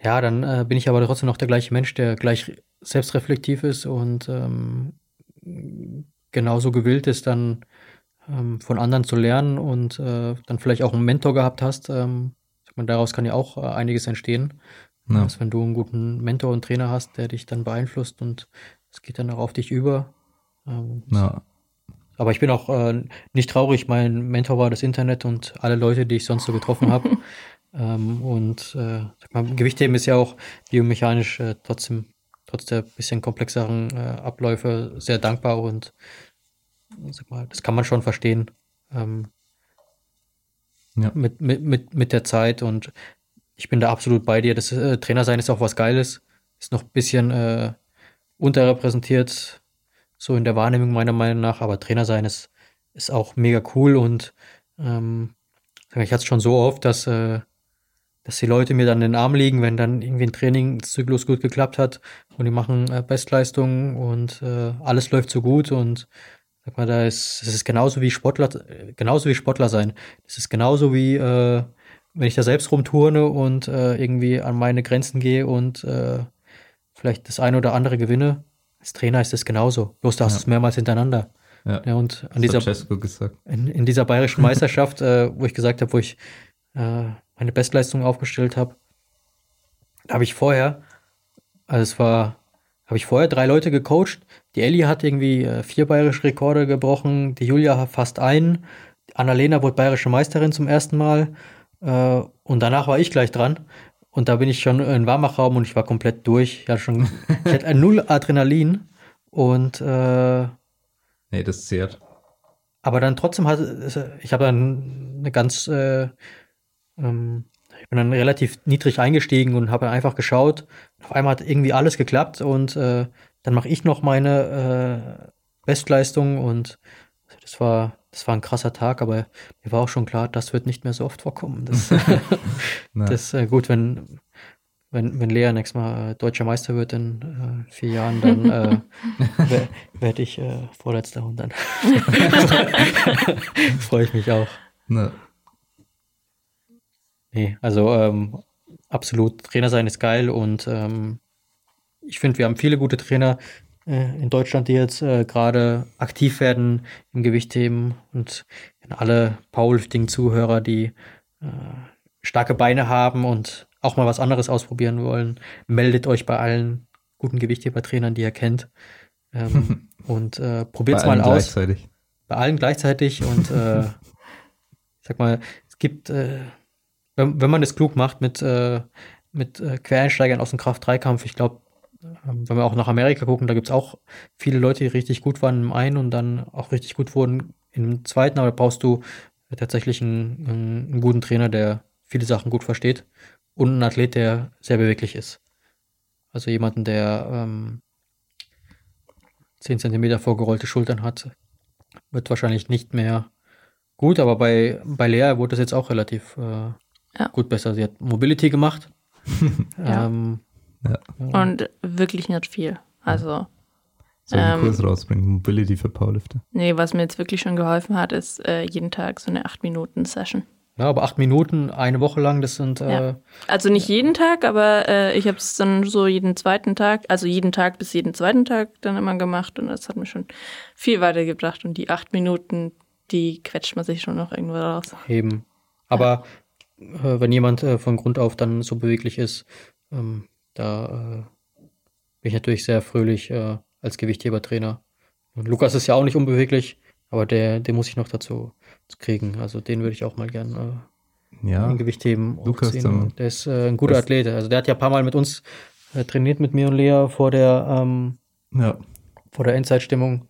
Ja, dann äh, bin ich aber trotzdem noch der gleiche Mensch, der gleich selbstreflektiv ist und ähm, genauso gewillt ist, dann ähm, von anderen zu lernen und äh, dann vielleicht auch einen Mentor gehabt hast. Ähm, meine, daraus kann ja auch äh, einiges entstehen. Ja. Dass wenn du einen guten Mentor und Trainer hast, der dich dann beeinflusst und es geht dann auch auf dich über. Ähm, ja. Aber ich bin auch äh, nicht traurig. Mein Mentor war das Internet und alle Leute, die ich sonst so getroffen habe. ähm, und äh, mal, Gewichtheben ist ja auch biomechanisch äh, trotzdem, trotz der bisschen komplexeren äh, Abläufe sehr dankbar und sag mal, das kann man schon verstehen. Ähm, ja. mit, mit, mit, mit der Zeit und ich bin da absolut bei dir. Das äh, Trainer sein ist auch was Geiles. Ist noch ein bisschen äh, unterrepräsentiert, so in der Wahrnehmung meiner Meinung nach, aber Trainer sein ist, ist auch mega cool und ähm, ich hatte es schon so oft, dass, äh, dass die Leute mir dann in den Arm liegen, wenn dann irgendwie ein Trainingszyklus gut geklappt hat und die machen äh, Bestleistungen und äh, alles läuft so gut und sag mal, da ist, es ist genauso wie Sportler, genauso wie Sportler sein. Das ist genauso wie, äh, wenn ich da selbst rumturne und äh, irgendwie an meine Grenzen gehe und äh, vielleicht das eine oder andere gewinne. Als Trainer ist das genauso. Bloß da hast du es mehrmals hintereinander. Ja, ja und an dieser, in, in, dieser bayerischen Meisterschaft, äh, wo ich gesagt habe, wo ich äh, meine Bestleistung aufgestellt habe, da habe ich vorher, also es war, habe ich vorher drei Leute gecoacht. Die Ellie hat irgendwie äh, vier bayerische Rekorde gebrochen, die Julia fast einen, Annalena wurde bayerische Meisterin zum ersten Mal äh, und danach war ich gleich dran. Und da bin ich schon in Warmachraum und ich war komplett durch. Ich hatte schon, ich hatte null Adrenalin und äh, Nee, das zehrt. Aber dann trotzdem hat ich habe dann eine ganz äh, ähm, ich bin dann relativ niedrig eingestiegen und habe einfach geschaut. Auf einmal hat irgendwie alles geklappt und äh, dann mache ich noch meine äh, Bestleistung und das war das war ein krasser Tag, aber mir war auch schon klar, das wird nicht mehr so oft vorkommen. Das, das ist äh, gut, wenn, wenn, wenn Lea nächstes Mal äh, deutscher Meister wird in äh, vier Jahren, dann äh, werde ich äh, vorletzter und dann freue ich mich auch. Ne. Nee, also ähm, absolut, Trainer sein ist geil und ähm, ich finde, wir haben viele gute Trainer, äh, in Deutschland, die jetzt äh, gerade aktiv werden im Gewichtheben und alle Powerlifting-Zuhörer, die äh, starke Beine haben und auch mal was anderes ausprobieren wollen, meldet euch bei allen guten Gewichtheber-Trainern, die ihr kennt. Ähm, und äh, probiert es mal aus. Gleichzeitig. Bei allen gleichzeitig und äh, ich sag mal, es gibt, äh, wenn, wenn man es klug macht mit, äh, mit äh, Quereinsteigern aus dem Kraft-3-Kampf, ich glaube, wenn wir auch nach Amerika gucken, da gibt es auch viele Leute, die richtig gut waren im einen und dann auch richtig gut wurden im zweiten, aber da brauchst du tatsächlich einen, einen, guten Trainer, der viele Sachen gut versteht und einen Athlet, der sehr beweglich ist. Also jemanden, der ähm, 10 cm vorgerollte Schultern hat, wird wahrscheinlich nicht mehr gut, aber bei, bei Lea wurde das jetzt auch relativ äh, ja. gut besser. Sie hat Mobility gemacht. ja. ähm, ja. Und wirklich nicht viel. Also. Soll einen ähm, Kurs rausbringen, Mobility für Powerlifter? Nee, was mir jetzt wirklich schon geholfen hat, ist äh, jeden Tag so eine 8-Minuten-Session. Ja, aber 8 Minuten, eine Woche lang, das sind. Äh, ja. Also nicht jeden Tag, aber äh, ich habe es dann so jeden zweiten Tag, also jeden Tag bis jeden zweiten Tag dann immer gemacht und das hat mir schon viel weitergebracht. Und die 8 Minuten, die quetscht man sich schon noch irgendwo raus. Eben. Aber ja. äh, wenn jemand äh, von Grund auf dann so beweglich ist, ähm, da äh, bin ich natürlich sehr fröhlich äh, als Gewichthebertrainer. Und Lukas ist ja auch nicht unbeweglich, aber der, den muss ich noch dazu kriegen. Also den würde ich auch mal gern äh, ja, Gewichtheben Lukas ziehen. Der ist äh, ein guter Athlet. Also der hat ja ein paar Mal mit uns äh, trainiert mit mir und Lea vor der ähm, ja. vor der Endzeitstimmung.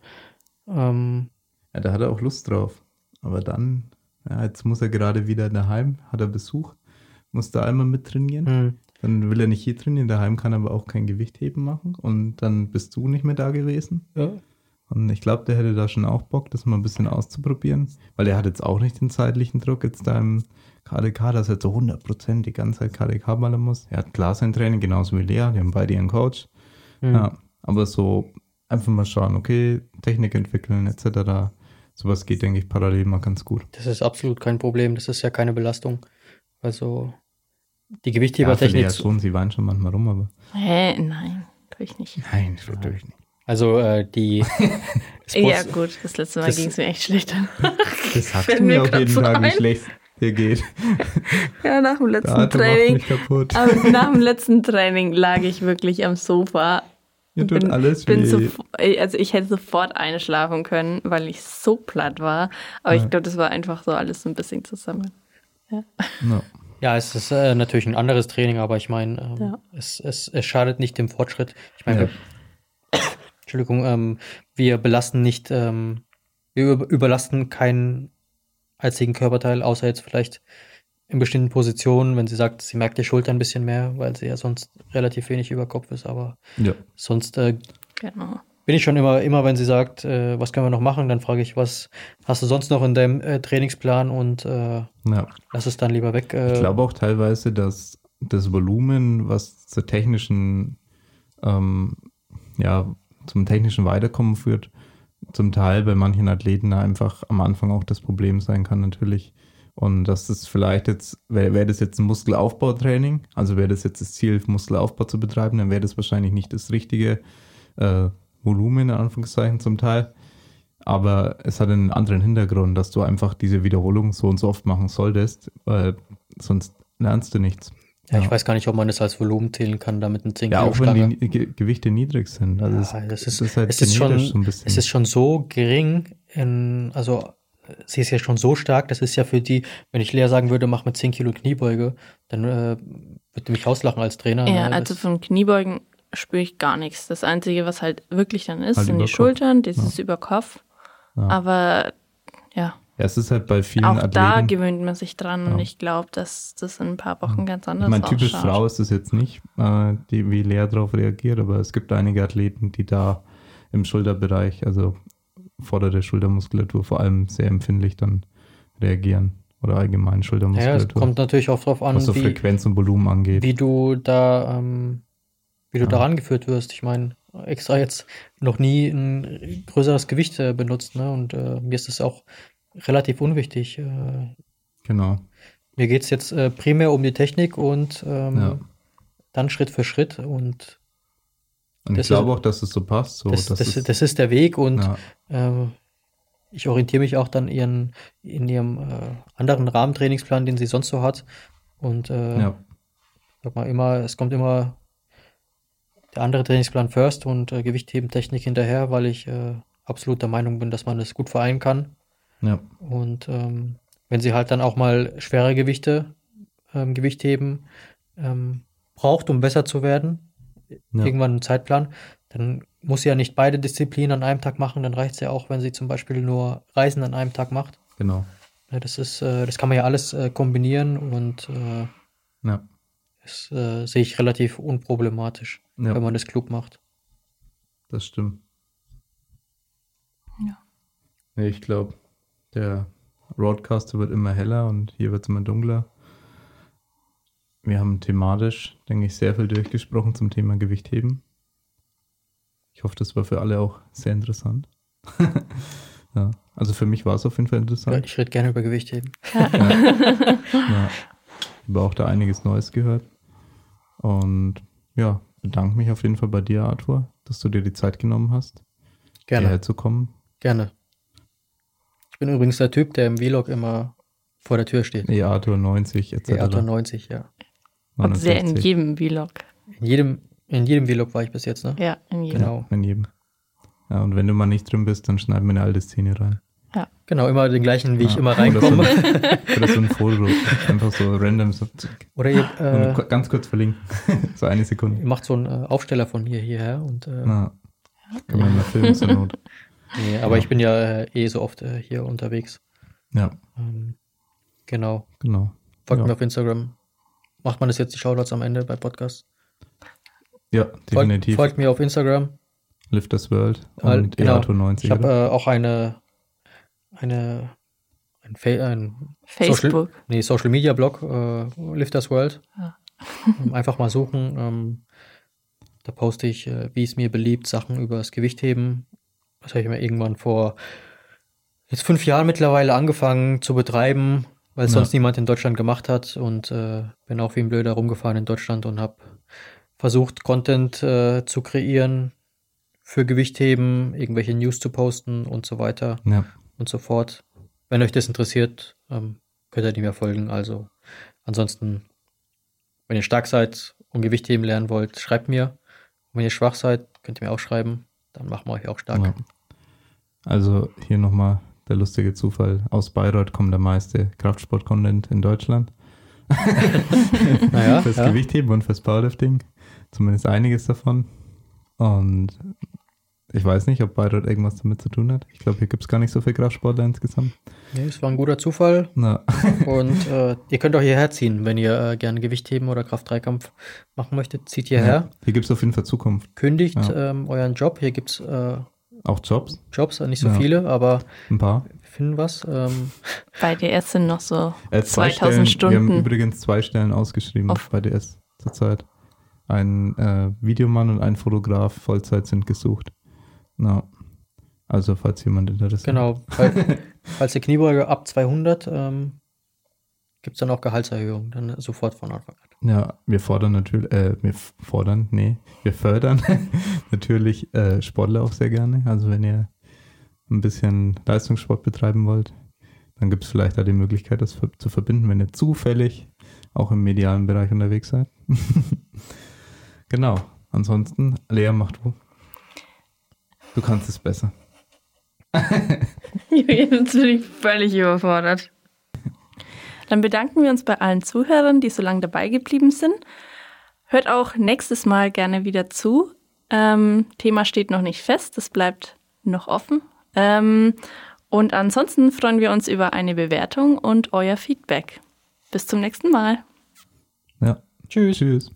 Ähm, ja, da hat er auch Lust drauf. Aber dann, ja, jetzt muss er gerade wieder daheim, hat er Besuch, muss da einmal mit trainieren. Mhm. Dann will er nicht hier trainieren, daheim kann er aber auch kein Gewichtheben machen und dann bist du nicht mehr da gewesen. Ja. Und ich glaube, der hätte da schon auch Bock, das mal ein bisschen auszuprobieren, weil er hat jetzt auch nicht den zeitlichen Druck, jetzt da im KDK, dass er zu 100% die ganze Zeit KDK ballern muss. Er hat klar sein Training, genauso wie Lea, die haben beide ihren Coach. Mhm. Ja, aber so einfach mal schauen, okay, Technik entwickeln etc. Sowas geht, denke ich, parallel mal ganz gut. Das ist absolut kein Problem, das ist ja keine Belastung. Also die Gewichthebertechnik. Ja, schon, sie weinen schon manchmal rum, aber. Hä, nein, tue ich nicht. Nein, das tue ich nicht. Also äh, die. das ja, gut, das letzte Mal ging es mir echt schlecht. das sagst du mir auf jeden so Tag, wie schlecht dir geht. Ja, nach dem letzten Training. Aber nach dem letzten Training lag ich wirklich am Sofa. Mir tut bin, alles bin weh. also ich hätte sofort einschlafen können, weil ich so platt war. Aber ja. ich glaube, das war einfach so alles so ein bisschen zusammen. Ja. No. Ja, es ist äh, natürlich ein anderes Training, aber ich meine, ähm, ja. es, es, es schadet nicht dem Fortschritt. Ich meine, ja. Entschuldigung, ähm, wir belasten nicht, ähm, wir überlasten keinen einzigen Körperteil, außer jetzt vielleicht in bestimmten Positionen, wenn sie sagt, sie merkt die Schulter ein bisschen mehr, weil sie ja sonst relativ wenig über Kopf ist, aber ja. sonst äh, genau. Bin ich schon immer, immer wenn sie sagt, äh, was können wir noch machen, dann frage ich, was hast du sonst noch in deinem äh, Trainingsplan und äh, ja. lass es dann lieber weg. Äh. ich glaube auch teilweise, dass das Volumen, was zur technischen, ähm, ja, zum technischen Weiterkommen führt, zum Teil bei manchen Athleten einfach am Anfang auch das Problem sein kann, natürlich. Und dass das vielleicht jetzt, wäre wär das jetzt ein Muskelaufbautraining, also wäre das jetzt das Ziel, Muskelaufbau zu betreiben, dann wäre das wahrscheinlich nicht das richtige äh, Volumen, in Anführungszeichen zum Teil. Aber es hat einen anderen Hintergrund, dass du einfach diese Wiederholung so und so oft machen solltest, weil sonst lernst du nichts. Ja, ja, ich weiß gar nicht, ob man das als Volumen zählen kann, damit ein 10 Ja, auch wenn die Ge Gewichte niedrig sind. Also ja, das, ist, das ist halt es ist schon, so es ist schon so gering, in, also sie ist ja schon so stark, das ist ja für die, wenn ich Lea sagen würde, mach mit 10 Kilo Kniebeuge, dann äh, würde mich auslachen als Trainer. Ja, ne? also von Kniebeugen spüre ich gar nichts. Das Einzige, was halt wirklich dann ist, halt sind die Kopf. Schultern, dieses ja. über Kopf. Ja. Aber ja. Ja, es ist halt bei vielen Auch Athleten, da gewöhnt man sich dran ja. und ich glaube, dass das in ein paar Wochen ganz anders ist. Mein typisch Frau ist es jetzt nicht, äh, die, wie Lea darauf reagiert, aber es gibt einige Athleten, die da im Schulterbereich, also vordere Schultermuskulatur vor allem sehr empfindlich dann reagieren oder allgemein Schultermuskulatur. Ja, es kommt natürlich auch darauf an, was so wie, Frequenz und Volumen angeht. Wie du da, ähm, wie du ja. da rangeführt wirst. Ich meine, extra jetzt noch nie ein größeres Gewicht äh, benutzt, ne? Und äh, mir ist es auch relativ unwichtig. Äh, genau. Mir geht es jetzt äh, primär um die Technik und ähm, ja. dann Schritt für Schritt und und ich glaube auch, dass es so passt. So, das, das, ist, das, ist, der Weg und ja. äh, ich orientiere mich auch dann ihren, in ihrem äh, anderen Rahmentrainingsplan, den sie sonst so hat. Und äh, ja. sag mal immer, es kommt immer der andere Trainingsplan first und äh, Gewichtheben-Technik hinterher, weil ich äh, absolut der Meinung bin, dass man das gut vereinen kann. Ja. Und ähm, wenn sie halt dann auch mal schwere Gewichte, ähm, Gewicht heben, ähm, braucht, um besser zu werden, ja. irgendwann einen Zeitplan, dann muss sie ja nicht beide Disziplinen an einem Tag machen, dann reicht es ja auch, wenn sie zum Beispiel nur Reisen an einem Tag macht. Genau. Ja, das ist, äh, das kann man ja alles äh, kombinieren und äh, ja. das äh, sehe ich relativ unproblematisch, ja. wenn man das klug macht. Das stimmt. Ja. Nee, ich glaube, der Roadcaster wird immer heller und hier wird es immer dunkler. Wir haben thematisch, denke ich, sehr viel durchgesprochen zum Thema Gewichtheben. Ich hoffe, das war für alle auch sehr interessant. ja, also für mich war es auf jeden Fall interessant. Ja, ich rede gerne über Gewichtheben. ja. ja. Ich habe auch da einiges Neues gehört. Und ja, bedanke mich auf jeden Fall bei dir, Arthur, dass du dir die Zeit genommen hast, gerne. hierher zu kommen. Gerne. Ich bin übrigens der Typ, der im Vlog immer vor der Tür steht. E-Arthur 90 etc. E-Arthur 90, ja. Und sehr in jedem Vlog. In jedem, in jedem Vlog war ich bis jetzt, ne? Ja, in jedem. Genau. In jedem. Ja, und wenn du mal nicht drin bist, dann schneiden wir eine alte Szene rein. Ja. Genau, immer den gleichen, wie ja. ich immer reinkomme. Oder so, ein Foto, einfach so random. So, Oder ihr, äh, ganz kurz verlinken. so eine Sekunde. Ihr macht so einen äh, Aufsteller von hier hierher und äh, Na, kann man mal filmen zur Not. Nee, aber ja. ich bin ja äh, eh so oft äh, hier unterwegs. Ja. Ähm, genau. Genau. Folgt ja. mir auf Instagram. Macht man das jetzt die Shoutouts am Ende bei Podcasts? Ja, definitiv. Folgt, folgt mir auf Instagram. Lift das World und genau. EATO90. Ich habe äh, auch eine, eine ein, Fa ein Facebook. Social, nee, Social Media Blog, äh, Lifters World. Ja. Einfach mal suchen. Ähm, da poste ich, äh, wie es mir beliebt, Sachen über das Gewichtheben, das habe ich mir irgendwann vor jetzt fünf Jahren mittlerweile angefangen zu betreiben, weil es ja. sonst niemand in Deutschland gemacht hat und äh, bin auch wie ein Blöder rumgefahren in Deutschland und habe versucht, Content äh, zu kreieren für Gewichtheben, irgendwelche News zu posten und so weiter Ja. Und so fort. Wenn euch das interessiert, ähm, könnt ihr die mir folgen. Also ansonsten, wenn ihr stark seid und Gewichtheben lernen wollt, schreibt mir. Und wenn ihr schwach seid, könnt ihr mir auch schreiben. Dann machen wir euch auch stark. Ja. Also hier nochmal der lustige Zufall. Aus Bayreuth kommt der meiste Kraftsport-Content in Deutschland. Naja, fürs ja. Gewichtheben und fürs Powerlifting. Zumindest einiges davon. Und ich weiß nicht, ob Bayreuth irgendwas damit zu tun hat. Ich glaube, hier gibt es gar nicht so viel Kraftsportler insgesamt. Nee, es war ein guter Zufall. Na, Und äh, ihr könnt auch hierher ziehen, wenn ihr äh, gerne Gewichtheben oder Kraft-Dreikampf machen möchtet. Zieht hierher, ja, hier gibt es auf jeden Fall Zukunft. kündigt Ja. ähm, euren Job. Hier gibt's äh, Auch Jobs, Jobs, äh, nicht so Ja. viele, aber ein paar. wir finden was. Ähm, Bei DS sind noch so Äh, zwei 2000 Stellen, Wir haben Stunden. übrigens zwei Stellen ausgeschrieben Auf- bei DS zurzeit. Ein äh, Videomann und ein Fotograf Vollzeit sind gesucht. Na, also falls jemand interessiert. genau, weil, falls der Kniebeuger ab 200 ähm, gibt es dann auch Gehaltserhöhung, dann sofort von Anfang an. Ja, wir fordern natürlich, äh, wir fordern, nee, wir fördern natürlich äh, Sportler auch sehr gerne. Also wenn ihr ein bisschen Leistungssport betreiben wollt, dann gibt es vielleicht da die Möglichkeit, das zu verbinden, wenn ihr zufällig auch im medialen Bereich unterwegs seid. genau. Ansonsten, Lea, mach du. Du kannst es besser. Jetzt bin ich völlig überfordert. Dann bedanken wir uns bei allen Zuhörern, die so lange dabei geblieben sind. Hört auch nächstes Mal gerne wieder zu. Ähm, Thema steht noch nicht fest, das bleibt noch offen. Ähm, und ansonsten freuen wir uns über eine Bewertung und euer Feedback. Bis zum nächsten Mal. Ja. Tschüss. Tschüss.